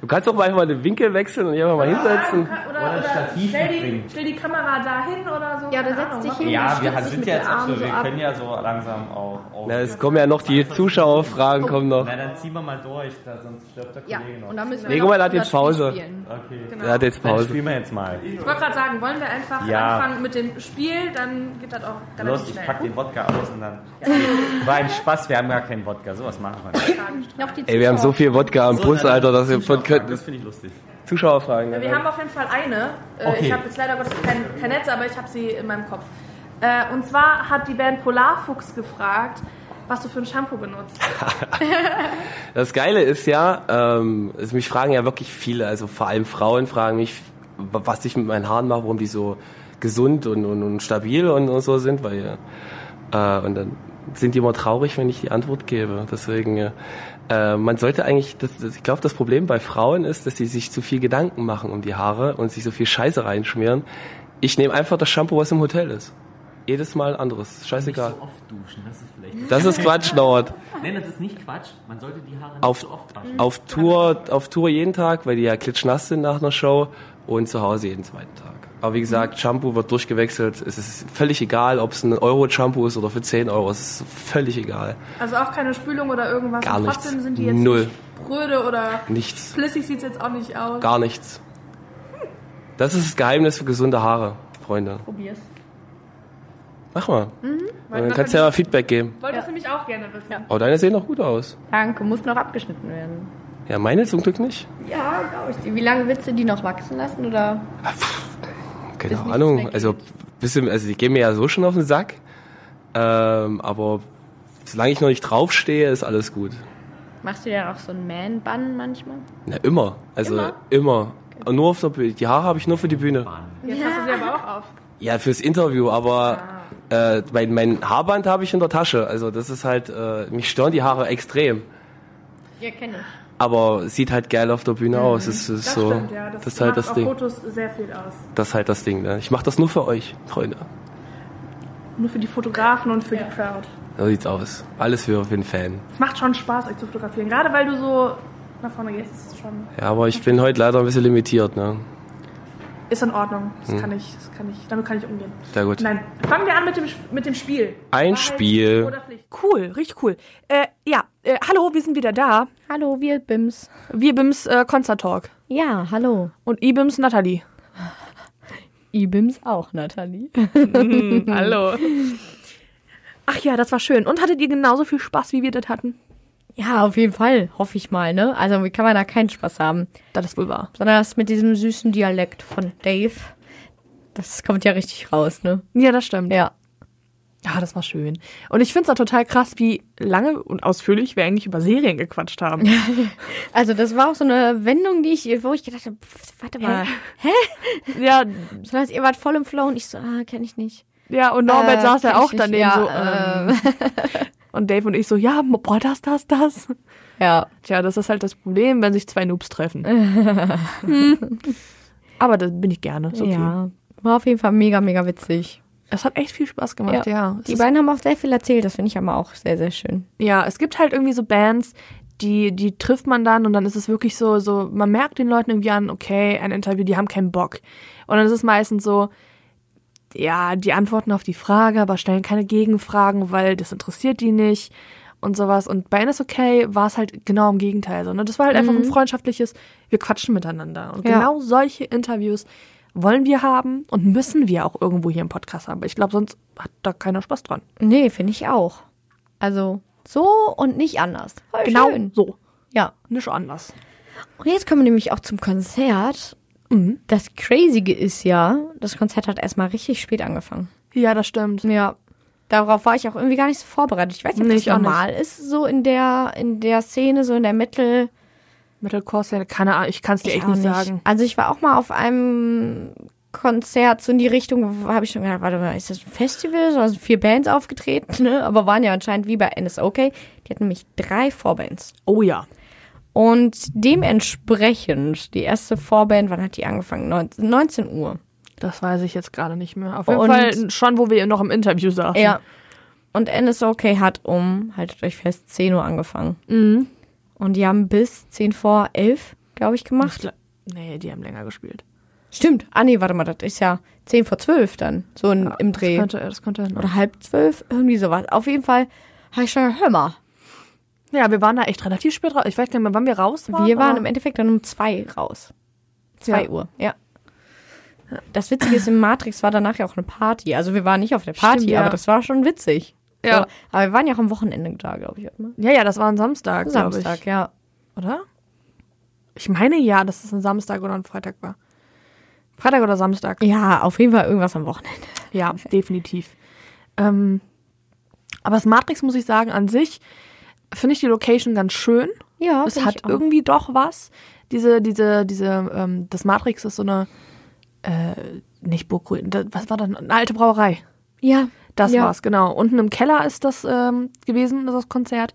du kannst doch mal den Winkel wechseln und hier einfach mal hinsetzen. oder oder ein Stativ stell, die, stell die Kamera dahin oder so. Ja, du setzt dich hin. ja, wir sind ja jetzt auch so, wir ab. können ja so langsam auch. Na, es kommen ja noch die Zuschauerfragen kommen noch. Na, dann ziehen wir mal durch, da, sonst stirbt der Ja, Kollege noch. und dann müssen wir Nee, guck mal, er hat das jetzt Pause. Spielen. okay. Er hat jetzt Dann Pause. spielen wir jetzt mal. Ich wollte gerade sagen, wollen wir einfach Ja. anfangen mit dem Spiel, dann geht das auch relativ Los, ich schnell. pack den Wodka aus und dann. War ein Spaß, wir haben gar keinen Wodka, sowas machen wir nicht. Ey, wir haben so viel Wodka am Bus, dann Alter, dass wir von Zuschauerfragen. Das finde ich lustig. Zuschauerfragen. Wir haben auf jeden Fall eine. Äh, Okay. Ich habe jetzt leider Gottes kein, kein Netz, aber ich habe sie in meinem Kopf. Äh, und zwar hat die Band Polarfuchs gefragt, was du für ein Shampoo benutzt. Das Geile ist ja, ähm, es, mich fragen ja wirklich viele, also vor allem Frauen fragen mich, was ich mit meinen Haaren mache, warum die so gesund und, und, und stabil und, und so sind, weil äh, und dann sind die immer traurig, wenn ich die Antwort gebe. Deswegen, äh, man sollte eigentlich, das, das, ich glaube, das Problem bei Frauen ist, dass sie sich zu viel Gedanken machen um die Haare und sich so viel Scheiße reinschmieren. Ich nehme einfach das Shampoo, was im Hotel ist. Jedes Mal anderes. Scheißegal. Nicht so oft duschen, das ist vielleicht. Das ist Quatsch, Norbert. Nein, das ist nicht Quatsch. Man sollte die Haare nicht auf, so oft waschen. auf Tour, auf Tour jeden Tag, weil die ja klitschnass sind nach einer Show und zu Hause jeden zweiten Tag. Aber wie gesagt, Shampoo wird durchgewechselt. Es ist völlig egal, ob es ein Euro-Shampoo ist oder für 10 Euro. Es ist völlig egal. Also auch keine Spülung oder irgendwas. Gar und nichts. trotzdem sind die jetzt Null. nicht bröde oder Nichts. flüssig sieht es jetzt auch nicht aus. Gar nichts. Das ist das Geheimnis für gesunde Haare, Freunde. Probier's. Mach mal. Weil Und dann kannst du ja mal Feedback geben. wollte das nämlich auch gerne wissen. Oh, deine sehen doch gut aus. Danke, muss noch abgeschnitten werden. Ja, meine zum Glück nicht. Ja, glaube ich. Wie lange willst du die noch wachsen lassen? Oder? Keine Ahnung. Also, bisschen, also die gehen mir ja so schon auf den Sack. Ähm, aber solange ich noch nicht draufstehe, ist alles gut. Machst du ja auch so einen Man-Bun manchmal? Na, immer. Also Immer? immer. Und nur auf der Bühne. Die Haare habe ich nur für die Bühne. Jetzt hast du sie aber auch auf. Ja, fürs Interview, aber äh, mein, mein Haarband habe ich in der Tasche. Also das ist halt, äh, mich stören die Haare extrem. Ja, kenne ich. Aber sieht halt geil auf der Bühne aus. Das ist Mhm. Das so. stimmt, ja. Das, das ist halt macht das Ding. Fotos sehr viel aus. Das ist halt das Ding. Ne? Ich mache das nur für euch, Freunde. Nur für die Fotografen und für die Crowd. So sieht's aus. Alles für, für den Fan. Es macht schon Spaß, euch zu fotografieren. Gerade weil du so nach vorne gehst. Ist schon. Ja, aber ich bin heute leider ein bisschen limitiert. Ne? Ist in Ordnung. Das kann ich, das kann ich, damit kann ich umgehen. Sehr gut. Nein, fangen wir an mit dem, mit dem Spiel. Ein Wahrheit Spiel. Cool, richtig cool. Äh, ja, äh, hallo, wir sind wieder da. Hallo, wir Bims. Wir BIMS äh, Concert Talk. Ja, hallo. Und IBIMS Nathalie. I-Bims auch, Nathalie. Hallo. Ach ja, das war schön. Und hattet ihr genauso viel Spaß, wie wir das hatten? Ja, auf jeden Fall, hoffe ich mal, ne? Also, wie kann man da keinen Spaß haben? Das ist wohl wahr. Sondern das mit diesem süßen Dialekt von Dave, das kommt ja richtig raus, ne? Ja, das stimmt. Ja. Ja, das war schön. Und ich finde es auch total krass, wie lange und ausführlich wir eigentlich über Serien gequatscht haben. Also, das war auch so eine Wendung, die ich, wo ich gedacht habe, warte mal, ja, das heißt, ihr wart voll im Flow und ich so, ah, kenne ich nicht. Ja, und Norbert Äh, saß ja auch daneben Ja, so. Ähm, und Dave und ich so, ja, boah, das, das, das. Ja. Tja, das ist halt das Problem, wenn sich zwei Noobs treffen. hm. Aber da bin ich gerne. Ist okay. Ja. War auf jeden Fall mega, mega witzig. Es hat echt viel Spaß gemacht, ja. Es Die beiden haben auch sehr viel erzählt, das finde ich aber auch sehr, sehr schön. Ja, es gibt halt irgendwie so Bands, die, die trifft man dann und dann ist es wirklich so, so, man merkt den Leuten irgendwie an, okay, ein Interview, die haben keinen Bock. Und dann ist es meistens so, ja, die antworten auf die Frage, aber stellen keine Gegenfragen, weil das interessiert die nicht und sowas. Und bei NS okay war es halt genau im Gegenteil. So, ne? Das war halt einfach ein freundschaftliches, wir quatschen miteinander. Und Ja. genau solche Interviews wollen wir haben und müssen wir auch irgendwo hier im Podcast haben. Ich glaube, sonst hat da keiner Spaß dran. Nee, finde ich auch. Also so und nicht anders. Voll Genau schön. so. Ja. Nicht anders. Und jetzt kommen wir nämlich auch zum Konzert. Mhm. Das Crazige ist ja, das Konzert hat erstmal richtig spät angefangen. Ja, das stimmt. Ja. Darauf war ich auch irgendwie gar nicht so vorbereitet. Ich weiß nicht, ob Nee, das auch nicht. normal ist, so in der, in der Szene, so in der Metal. Metalcore-Szene, keine Ahnung, ich kann es dir Ich echt nicht sagen. Also ich war auch mal auf einem Konzert so in die Richtung, habe ich schon gedacht, warte mal, ist das ein Festival? So sind vier Bands aufgetreten, ne? aber waren ja anscheinend wie bei NSOK. Die hatten nämlich drei Vorbands. Oh ja. Und dementsprechend, die erste Vorband, wann hat die angefangen? 19, 19 Uhr. Das weiß ich jetzt gerade nicht mehr. Auf jeden Und- Fall schon, wo wir noch im Interview saßen. Ja. Und NSOK hat um, haltet euch fest, 10 Uhr angefangen. Mhm. Und die haben bis 10 vor 11, glaube ich, gemacht. gla- Nee, die haben länger gespielt. Stimmt. Ah, nee, warte mal, das ist ja 10 vor 12 dann, so in, im Dreh. Das könnte, das könnte. Oder halb zwölf, irgendwie sowas. Auf jeden Fall habe ich schon hör mal. Ja, wir waren da echt relativ spät raus. Ich weiß gar nicht mehr, wann wir raus waren. Wir waren im Endeffekt dann um zwei raus. Zwei Ja. Uhr, ja. Das Witzige ist, im Matrix war danach ja auch eine Party. Also wir waren nicht auf der Party, Stimmt, ja. aber das war schon witzig. Ja. Aber wir waren ja auch am Wochenende da, glaube ich. Ja, ja, das war ein Samstag. Samstag, ja. Oder? Ich meine ja, dass es ein Samstag oder ein Freitag war. Freitag oder Samstag? Ja, auf jeden Fall irgendwas am Wochenende. Ja, definitiv. Ähm, aber das Matrix, muss ich sagen, an sich finde ich die Location ganz schön. Ja, es hat irgendwie doch was. Diese, diese, diese, ähm, das Matrix ist so eine, äh, nicht da- was war das? Eine alte Brauerei. Ja. Das ja. war's, genau. Unten im Keller ist das ähm, gewesen, das Konzert.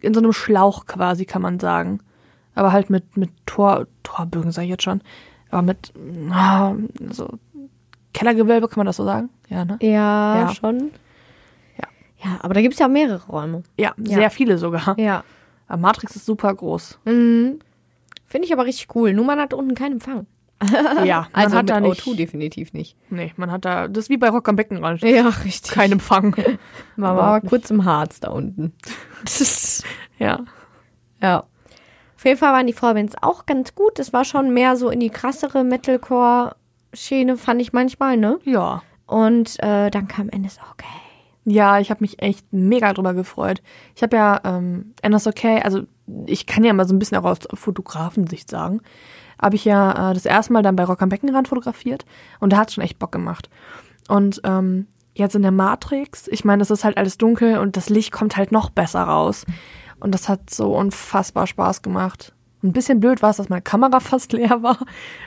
In so einem Schlauch quasi, kann man sagen. Aber halt mit, mit Tor, Torbögen, sag ich jetzt schon. Aber mit, ah, so, Kellergewölbe, kann man das so sagen? Ja, ne? Ja, Ja. schon. Ja. Ja, aber da gibt es ja auch mehrere Räume. Ja, sehr viele sogar. Ja. Aber Matrix ist super groß. Mhm. Finde ich aber richtig cool. Nur man hat unten keinen Empfang. Ja, man Also hat mit da nicht. O2 definitiv nicht. Nee, man hat da, das ist wie bei Rock am Beckenrand. Ja, richtig. Kein Empfang. War aber kurz im Harz da unten. ja. Ja. Auf jeden Fall waren die Vorbands auch ganz gut. Es war schon mehr so in die krassere Metalcore-Schiene, fand ich manchmal, ne? Ja. Und äh, dann kam NSOK. Ja, ich habe mich echt mega drüber gefreut. Ich habe ja ähm, NSOK, also ich kann ja mal so ein bisschen auch aus Fotografensicht sagen, habe ich ja äh, das erste Mal dann bei Rock am Beckenrand fotografiert und da hat schon echt Bock gemacht. Und ähm, jetzt in der Matrix, ich meine, es ist halt alles dunkel und das Licht kommt halt noch besser raus. Und das hat so unfassbar Spaß gemacht. Ein bisschen blöd war es, dass meine Kamera fast leer war,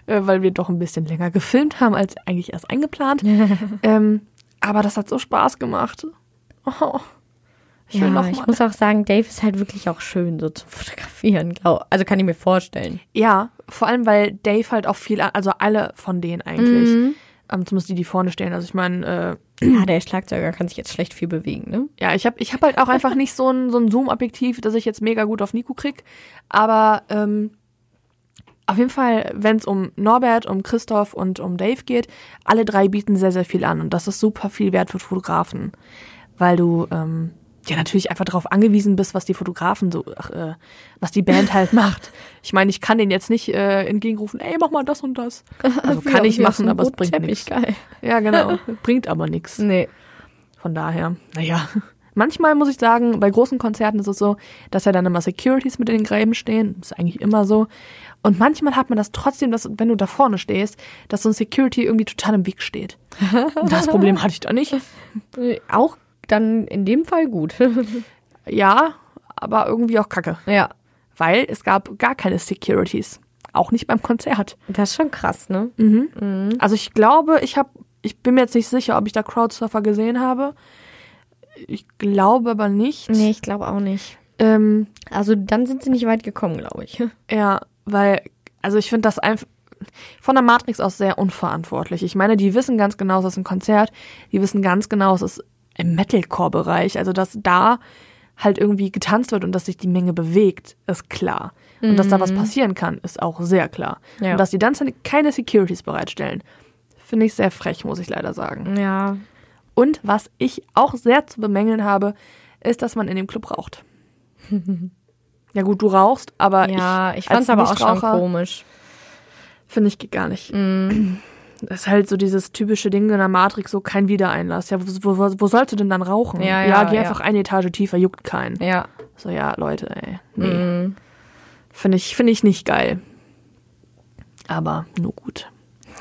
äh, weil wir doch ein bisschen länger gefilmt haben, als eigentlich erst eingeplant. ähm, aber das hat so Spaß gemacht. Oh, ich will Ja, ich muss auch sagen, Dave ist halt wirklich auch schön so zu fotografieren, glaub. Also kann ich mir vorstellen. Ja, vor allem, weil Dave halt auch viel, also alle von denen eigentlich, Mhm. ähm, zumindest die, die vorne stehen. Also ich meine, äh, Ja, der Schlagzeuger kann sich jetzt schlecht viel bewegen, ne? ja, ich habe ich hab halt auch einfach nicht so ein, so ein Zoom-Objektiv, dass ich jetzt mega gut auf Nico krieg. Aber ähm, auf jeden Fall, wenn es um Norbert, um Christoph und um Dave geht, alle drei bieten sehr, sehr viel an. Und das ist super viel wert für Fotografen. Weil du ähm, ja natürlich einfach darauf angewiesen bist, was die Fotografen so, ach, äh, was die Band halt macht. Ich meine, ich kann denen jetzt nicht äh, entgegenrufen, ey, mach mal das und das. Also kann ich machen, aber es bringt nichts. Ja, genau. Bringt aber nichts. Nee. Von daher, naja. Manchmal muss ich sagen, bei großen Konzerten ist es so, dass ja dann immer Securities mit in den Gräben stehen. Das ist eigentlich immer so. Und manchmal hat man das trotzdem, dass, wenn du da vorne stehst, dass so ein Security irgendwie total im Weg steht. Und das Problem hatte ich da nicht. Auch dann in dem Fall gut. Ja, aber irgendwie auch kacke. ja. Weil es gab gar keine Securities. Auch nicht beim Konzert. Das ist schon krass, ne? Also ich glaube, ich habe Ich bin mir jetzt nicht sicher, ob ich da Crowdsurfer gesehen habe. Ich glaube aber nicht. Nee, ich glaube auch nicht. Ähm, Also dann sind sie nicht weit gekommen, glaube ich. ja, weil, also ich finde das einfach von der Matrix aus sehr unverantwortlich. Ich meine, die wissen ganz genau, es ist ein Konzert. Die wissen ganz genau, es ist im Metalcore-Bereich. Also, dass da halt irgendwie getanzt wird und dass sich die Menge bewegt, ist klar. Und dass da was passieren kann, ist auch sehr klar. Ja. Und dass die dann keine Securities bereitstellen, finde ich sehr frech, muss ich leider sagen. Ja. Und was ich auch sehr zu bemängeln habe, ist, dass man in dem Club raucht. ja gut, du rauchst, aber Ja, ich, ich, fand's als aber auch schon komisch. Finde ich geht gar nicht. Das ist halt so dieses typische Ding in der Matrix, so kein Wiedereinlass. Ja, wo, wo, wo sollst du denn dann rauchen? Ja, ja, geh ja. einfach eine Etage tiefer, juckt keinen. Ja. So, ja, Leute, ey. Nee. Finde ich, finde ich nicht geil. Aber nur gut.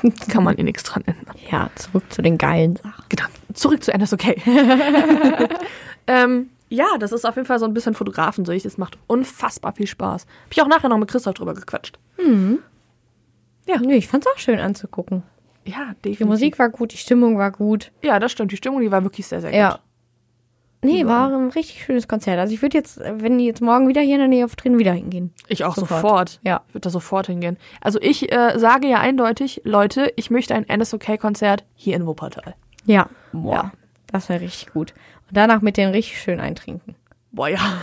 Kann man eh nichts dran ändern. Ja, zurück zu den geilen Sachen. Genau. Zurück zu NSOK. ähm, ja, das ist auf jeden Fall so ein bisschen Fotografen ich. Das macht unfassbar viel Spaß. Hab ich auch nachher noch mit Christoph drüber gequatscht. Ja. Nee, ich fand's auch schön anzugucken. Ja, definitiv. Die Musik war gut, die Stimmung war gut. Ja, das stimmt. Die Stimmung, die war wirklich sehr, sehr Ja. gut. Nee, war ein richtig schönes Konzert. Also ich würde jetzt, wenn die jetzt morgen wieder hier in der Nähe auftreten, wieder hingehen. Ich auch Sofort. sofort. Ja. Ich würde da sofort hingehen. Also ich äh, sage ja eindeutig, Leute, ich möchte ein NSOK-Konzert hier in Wuppertal. Ja. Boah. Ja. Das wäre richtig gut. Und danach mit denen richtig schön eintrinken. Boah, ja.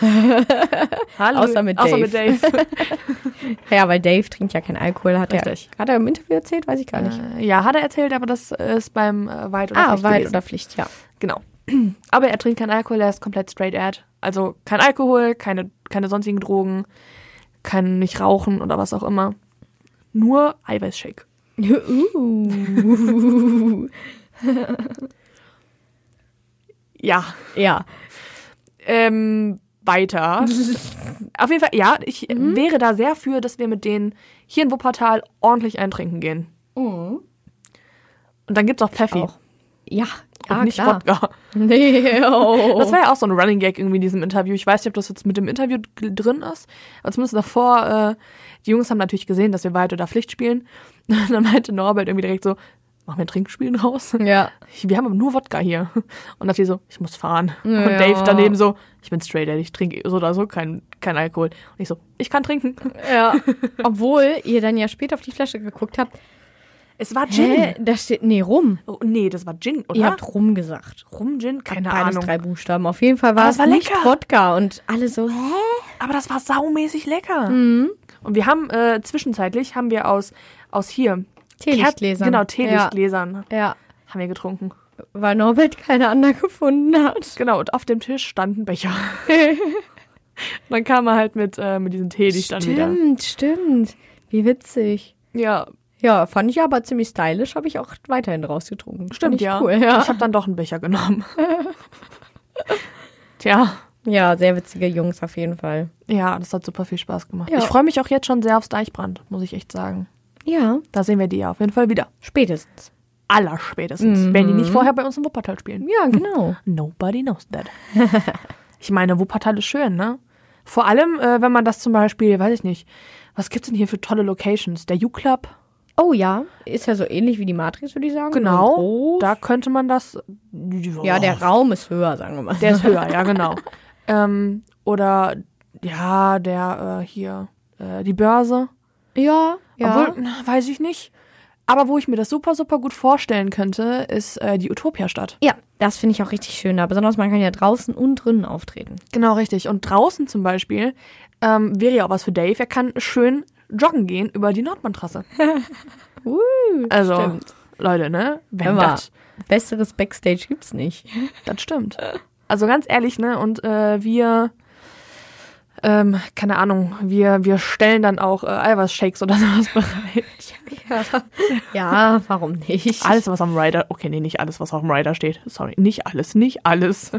Hallo. Außer mit Außer Dave. mit Dave. Ja, weil Dave trinkt ja keinen Alkohol, hat er. Richtig. Hat er im Interview erzählt? Weiß ich gar nicht. Äh, ja, hat er erzählt, aber das ist beim äh, Weit oder ah, Pflicht Weit gewesen. oder Pflicht, ja. Genau. Aber er trinkt keinen Alkohol, er ist komplett straight ad. Also kein Alkohol, keine, keine sonstigen Drogen, kein nicht rauchen oder was auch immer. Nur Eiweißshake. uh. Ja. Ja. Ähm, weiter. Auf jeden Fall, ja, ich Mhm. wäre da sehr für, dass wir mit denen hier in Wuppertal ordentlich eintrinken gehen. Mhm. Und dann gibt's auch Pfeffi. Auch. Ja, Und nicht klar. Wodka. Nee, oh. Das war ja auch so ein Running Gag irgendwie in diesem Interview. Ich weiß nicht, ob das jetzt mit dem Interview drin ist, aber zumindest davor, äh, die Jungs haben natürlich gesehen, dass wir Weit oder Pflicht spielen. Und dann meinte Norbert irgendwie direkt so, machen wir ein Trinkspiel draus? ja. Ich, wir haben aber nur Wodka hier. Und dann so, ich muss fahren. Und Ja. Dave daneben so, ich bin straight, ich trinke so oder so kein, kein Alkohol. Und ich so, ich kann trinken. Ja. Obwohl ihr dann ja später auf die Flasche geguckt habt. Es war Gin. Hä? Da steht, nee, rum. Oh, nee, das war Gin, oder? Ihr habt rum gesagt. Rum Gin? Keine Beides Ahnung. drei Buchstaben. Auf jeden Fall war Aber es es war nicht lecker. Wodka und alle so, hä? Aber das war saumäßig lecker. Mhm. Und wir haben äh, zwischenzeitlich haben wir aus, aus hier Teelichtgläsern. Genau, Teelichtgläsern Ja. haben wir getrunken. Weil Norbert keine anderen gefunden hat. Genau, und auf dem Tisch stand ein Becher. dann kam er halt mit, äh, mit diesem Teelicht dann wieder. Stimmt, stimmt. Wie witzig. Ja, Ja, fand ich aber ziemlich stylisch, habe ich auch weiterhin draus getrunken. stimmt, ja. Cool, ja. Ich habe dann doch einen Becher genommen. Tja, ja, sehr witzige Jungs auf jeden Fall. ja, das hat super viel Spaß gemacht. Ja. Ich freue mich auch jetzt schon sehr aufs Deichbrand, muss ich echt sagen. Ja, Da sehen wir die ja auf jeden Fall wieder. spätestens. Allerspätestens. Wenn die nicht vorher bei uns im Wuppertal spielen. Ja, genau. Nobody knows that. ich meine, Wuppertal ist schön, ne? Vor allem, äh, wenn man das zum Beispiel, weiß ich nicht, was gibt's denn hier für tolle Locations? Der U-Club, Oh ja, ist ja so ähnlich wie die Matrix, würde ich sagen. genau. Da könnte man das. ja, der Raum ist höher, sagen wir mal. Der ist höher, ja, genau. ähm, oder, ja, der äh, hier, äh, die Börse. Ja, ja. Obwohl, na, weiß ich nicht. Aber wo ich mir das super, super gut vorstellen könnte, ist äh, die Utopia-Stadt. ja, das finde ich auch richtig schön. Da. Besonders man kann ja draußen und drinnen auftreten. Genau, richtig. Und draußen zum Beispiel ähm, wäre ja auch was für Dave. Er kann schön joggen gehen über die Nordbahntrasse. Uh, Also, Stimmt. Leute, ne? Wenn Hör das, besseres Backstage gibt's nicht. das stimmt. Also ganz ehrlich, ne? Und äh, wir, ähm, keine Ahnung, wir, wir stellen dann auch äh, Eiweißshakes oder sowas bereit. Ja. ja, warum nicht? Alles, was am Rider, okay, nee, nicht alles, was auf dem Rider steht. Sorry, nicht alles, nicht alles.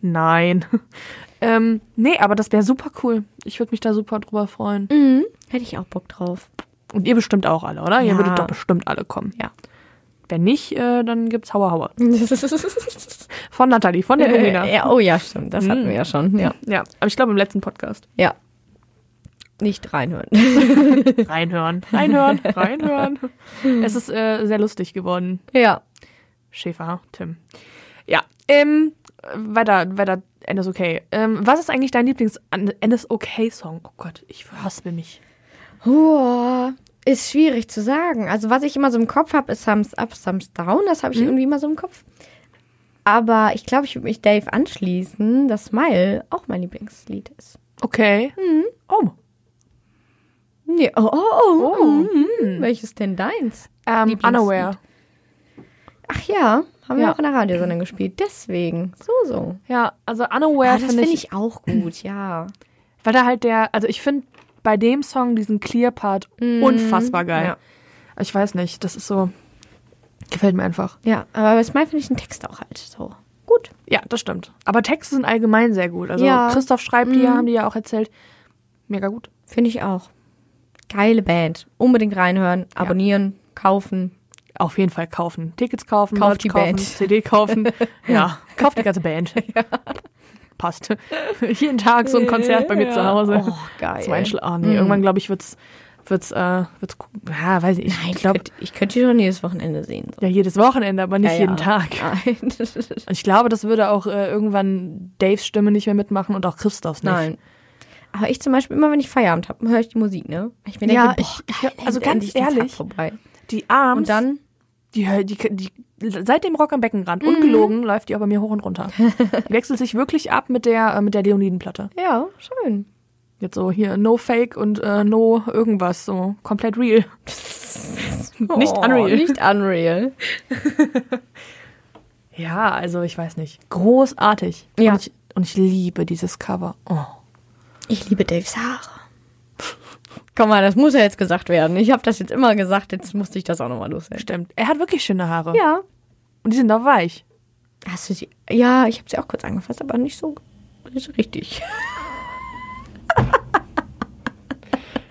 Nein. Ähm, nee, aber das wäre super cool. Ich würde mich da super drüber freuen. Mhm. Hätte ich auch Bock drauf. Und ihr bestimmt auch alle, oder? Ihr Ja. würdet doch bestimmt alle kommen. Ja. Wenn nicht, äh, dann gibt's Hauer Hauer. Von Nathalie, von der Lumina. ja, oh ja, stimmt. Das hatten wir ja schon. Ja. Ja, aber ich glaube im letzten Podcast. ja. Nicht reinhören. Reinhören, reinhören, reinhören. Es ist äh, sehr lustig geworden. ja. Schäfer, Tim. Ja, ähm, weiter, weiter, NSOK. Ähm, was ist eigentlich dein Lieblings-NSOK-Song? Oh Gott, ich verhaspel mich. Huh, ist schwierig zu sagen. Also was ich immer so im Kopf habe, ist Thumbs Up, Thumbs Down. Das habe ich Mhm. irgendwie immer so im Kopf. Aber ich glaube, ich würde mich Dave anschließen, dass Smile auch mein Lieblingslied ist. Okay. Oh. Nee, oh, oh, oh. oh. Welches denn deins? Ähm, Lieblingslied. Unaware. Ach ja, haben wir Ja. auch in der Radiosendung gespielt. Deswegen. So, so. Ja, also Unaware Ah, das finde finde ich, ich auch gut, ja. weil da halt der, also ich finde bei dem Song diesen Clear-Part unfassbar geil. Ja. Ich weiß nicht, das ist so, gefällt mir einfach. Ja, aber bei Smile finde ich den Text auch halt so gut. Ja, das stimmt. Aber Texte sind allgemein sehr gut. Also Ja. Christoph schreibt die ja, haben die ja auch erzählt. Mega gut. Finde ich auch. Geile Band. Unbedingt reinhören, abonnieren, kaufen. Auf jeden Fall kaufen. Tickets kaufen, Merch die kaufen, Band. CD kaufen. ja, kauft die ganze Band. Passt. Jeden Tag so ein Konzert bei mir zu Hause. Oh, geil. Zum Einschlafen. Ah, nee, irgendwann glaube ich wird's wird's äh, wird's ja, weiß ich, Nein, ich glaube ich, könnte die schon jedes Wochenende sehen. So. ja jedes Wochenende, aber nicht Ja, jeden ja. Tag. Nein. Und ich glaube, das würde auch äh, irgendwann Daves Stimme nicht mehr mitmachen und auch Christophs nicht. Nein. Aber ich zum Beispiel, immer wenn ich Feierabend habe, höre ich die Musik, ne? Ich bin Ja, denke, ich- boah, ich- geil, also ganz ehrlich, vorbei. Die Arms Und dann, Die, die, die, seit dem Rock am Beckenrand, Mhm. ungelogen, läuft die auch bei mir hoch und runter. Die wechselt sich wirklich ab mit der, äh, mit der Leonidenplatte. ja, schön. Jetzt so hier no fake und äh, no irgendwas, so komplett real. nicht Oh, unreal. Nicht unreal. Ja, also ich weiß nicht. Großartig. Ja. Und, ich, und ich liebe dieses Cover. Oh. Ich liebe Daves Haare. Komm mal, das muss ja jetzt gesagt werden. Ich habe das jetzt immer gesagt, jetzt musste ich das auch nochmal loswerden. Stimmt. Er hat wirklich schöne Haare. Ja. Und die sind auch weich. Hast du sie? Ja, ich habe sie auch kurz angefasst, aber nicht so, nicht so richtig.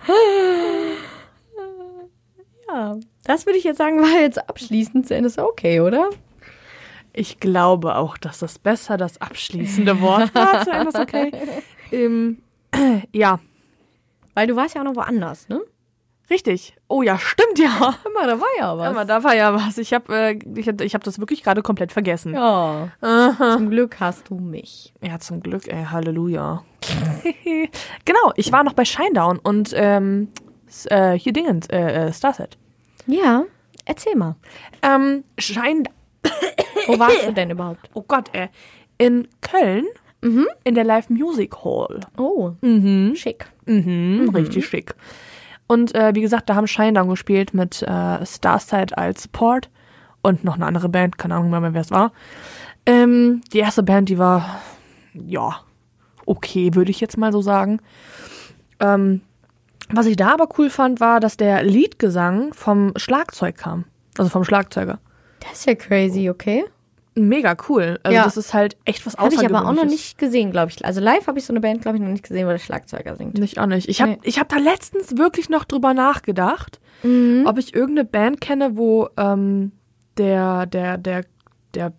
ja, das würde ich jetzt sagen, war jetzt abschließend zu Ende. Ist okay, oder? Ich glaube auch, dass das besser das abschließende Wort war. Zu Ende ist okay. Ähm, ja, Weil du warst ja auch noch woanders, ne? Richtig. Oh ja, stimmt ja. Mal, da war ja was. Aber da war ja was. Ich habe äh, ich hab, ich hab das wirklich gerade komplett vergessen. ja. Zum Glück hast du mich. Ja, zum Glück, ey, Halleluja. genau, ich war noch bei Shinedown und ähm, äh, hier Dingens, äh, äh, Starset. Ja, erzähl mal. Ähm, Shine, Wo warst du denn überhaupt? oh Gott, ey, in Köln in der Live Music Hall. Oh, schick. Mhm, richtig schick. Und äh, wie gesagt, da haben Shinedown gespielt mit äh, Starsight als Support und noch eine andere Band, keine Ahnung mehr, wer es war. Ähm, die erste Band, die war, ja, okay, würde ich jetzt mal so sagen. Ähm, was ich da aber cool fand, war, dass der Leadgesang vom Schlagzeug kam. Also vom Schlagzeuger. Das ist ja crazy, okay? Mega cool. Also Ja. das ist halt echt was Habe ich Außergewöhnliches. aber auch noch nicht gesehen, glaube ich. Also live habe ich so eine Band, glaube ich, noch nicht gesehen, wo der Schlagzeuger singt. Nicht auch nicht. Ich habe Nee. ich hab da letztens wirklich noch drüber nachgedacht, Mhm. ob ich irgendeine Band kenne, wo ähm, der, der, der, der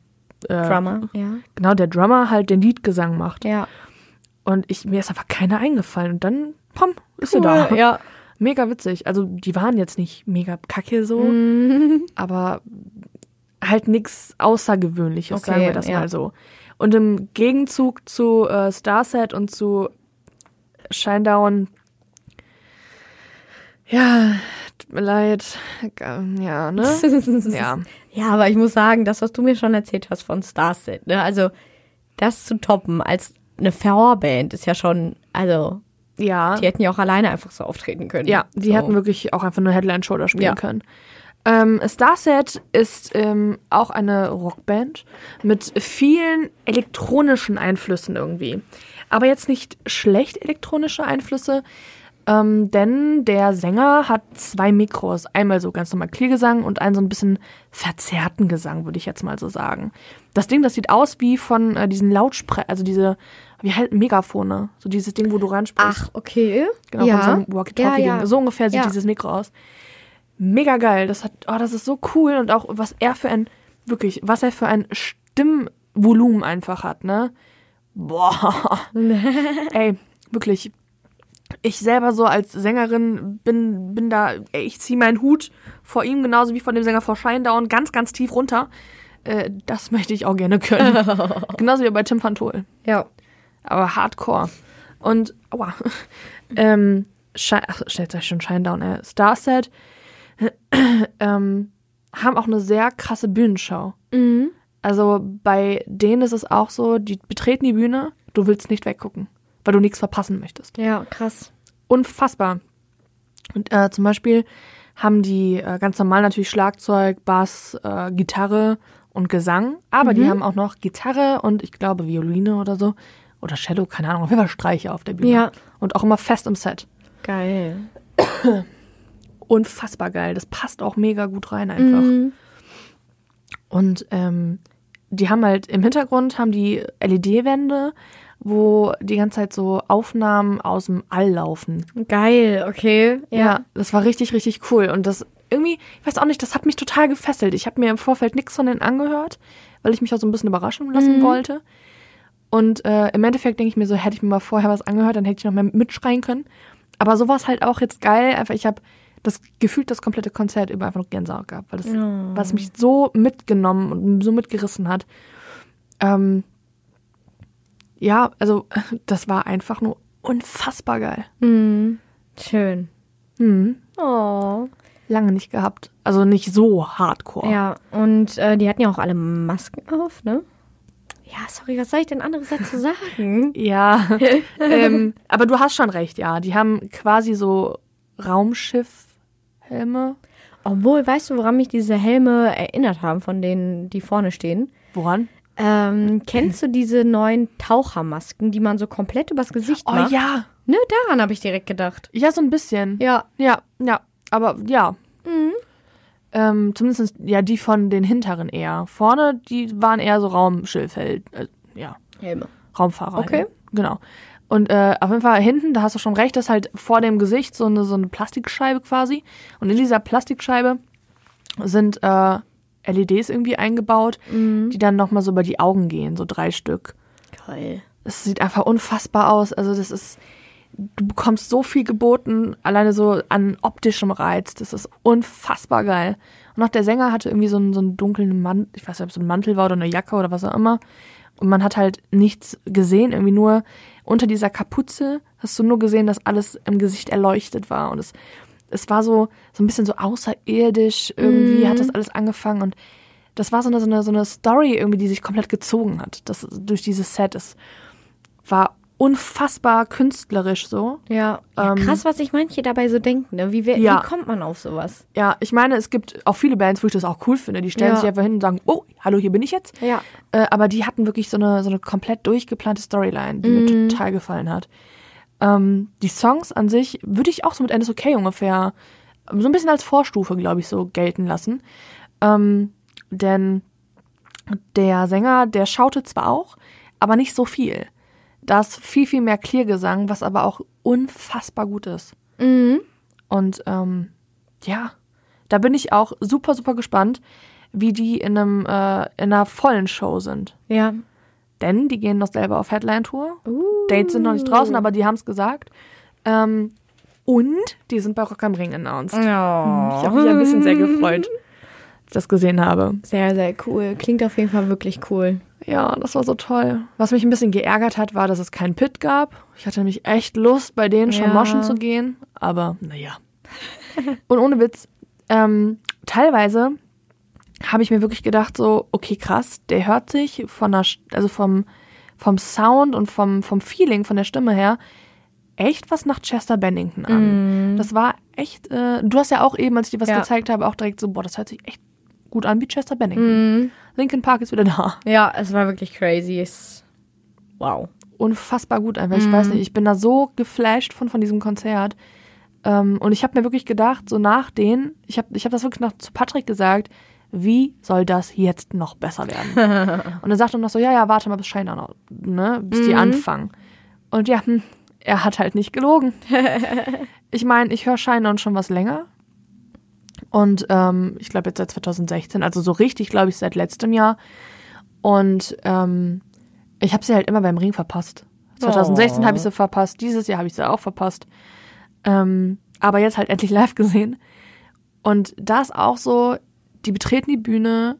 äh, Drummer, ja. Genau, der Drummer halt den Liedgesang macht. Ja. Und ich, mir ist einfach keiner eingefallen. Und dann, pom, ist sie da. Ja. Mega witzig. Also die waren jetzt nicht mega kacke so, Mhm. aber halt nichts Außergewöhnliches, Okay, sagen wir das ja. mal so. Und im Gegenzug zu äh, Starset und zu Shinedown, ja, tut mir leid, ja, ne? Ja. Ja, aber ich muss sagen, das, was du mir schon erzählt hast von Starset, ne? Also, das zu toppen als eine Vorband ist ja schon, also, Ja. die hätten ja auch alleine einfach so auftreten können. Ja, die so. hätten wirklich auch einfach nur Headline-Shoulder spielen Ja. können. Ähm, Starset ist ähm, auch eine Rockband mit vielen elektronischen Einflüssen irgendwie. Aber jetzt nicht schlecht elektronische Einflüsse, ähm, denn der Sänger hat zwei Mikros. Einmal so ganz normal Kliergesang und einen so ein bisschen verzerrten Gesang, würde ich jetzt mal so sagen. Das Ding, das sieht aus wie von äh, diesen Lautsprechern, also diese, wie halt Megafone. So dieses Ding, wo du reinsprichst. Ach, okay. Genau, ja. von so einem Walkie-Talkie. Ja, ja. So ungefähr sieht dieses Mikro aus. Mega geil. Das hat, oh, das ist so cool und auch was er für ein, wirklich, was er für ein Stimmvolumen einfach hat, ne? Boah. Ey, wirklich. Ich selber so als Sängerin bin, bin da, ey, ich ziehe meinen Hut vor ihm genauso wie vor dem Sänger vor Shinedown ganz, ganz tief runter. äh, das möchte ich auch gerne können. Genauso wie bei Tim van Tol. Ja. Aber hardcore. Und, aua. ähm, Shi- ach, stellt euch schon Shinedown, äh, Starset ähm, haben auch eine sehr krasse Bühnenshow. Mhm. Also bei denen ist es auch so, die betreten die Bühne, du willst nicht weggucken, weil du nichts verpassen möchtest. Ja, krass. Unfassbar. Und äh, zum Beispiel haben die äh, ganz normal natürlich Schlagzeug, Bass, äh, Gitarre und Gesang, aber die haben auch noch Gitarre und ich glaube Violine oder so. Oder Cello, keine Ahnung, auf jeden Fall Streicher auf der Bühne. Ja. Und auch immer fest im Set. Geil. Unfassbar geil. Das passt auch mega gut rein einfach. Mhm. Und ähm, die haben halt im Hintergrund haben die LED-Wände, wo die ganze Zeit so Aufnahmen aus dem All laufen. Geil, okay. Ja, das war richtig, richtig cool. Und das irgendwie, ich weiß auch nicht, das hat mich total gefesselt. Ich habe mir im Vorfeld nichts von denen angehört, weil ich mich auch so ein bisschen überraschen lassen wollte. Und äh, im Endeffekt denke ich mir so, hätte ich mir mal vorher was angehört, dann hätte ich noch mehr mitschreien können. Aber so war es halt auch jetzt geil. Einfach, ich habe das gefühlt das komplette Konzert über einfach nur Gänsehaut gehabt, weil das, was mich so mitgenommen und so mitgerissen hat. Ähm, ja, also das war einfach nur unfassbar geil. Mhm. Schön. Mhm. Oh. Lange nicht gehabt. Also nicht so hardcore. Ja, und äh, die hatten ja auch alle Masken auf, ne? Ja, sorry, was soll ich denn anderes dazu sagen? Ja, ähm, aber du hast schon recht, ja. Die haben quasi so Raumschiff-Helme. Obwohl, weißt du, woran mich diese Helme erinnert haben, von denen, die vorne stehen? Woran? Ähm, kennst du diese neuen Tauchermasken, die man so komplett übers Gesicht Oh macht? ja. Ne, daran habe ich direkt gedacht. Ja, so ein bisschen. Ja. Ja, ja. Aber ja. Ähm, zumindest ja die von den hinteren eher. Vorne, die waren eher so Raumschifffeld. Äh, ja, Helme. Raumfahrer. Okay. Genau. Und äh, auf jeden Fall hinten, da hast du schon recht, das ist halt vor dem Gesicht so eine, so eine Plastikscheibe quasi. Und in dieser Plastikscheibe sind äh, LEDs irgendwie eingebaut, die dann nochmal so über die Augen gehen, so drei Stück. Geil. Es sieht einfach unfassbar aus. Also das ist, du bekommst so viel geboten, alleine so an optischem Reiz. Das ist unfassbar geil. Und auch der Sänger hatte irgendwie so einen, so einen dunklen Mantel, ich weiß nicht, ob es ein Mantel war oder eine Jacke oder was auch immer. Und man hat halt nichts gesehen, irgendwie nur unter dieser Kapuze hast du nur gesehen, dass alles im Gesicht erleuchtet war. Und es, es war so, so ein bisschen so außerirdisch, irgendwie hat das alles angefangen. Und das war so eine, so eine, so eine Story irgendwie, die sich komplett gezogen hat. Das, durch dieses Set. Es war unfassbar künstlerisch so. Ja. ja Ähm, krass, was sich manche dabei so denken. Ne? Wie, wer- Ja. wie kommt man auf sowas? Ja, ich meine, es gibt auch viele Bands, wo ich das auch cool finde. Die stellen Ja. sich einfach hin und sagen, oh, hallo, hier bin ich jetzt. Ja. Äh, aber die hatten wirklich so eine, so eine komplett durchgeplante Storyline, die mir total gefallen hat. Ähm, die Songs an sich würde ich auch so mit NSOK ungefähr so ein bisschen als Vorstufe, glaube ich, so gelten lassen. Ähm, denn der Sänger, der schaute zwar auch, aber nicht so viel. Da ist viel, viel mehr Clear-Gesang, was aber auch unfassbar gut ist. Mhm. Und ähm, ja, da bin ich auch super, super gespannt, wie die in, einem, äh, in einer vollen Show sind. Ja. Denn die gehen noch selber auf Headline-Tour. Dates sind noch nicht draußen, aber die haben es gesagt. Ähm, und die sind bei Rock am Ring announced. Ja. Ich habe mich ein bisschen sehr gefreut, als ich das gesehen habe. Sehr, sehr cool. Klingt auf jeden Fall wirklich cool. Ja, das war so toll. Was mich ein bisschen geärgert hat, war, dass es keinen Pit gab. Ich hatte nämlich echt Lust, bei denen schon Ja. moschen zu gehen. Aber naja. Und ohne Witz, ähm, teilweise habe ich mir wirklich gedacht, so, okay, krass, der hört sich von der, also vom, vom Sound und vom, vom Feeling, von der Stimme her, echt was nach Chester Bennington an. Das war echt, äh, du hast ja auch eben, als ich dir was Ja. gezeigt habe, auch direkt so, boah, das hört sich echt gut an wie Chester Bennington. Linkin Park ist wieder da. Ja, es war wirklich crazy. Es wow. unfassbar gut einfach. Ich weiß nicht, ich bin da so geflasht von, von diesem Konzert. Ähm, und ich habe mir wirklich gedacht, so nach denen, ich habe ich hab das wirklich noch zu Patrick gesagt, wie soll das jetzt noch besser werden? und er sagte noch so, ja, ja, warte mal bis Shine noch, ne, bis die anfangen. Und ja, hm, er hat halt nicht gelogen. ich meine, ich höre Shine On schon was länger. Und ähm, ich glaube jetzt seit 2016, also so richtig, glaube ich, seit letztem Jahr. Und ähm, ich habe sie halt immer beim Ring verpasst. 2016 Oh. habe ich sie verpasst, dieses Jahr habe ich sie auch verpasst. Ähm, aber jetzt halt endlich live gesehen. Und da ist auch so, die betreten die Bühne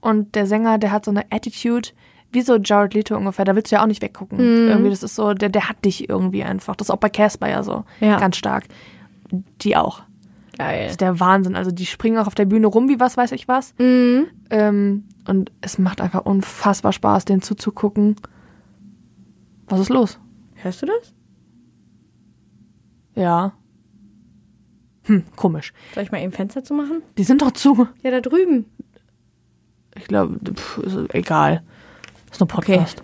Und der Sänger, der hat so eine Attitude, wie so Jared Leto ungefähr. Da willst du ja auch nicht weggucken. Irgendwie, das ist so, der, der hat dich irgendwie einfach. Das ist auch bei Casper ja so. Ja. Ganz stark. Die auch. Geil. Das ist der Wahnsinn. Also die springen auch auf der Bühne rum, wie was weiß ich was. Mhm. Ähm, und es macht einfach unfassbar Spaß, denen zuzugucken. Was ist los? Hörst du das? Ja. Hm, komisch. Soll ich mal eben Fenster zu machen? Die sind doch zu. Ja, da drüben. Ich glaube, egal. Ist nur Podcast.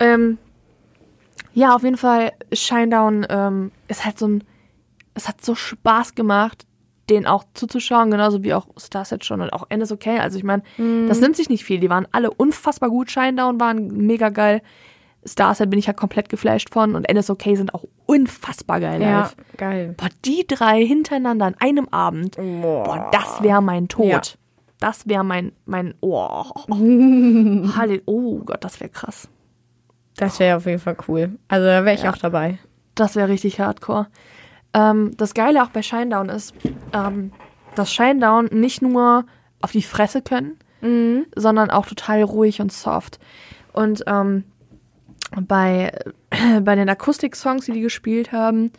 Ähm, ja, auf jeden Fall, Shinedown ähm, ist halt so ein. Es hat so Spaß gemacht, den auch zuzuschauen, genauso wie auch Starset schon und auch NSOK. Also ich meine, das nimmt sich nicht viel. Die waren alle unfassbar gut. Shinedown waren mega geil. Starset bin ich ja komplett geflasht von und NSOK sind auch unfassbar geil Ja, live. geil. Boah, die drei hintereinander an einem Abend. Boah, das wäre mein Tod. Ja. Das wäre mein, mein, oh, Halle, oh Gott, das wäre krass. Das wäre auf jeden Fall cool. Also da wäre ich Ja. auch dabei. Das wäre richtig hardcore. Ähm, das Geile auch bei Shinedown ist, ähm, dass Shinedown nicht nur auf die Fresse können, sondern auch total ruhig und soft. Und ähm, bei, bei den Akustik-Songs, die die gespielt haben,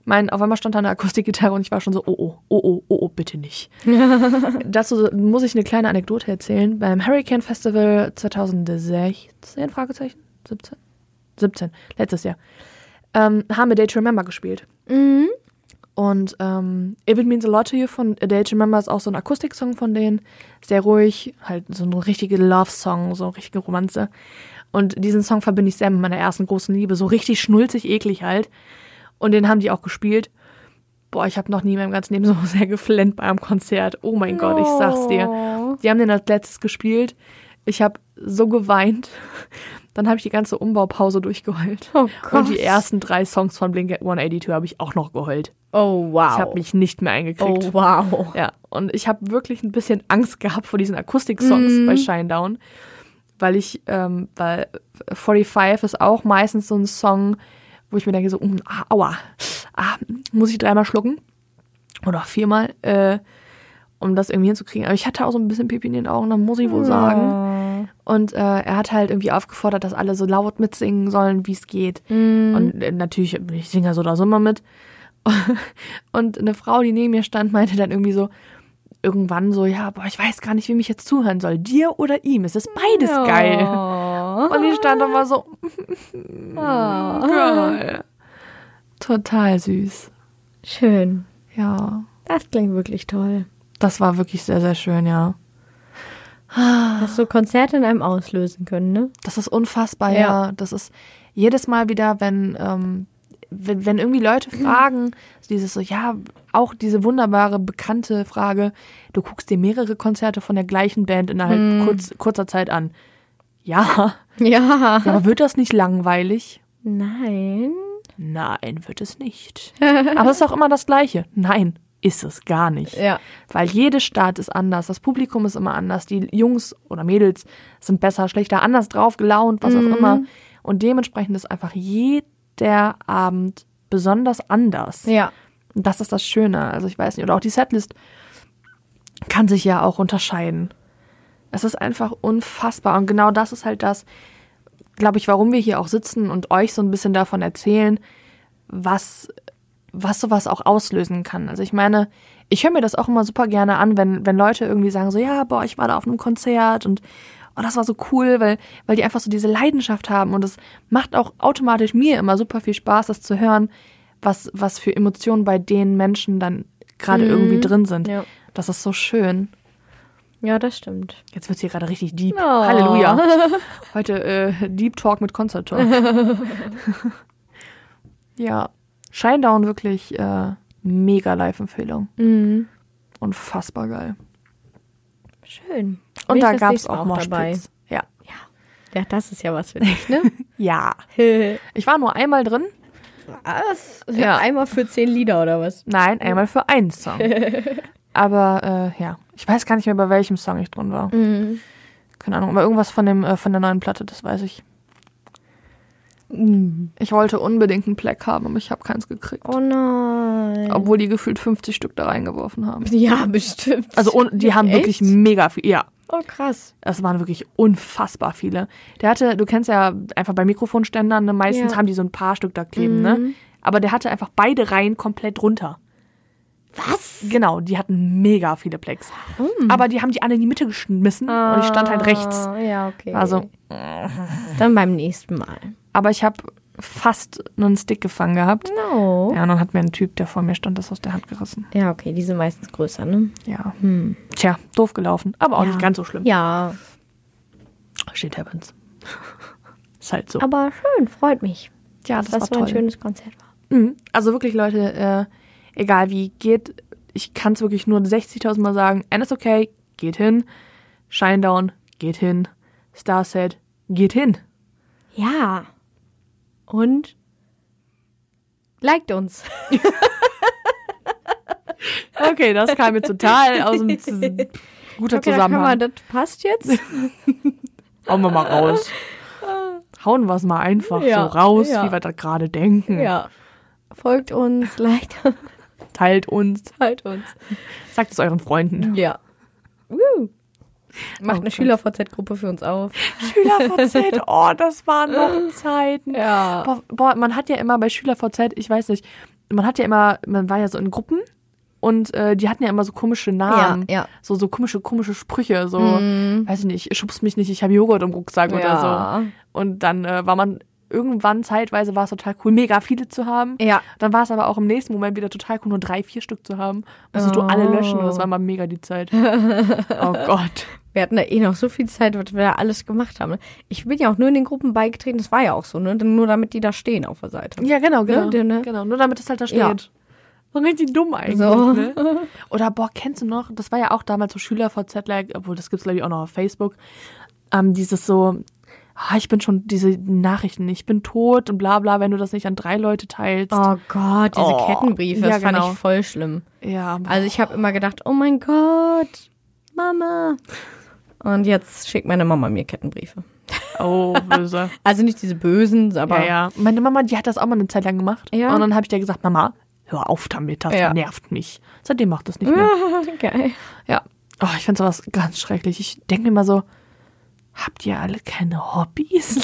ich meine, auf einmal stand da eine Akustikgitarre und ich war schon so, oh, oh, oh, oh, oh, oh, bitte nicht. Dazu muss ich eine kleine Anekdote erzählen. Beim Hurricane Festival 2016, Fragezeichen? 17? 17, letztes Jahr, ähm, haben wir Day to Remember gespielt. Und ähm, If It Means a Lot to You von A Day to Remember ist auch so ein Akustiksong von denen. Sehr ruhig, halt so ein richtige Love-Song, so eine richtige Romanze. Und diesen Song verbinde ich sehr mit meiner ersten großen Liebe. So richtig schnulzig, eklig halt. Und den haben die auch gespielt. Boah, ich habe noch nie in meinem ganzen Leben so sehr geflennt bei einem Konzert. Oh mein Gott, ich sag's dir. Die haben den als letztes gespielt. Ich habe so geweint. Dann habe ich die ganze Umbaupause durchgeheult. Oh Gott. Und die ersten drei Songs von Blink 182 habe ich auch noch geheult. Oh, wow. Ich habe mich nicht mehr eingekriegt. Oh, wow. Ja, und ich habe wirklich ein bisschen Angst gehabt vor diesen Akustik-Songs Mhm. bei Shinedown, weil ich, ähm, weil 45 ist auch meistens so ein Song, wo ich mir denke so, ah, aua, ah, muss ich dreimal schlucken oder auch viermal, äh, um das irgendwie hinzukriegen. Aber ich hatte auch so ein bisschen Pipi in den Augen, dann muss ich wohl sagen. Und äh, er hat halt irgendwie aufgefordert, dass alle so laut mitsingen sollen, wie es geht. Und äh, natürlich, ich singe ja so oder so immer mit. Und eine Frau, die neben mir stand, meinte dann irgendwie so, irgendwann so, ja, boah, ich weiß gar nicht, wem ich jetzt zuhören soll. Dir oder ihm. Es ist beides geil. Und ich stand dann mal so, geil. Total süß. Schön. Ja. Das klingt wirklich toll. Das war wirklich sehr, sehr schön, ja. Hast du Konzerte in einem auslösen können, ne? Das ist unfassbar, Ja. ja. Das ist jedes Mal wieder, wenn, ähm, wenn, wenn irgendwie Leute fragen, dieses so, ja, auch diese wunderbare, bekannte Frage, du guckst dir mehrere Konzerte von der gleichen Band innerhalb kurz, kurzer Zeit an. Ja, Ja. ja, aber wird das nicht langweilig? Nein. Nein, wird es nicht. Aber es ist auch immer das Gleiche. Nein, ist es gar nicht. Ja. Weil jede Stadt ist anders, das Publikum ist immer anders, die Jungs oder Mädels sind besser, schlechter, anders drauf, gelaunt, was Mhm. auch immer. Und dementsprechend ist einfach jeder Abend besonders anders. Ja. Und das ist das Schöne. Also ich weiß nicht, oder auch die Setlist kann sich ja auch unterscheiden. Es ist einfach unfassbar. Und genau das ist halt das, glaube ich, warum wir hier auch sitzen und euch so ein bisschen davon erzählen, was, was sowas auch auslösen kann. Also ich meine, ich höre mir das auch immer super gerne an, wenn, wenn Leute irgendwie sagen so, ja, boah, ich war da auf einem Konzert und oh, das war so cool, weil, weil die einfach so diese Leidenschaft haben und es macht auch automatisch mir immer super viel Spaß, das zu hören, was, was für Emotionen bei den Menschen dann gerade irgendwie drin sind. Ja. Das ist so schön. Ja, das stimmt. Jetzt wird's hier gerade richtig deep. Oh. Halleluja. Heute äh, Deep Talk mit Concert Talk. ja, Shinedown wirklich äh, mega Live-Empfehlung. Mhm. Unfassbar geil. Schön. Und Bin ich da gab's nächste Mal auch dabei. Moshpits. Ja. Ja, das ist ja was für dich, ne? Ja. Ich war nur einmal drin. was? Ja. Einmal für zehn Lieder oder was? Nein, einmal für einen Song. Aber äh, ja, ich weiß gar nicht mehr, bei welchem Song ich drin war. Mhm. Keine Ahnung, aber irgendwas von dem äh, von der neuen Platte, das weiß ich. Mhm. Ich wollte unbedingt ein Plaque haben, aber ich habe keins gekriegt. Oh nein. Obwohl die gefühlt 50 Stück da reingeworfen haben. Ja, bestimmt. Also und die haben Echt? wirklich mega viel. Ja. Oh, krass. Das waren wirklich unfassbar viele. Der hatte, du kennst ja einfach bei Mikrofonständern, ne, meistens Ja. haben die so ein paar Stück da kleben, ne? Aber der hatte einfach beide Reihen komplett runter. Was? Genau, die hatten mega viele Plex. Aber die haben die alle in die Mitte geschmissen und ich stand halt rechts. Ah, Ja, okay. Also, Dann beim nächsten Mal. Aber ich habe fast einen Stick gefangen gehabt. No. Ja, und dann hat mir ein Typ, der vor mir stand, das aus der Hand gerissen. Ja, okay, die sind meistens größer, ne? Ja. Tja, doof gelaufen, aber auch Ja. nicht ganz so schlimm. Ja, Shit happens. Ist halt so. aber schön, freut mich. ja, dass das, das war so ein toll. schönes Konzert war. Mhm. Also wirklich, Leute, äh, egal wie geht, ich kann es wirklich nur 60.000 Mal sagen. NSOK, geht hin. Shinedown, geht hin. Starset, geht hin. Ja. Und liked uns. Okay, das kam mir total aus dem Z guter Okay, Zusammenhang. das passt jetzt. Hauen wir mal raus. Hauen wir es mal einfach Ja, so raus, ja. wie wir da gerade denken. ja. Folgt uns, liked uns, Teilt uns, teilt uns. sagt es euren Freunden. Ja. Woo. Macht Oh eine. Schüler-VZ-Gruppe für uns auf. SchülerVZ, oh, das waren noch Zeiten. Ja. Boah, boah, man hat ja immer bei SchülerVZ, ich weiß nicht, man hat ja immer, man war ja so in Gruppen und äh, die hatten ja immer so komische Namen. Ja, ja. So, so komische, komische Sprüche, so, weiß ich nicht, schubst mich nicht, ich habe Joghurt im Rucksack oder Ja. so. Und dann äh, war man irgendwann zeitweise war es total cool, mega viele zu haben. Ja. Dann war es aber auch im nächsten Moment wieder total cool, nur drei, vier Stück zu haben. Musstest du alle löschen und das war mal mega die Zeit. oh Gott. Wir hatten da eh noch so viel Zeit, was wir da alles gemacht haben. Ich bin ja auch nur in den Gruppen beigetreten, das war ja auch so, ne? Nur damit die da stehen auf der Seite. Ja, genau, genau. Ja, ne? Genau, nur damit es halt da steht. Ja. So richtig dumm eigentlich, So. ne? Oder, boah, kennst du noch, das war ja auch damals so Schüler-VZ, like, obwohl das gibt's glaube ich auch noch auf Facebook, ähm, dieses so, ah, ich bin schon, diese Nachrichten, ich bin tot und bla bla, wenn du das nicht an drei Leute teilst. Oh Gott, diese Oh. Kettenbriefe, das Ja, fand genau. ich voll schlimm. Ja, Also ich habe immer gedacht, oh mein Gott, Mama. Und jetzt schickt meine Mama mir Kettenbriefe. oh, böse. Also nicht diese bösen, aber ja, ja. Meine Mama, die hat das auch mal eine Zeit lang gemacht. Ja. Und dann habe ich dir gesagt, Mama, hör auf damit, das Ja. nervt mich. Seitdem macht das nicht mehr. geil. Ja. Oh, ich finde sowas ganz schrecklich. Ich denke mir immer so, habt ihr alle keine Hobbys?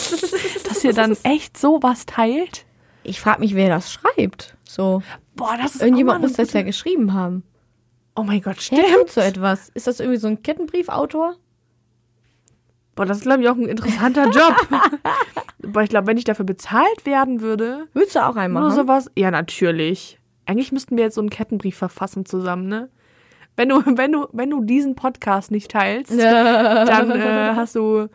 Dass ihr dann echt sowas teilt? Ich frage mich, wer das schreibt. So, Boah, das ist irgendjemand muss das ja geschrieben haben. Oh mein Gott, stimmt. tut so etwas? Ist das irgendwie so ein Kettenbriefautor? Boah, das ist, glaube ich, auch ein interessanter Job. Boah, ich glaube, wenn ich dafür bezahlt werden würde, Würdest du auch einen nur sowas. Ja, natürlich. Eigentlich müssten wir jetzt so einen Kettenbrief verfassen zusammen, ne? Wenn du, wenn du, wenn du diesen Podcast nicht teilst, dann äh, hast du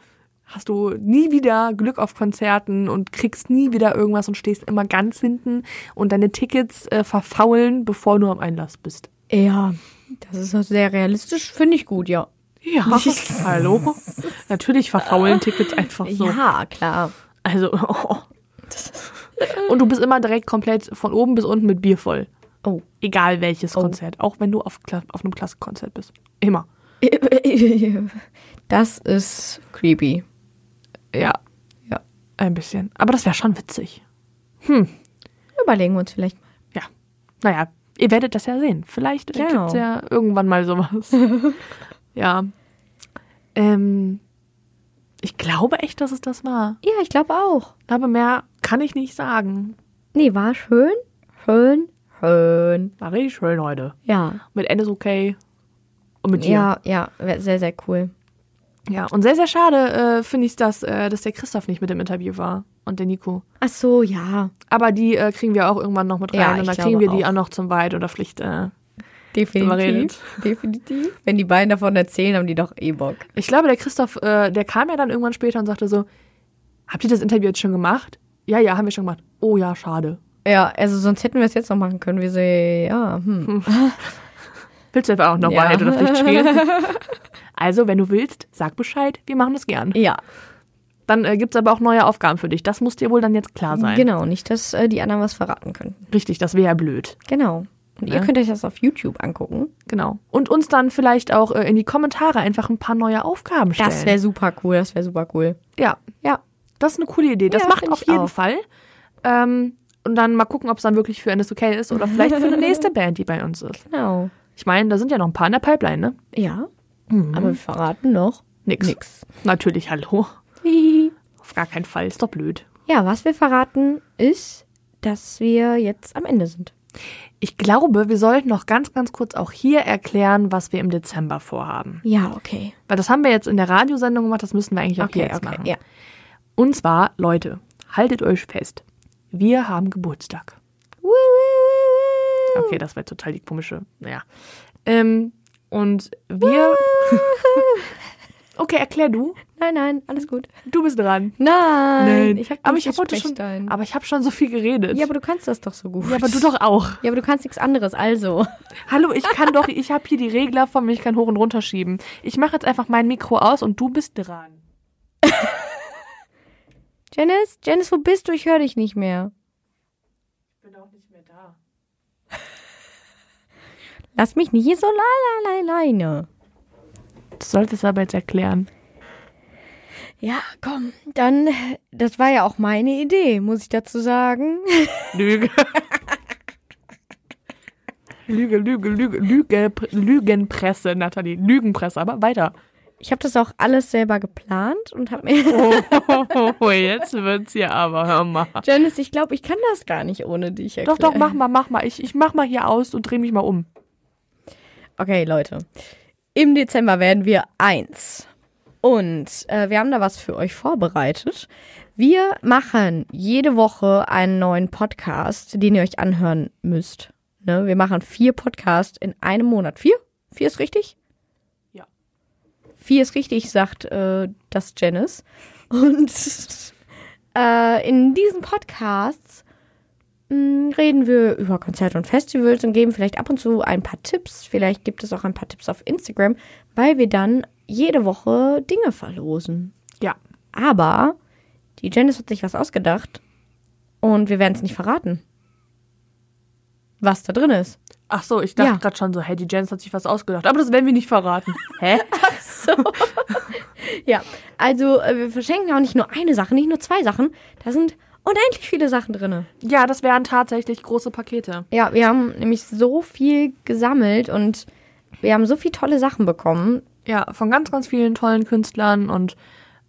hast du nie wieder Glück auf Konzerten und kriegst nie wieder irgendwas und stehst immer ganz hinten und deine Tickets äh, verfaulen, bevor du am Einlass bist. Ja, das ist sehr realistisch. Finde ich gut, ja. Ja, hallo. Natürlich verfaulen Tickets einfach so. Ja, klar. Also, oh. und du bist immer direkt komplett von oben bis unten mit Bier voll. Oh. Egal welches Oh. Konzert, auch wenn du auf, Kla- auf einem Klassenkonzert bist. Immer. Das ist creepy. Ja, Ja. ein bisschen. Aber das wäre schon witzig. Überlegen wir uns vielleicht mal. Ja. Naja, ihr werdet das ja sehen. Vielleicht Genau. gibt's ja irgendwann mal sowas. ja. Ähm, ich glaube echt, dass es das war. Ja, ich glaube auch. Aber mehr kann ich nicht sagen. Nee, war schön. Schön. Schön. War richtig schön heute. Ja. Mit Endes okay. Und mit dir. Ja, ja, sehr, sehr cool. Ja, und sehr, sehr schade äh, finde ich es, dass, äh, dass der Christoph nicht mit im Interview war und der Nico. Ach so, ja. Aber die äh, kriegen wir auch irgendwann noch mit rein Ja, und dann kriegen wir die auch. auch noch zum Weit oder Pflicht. Äh. Definitiv. Definitiv. Wenn die beiden davon erzählen, haben die doch eh Bock. Ich glaube, der Christoph, äh, der kam ja dann irgendwann später und sagte so, habt ihr das Interview jetzt schon gemacht? Ja, ja, haben wir schon gemacht. Oh ja, schade. Ja, also sonst hätten wir es jetzt noch machen können. Wir so, ja, hm. Willst du etwa auch noch Ja. Wahrheit oder Pflicht spielen? also, wenn du willst, sag Bescheid, wir machen das gern. Ja, Dann äh, gibt's aber auch neue Aufgaben für dich. Das muss dir wohl dann jetzt klar sein. genau. Nicht, dass äh, die anderen was verraten könnten. Richtig, das wäre ja blöd. Genau. Und ihr Ja. könnt euch das auf YouTube angucken. Genau. Und uns dann vielleicht auch äh, in die Kommentare einfach ein paar neue Aufgaben stellen. Das wäre super cool. Das wäre super cool. Ja, Ja. das ist eine coole Idee. Das Ja, macht auf jeden auch. Fall. Ähm, und dann mal gucken, ob es dann wirklich für NSOK ist oder vielleicht für eine nächste Band, die bei uns ist. Genau. Ich meine, da sind ja noch ein paar in der Pipeline, ne? Ja. Aber wir verraten noch Nix. nix. Natürlich, hallo. Auf gar keinen Fall, ist doch blöd. Ja, was wir verraten ist, dass wir jetzt am Ende sind. Ich glaube, wir sollten noch ganz, ganz kurz auch hier erklären, was wir im Dezember vorhaben. Ja, okay. Weil das haben wir jetzt in der Radiosendung gemacht, das müssen wir eigentlich auch Okay, hier jetzt okay, machen. ja. Und zwar, Leute, haltet euch fest. Wir haben Geburtstag. Okay, das war total die komische. Naja. Ähm, und wir. okay, erklär du. Nein, nein, alles gut. Du bist dran. Nein, ich hab aber ich habe heute schon. Aber ich habe schon so viel geredet. Ja, aber du kannst das doch so gut. Ja, aber du doch auch. Ja, aber du kannst nichts anderes, also. Hallo, ich kann doch, ich habe hier die Regler von mir, ich kann hoch und runter schieben. Ich mache jetzt einfach mein Mikro aus und du bist dran. Janice, Janice, wo bist du? Ich höre dich nicht mehr. Ich bin auch nicht mehr da. Lass mich nicht so la la la alleine. Du solltest aber jetzt erklären. Ja, komm, dann, das war ja auch meine Idee, muss ich dazu sagen. Lüge. Lüge, Lüge, Lüge, Lüge, Lügenpresse, Nathalie. Lügenpresse, aber weiter. Ich habe das auch alles selber geplant und habe mir. Oh, jetzt wird's ja aber, hör mal. Janice, ich glaube, ich kann das gar nicht ohne dich Doch, erklären. doch, mach mal, mach mal. Ich, ich mach mal hier aus und dreh mich mal um. Okay, Leute. Im Dezember werden wir eins. Und äh, wir haben da was für euch vorbereitet. Wir machen jede Woche einen neuen Podcast, den ihr euch anhören müsst. Ne? Wir machen vier Podcasts in einem Monat. Vier? Vier ist richtig? Vier ist richtig, sagt äh, das Janice. Und äh, in diesen Podcasts mh, reden wir über Konzerte und Festivals und geben vielleicht ab und zu ein paar Tipps. Vielleicht gibt es auch ein paar Tipps auf Instagram, weil wir dann jede Woche Dinge verlosen. Ja. Aber die Janice hat sich was ausgedacht und wir werden es nicht verraten. Was da drin ist. Ach so, ich dachte Ja. gerade schon so, hey, die Jens hat sich was ausgedacht. Aber das werden wir nicht verraten. Hä? Ja, also äh, wir verschenken auch nicht nur eine Sache, nicht nur zwei Sachen. Da sind unendlich viele Sachen drin. Ja, das wären tatsächlich große Pakete. Ja, wir haben nämlich so viel gesammelt und wir haben so viele tolle Sachen bekommen. Ja, von ganz, ganz vielen tollen Künstlern und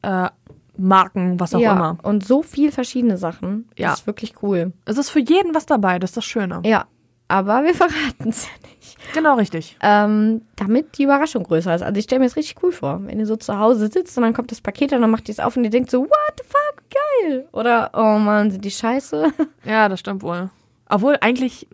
äh, Marken, was auch ja, immer. und so viel verschiedene Sachen. Das Ja. ist wirklich cool. Es ist für jeden was dabei, das ist das Schöne. Ja, aber wir verraten es ja nicht. Genau richtig. Ähm, damit die Überraschung größer ist. Also ich stelle mir das richtig cool vor, wenn ihr so zu Hause sitzt und dann kommt das Paket und dann macht ihr es auf und ihr denkt so, what the fuck, geil. Oder, oh Mann, sind die scheiße. Ja, das stimmt wohl. Obwohl, eigentlich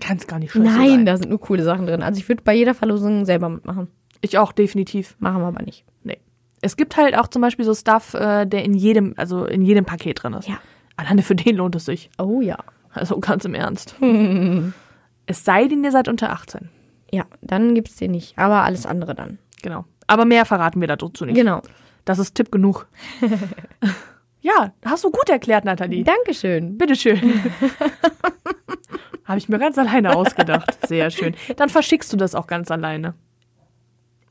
kann es gar nicht scheiße Nein, sein. da sind nur coole Sachen drin. Also ich würde bei jeder Verlosung selber mitmachen. Ich auch, definitiv. Machen wir aber nicht. Nee. Es gibt halt auch zum Beispiel so Stuff, äh, der in jedem, also in jedem Paket drin ist. Ja. Alleine für den lohnt es sich. Oh ja. Also ganz im Ernst. es sei denn, ihr seid unter 18. Ja, dann gibt's den nicht. Aber alles andere dann. Genau. Aber mehr verraten wir dazu nicht. Genau. Das ist Tipp genug. ja, hast du gut erklärt, Nathalie. Dankeschön. Bitteschön. Habe ich mir ganz alleine ausgedacht. Sehr schön. Dann verschickst du das auch ganz alleine.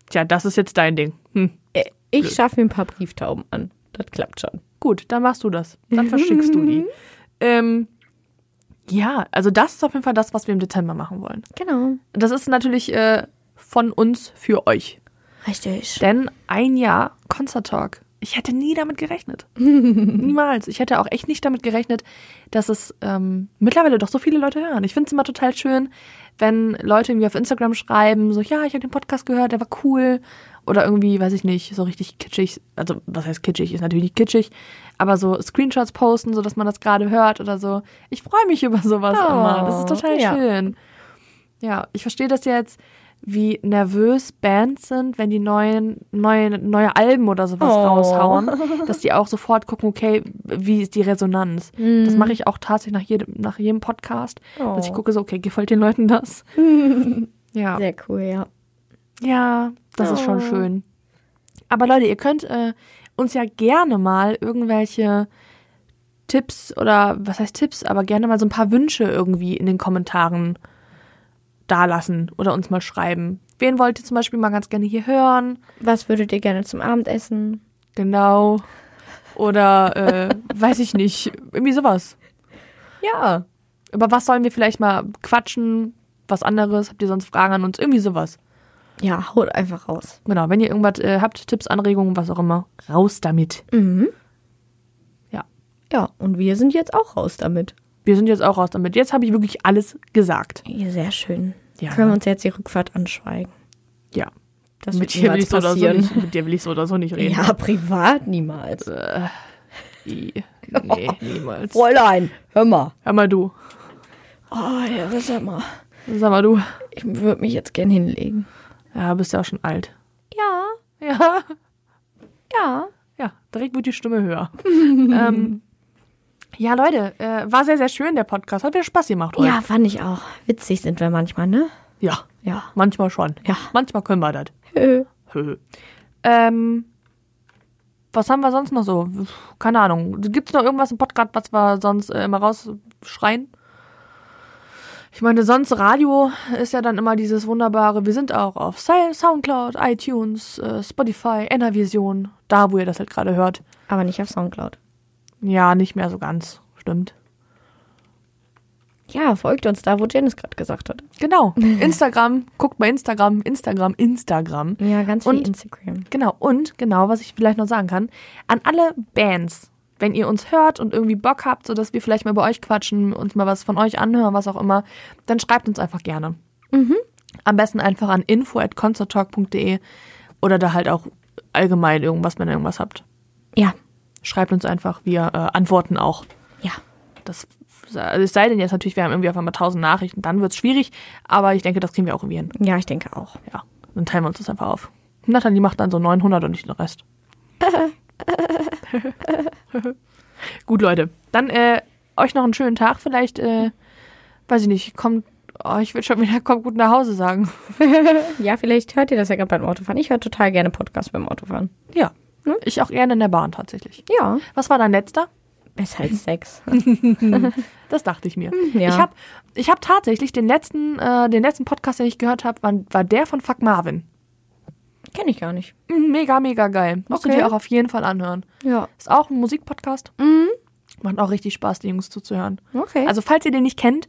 Tja, das ist jetzt dein Ding. Hm. Äh, Ich schaffe mir ein paar Brieftauben an. Das klappt schon. Gut, dann machst du das. Dann verschickst du die. Ähm, ja, also das ist auf jeden Fall das, was wir im Dezember machen wollen. Genau. Das ist natürlich äh, von uns für euch. Richtig. Denn ein Jahr Concert Talk. Ich hätte nie damit gerechnet. Niemals. Ich hätte auch echt nicht damit gerechnet, dass es ähm, mittlerweile doch so viele Leute hören. Ich finde es immer total schön, wenn Leute irgendwie auf Instagram schreiben, so, ja, ich habe den Podcast gehört, der war cool. Oder irgendwie, weiß ich nicht, so richtig kitschig. Also, was heißt kitschig? Ist natürlich nicht kitschig. Aber so Screenshots posten, so dass man das gerade hört oder so. Ich freue mich über sowas Oh, immer. Das ist total ja. schön. Ja, ich verstehe das jetzt, wie nervös Bands sind, wenn die neuen, neue, neue Alben oder sowas Oh. raushauen, dass die auch sofort gucken, okay, wie ist die Resonanz? Das mache ich auch tatsächlich nach jedem, nach jedem Podcast, dass ich Oh. gucke so, okay, gefällt den Leuten das? ja. Sehr cool, ja. Ja, das ist schon Oh. schön. Aber Leute, ihr könnt äh, uns ja gerne mal irgendwelche Tipps oder was heißt Tipps, aber gerne mal so ein paar Wünsche irgendwie in den Kommentaren dalassen oder uns mal schreiben. Wen wollt ihr zum Beispiel mal ganz gerne hier hören? Was würdet ihr gerne zum Abendessen? Genau. Oder äh, weiß ich nicht, irgendwie sowas. Ja. Über was sollen wir vielleicht mal quatschen? Was anderes? Habt ihr sonst Fragen an uns? Irgendwie sowas. Ja, haut einfach raus. Genau, wenn ihr irgendwas äh, habt, Tipps, Anregungen, was auch immer, raus damit. Mhm. Ja. Ja, und wir sind jetzt auch raus damit. Wir sind jetzt auch raus damit. Jetzt habe ich wirklich alles gesagt. Ja, sehr schön. Ja. Können wir uns jetzt die Rückfahrt anschweigen. Ja. Das Mit dir, will ich so oder so nicht, mit dir will ich so oder so nicht reden. Ja, privat niemals. I- Nee, niemals. Fräulein, hör mal. Hör mal du. Oh, ja, sag mal. Sag mal du. Ich würde mich jetzt gern hinlegen. Ja, bist ja auch schon alt. Ja, Ja. ja. Ja, direkt wird die Stimme höher. ähm, ja, Leute, äh, war sehr, sehr schön, der Podcast. Hat wieder Spaß gemacht heute. Ja, fand ich auch. Witzig sind wir manchmal, ne? Ja, Ja. manchmal schon. Ja. Manchmal können wir das. Äh, Hö. Ähm, was haben wir sonst noch so? Keine Ahnung. Gibt es noch irgendwas im Podcast, was wir sonst äh, immer rausschreien? Ich meine, sonst Radio ist ja dann immer dieses wunderbare, wir sind auch auf Sou- Soundcloud, iTunes, äh, Spotify, Enervision, da wo ihr das halt gerade hört. Aber nicht auf Soundcloud. Ja, nicht mehr so ganz, stimmt. Ja, folgt uns da, wo Janice gerade gesagt hat. Genau, Instagram, guckt bei Instagram, Instagram, Instagram. Ja, ganz viel Und- Instagram. Genau, und genau, was ich vielleicht noch sagen kann, an alle Bands, wenn ihr uns hört und irgendwie Bock habt, sodass wir vielleicht mal bei euch quatschen, uns mal was von euch anhören, was auch immer, dann schreibt uns einfach gerne. Am besten einfach an info.concerttalk.de oder da halt auch allgemein irgendwas, wenn ihr irgendwas habt. Ja, Schreibt uns einfach, wir äh, antworten auch. ja. Das, also es sei denn jetzt natürlich, wir haben irgendwie auf einmal tausend Nachrichten, dann wird's schwierig, aber ich denke, das kriegen wir auch irgendwie hin. Ja, ich denke auch. Ja, dann teilen wir uns das einfach auf. Nathalie macht dann so 900 und nicht den Rest. Gut, Leute. Dann äh, euch noch einen schönen Tag. Vielleicht, äh, weiß ich nicht, kommt, oh, ich will schon wieder, kommt gut nach Hause sagen. Ja, vielleicht hört ihr das ja gerade beim Autofahren. Ich höre total gerne Podcasts beim Autofahren. Ja. Ich auch gerne in der Bahn tatsächlich. Ja. Was war dein letzter? Besser als Sex. Das dachte ich mir. ja. Ich habe ich hab tatsächlich den letzten, äh, den letzten Podcast, den ich gehört habe, war, war der von Fuck Marvin. Kenne ich gar nicht. Mhm, Mega, mega geil. Musst Okay. du dir auch auf jeden Fall anhören. Ja. Ist auch ein Musikpodcast. Mhm. Macht auch richtig Spaß, die Jungs zuzuhören. Okay. Also, falls ihr den nicht kennt,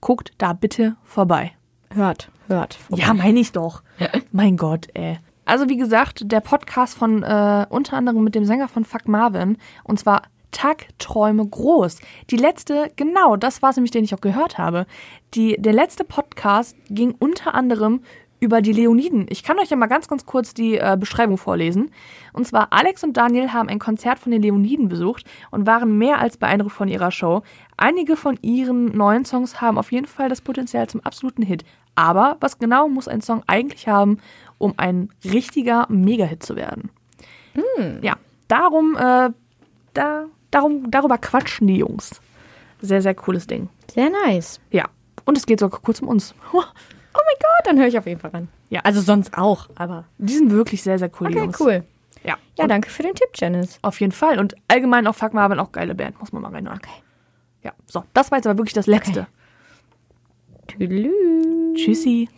guckt da bitte vorbei. hört, hört. Ja, meine ich doch. mein Gott, ey. Also, wie gesagt, der Podcast von äh, unter anderem mit dem Sänger von Fuck Marvin. Und zwar Tagträume groß. Die letzte, genau, das war es nämlich, den ich auch gehört habe. Die, der letzte Podcast ging unter anderem über die Leoniden. Ich kann euch ja mal ganz, ganz kurz die äh, Beschreibung vorlesen. Und zwar, Alex und Daniel haben ein Konzert von den Leoniden besucht und waren mehr als beeindruckt von ihrer Show. Einige von ihren neuen Songs haben auf jeden Fall das Potenzial zum absoluten Hit. Aber was genau muss ein Song eigentlich haben, um ein richtiger Mega-Hit zu werden? Ja, darum, äh, da, darum, darüber quatschen die Jungs. Sehr, sehr cooles Ding. Sehr nice. Ja. Und es geht sogar kurz um uns. Oh mein Gott, dann höre ich auf jeden Fall ran. Ja. Also sonst auch, aber. Die sind wirklich sehr, sehr cool, die Okay, Jungs. cool. Ja. Ja, danke für den Tipp, Janice. Auf jeden Fall. Und allgemein auch Fuck Marvin, auch geile Band, muss man mal reinhören. Okay. Ja, so, das war jetzt aber wirklich das Letzte. Tüdelü. Tschüssi.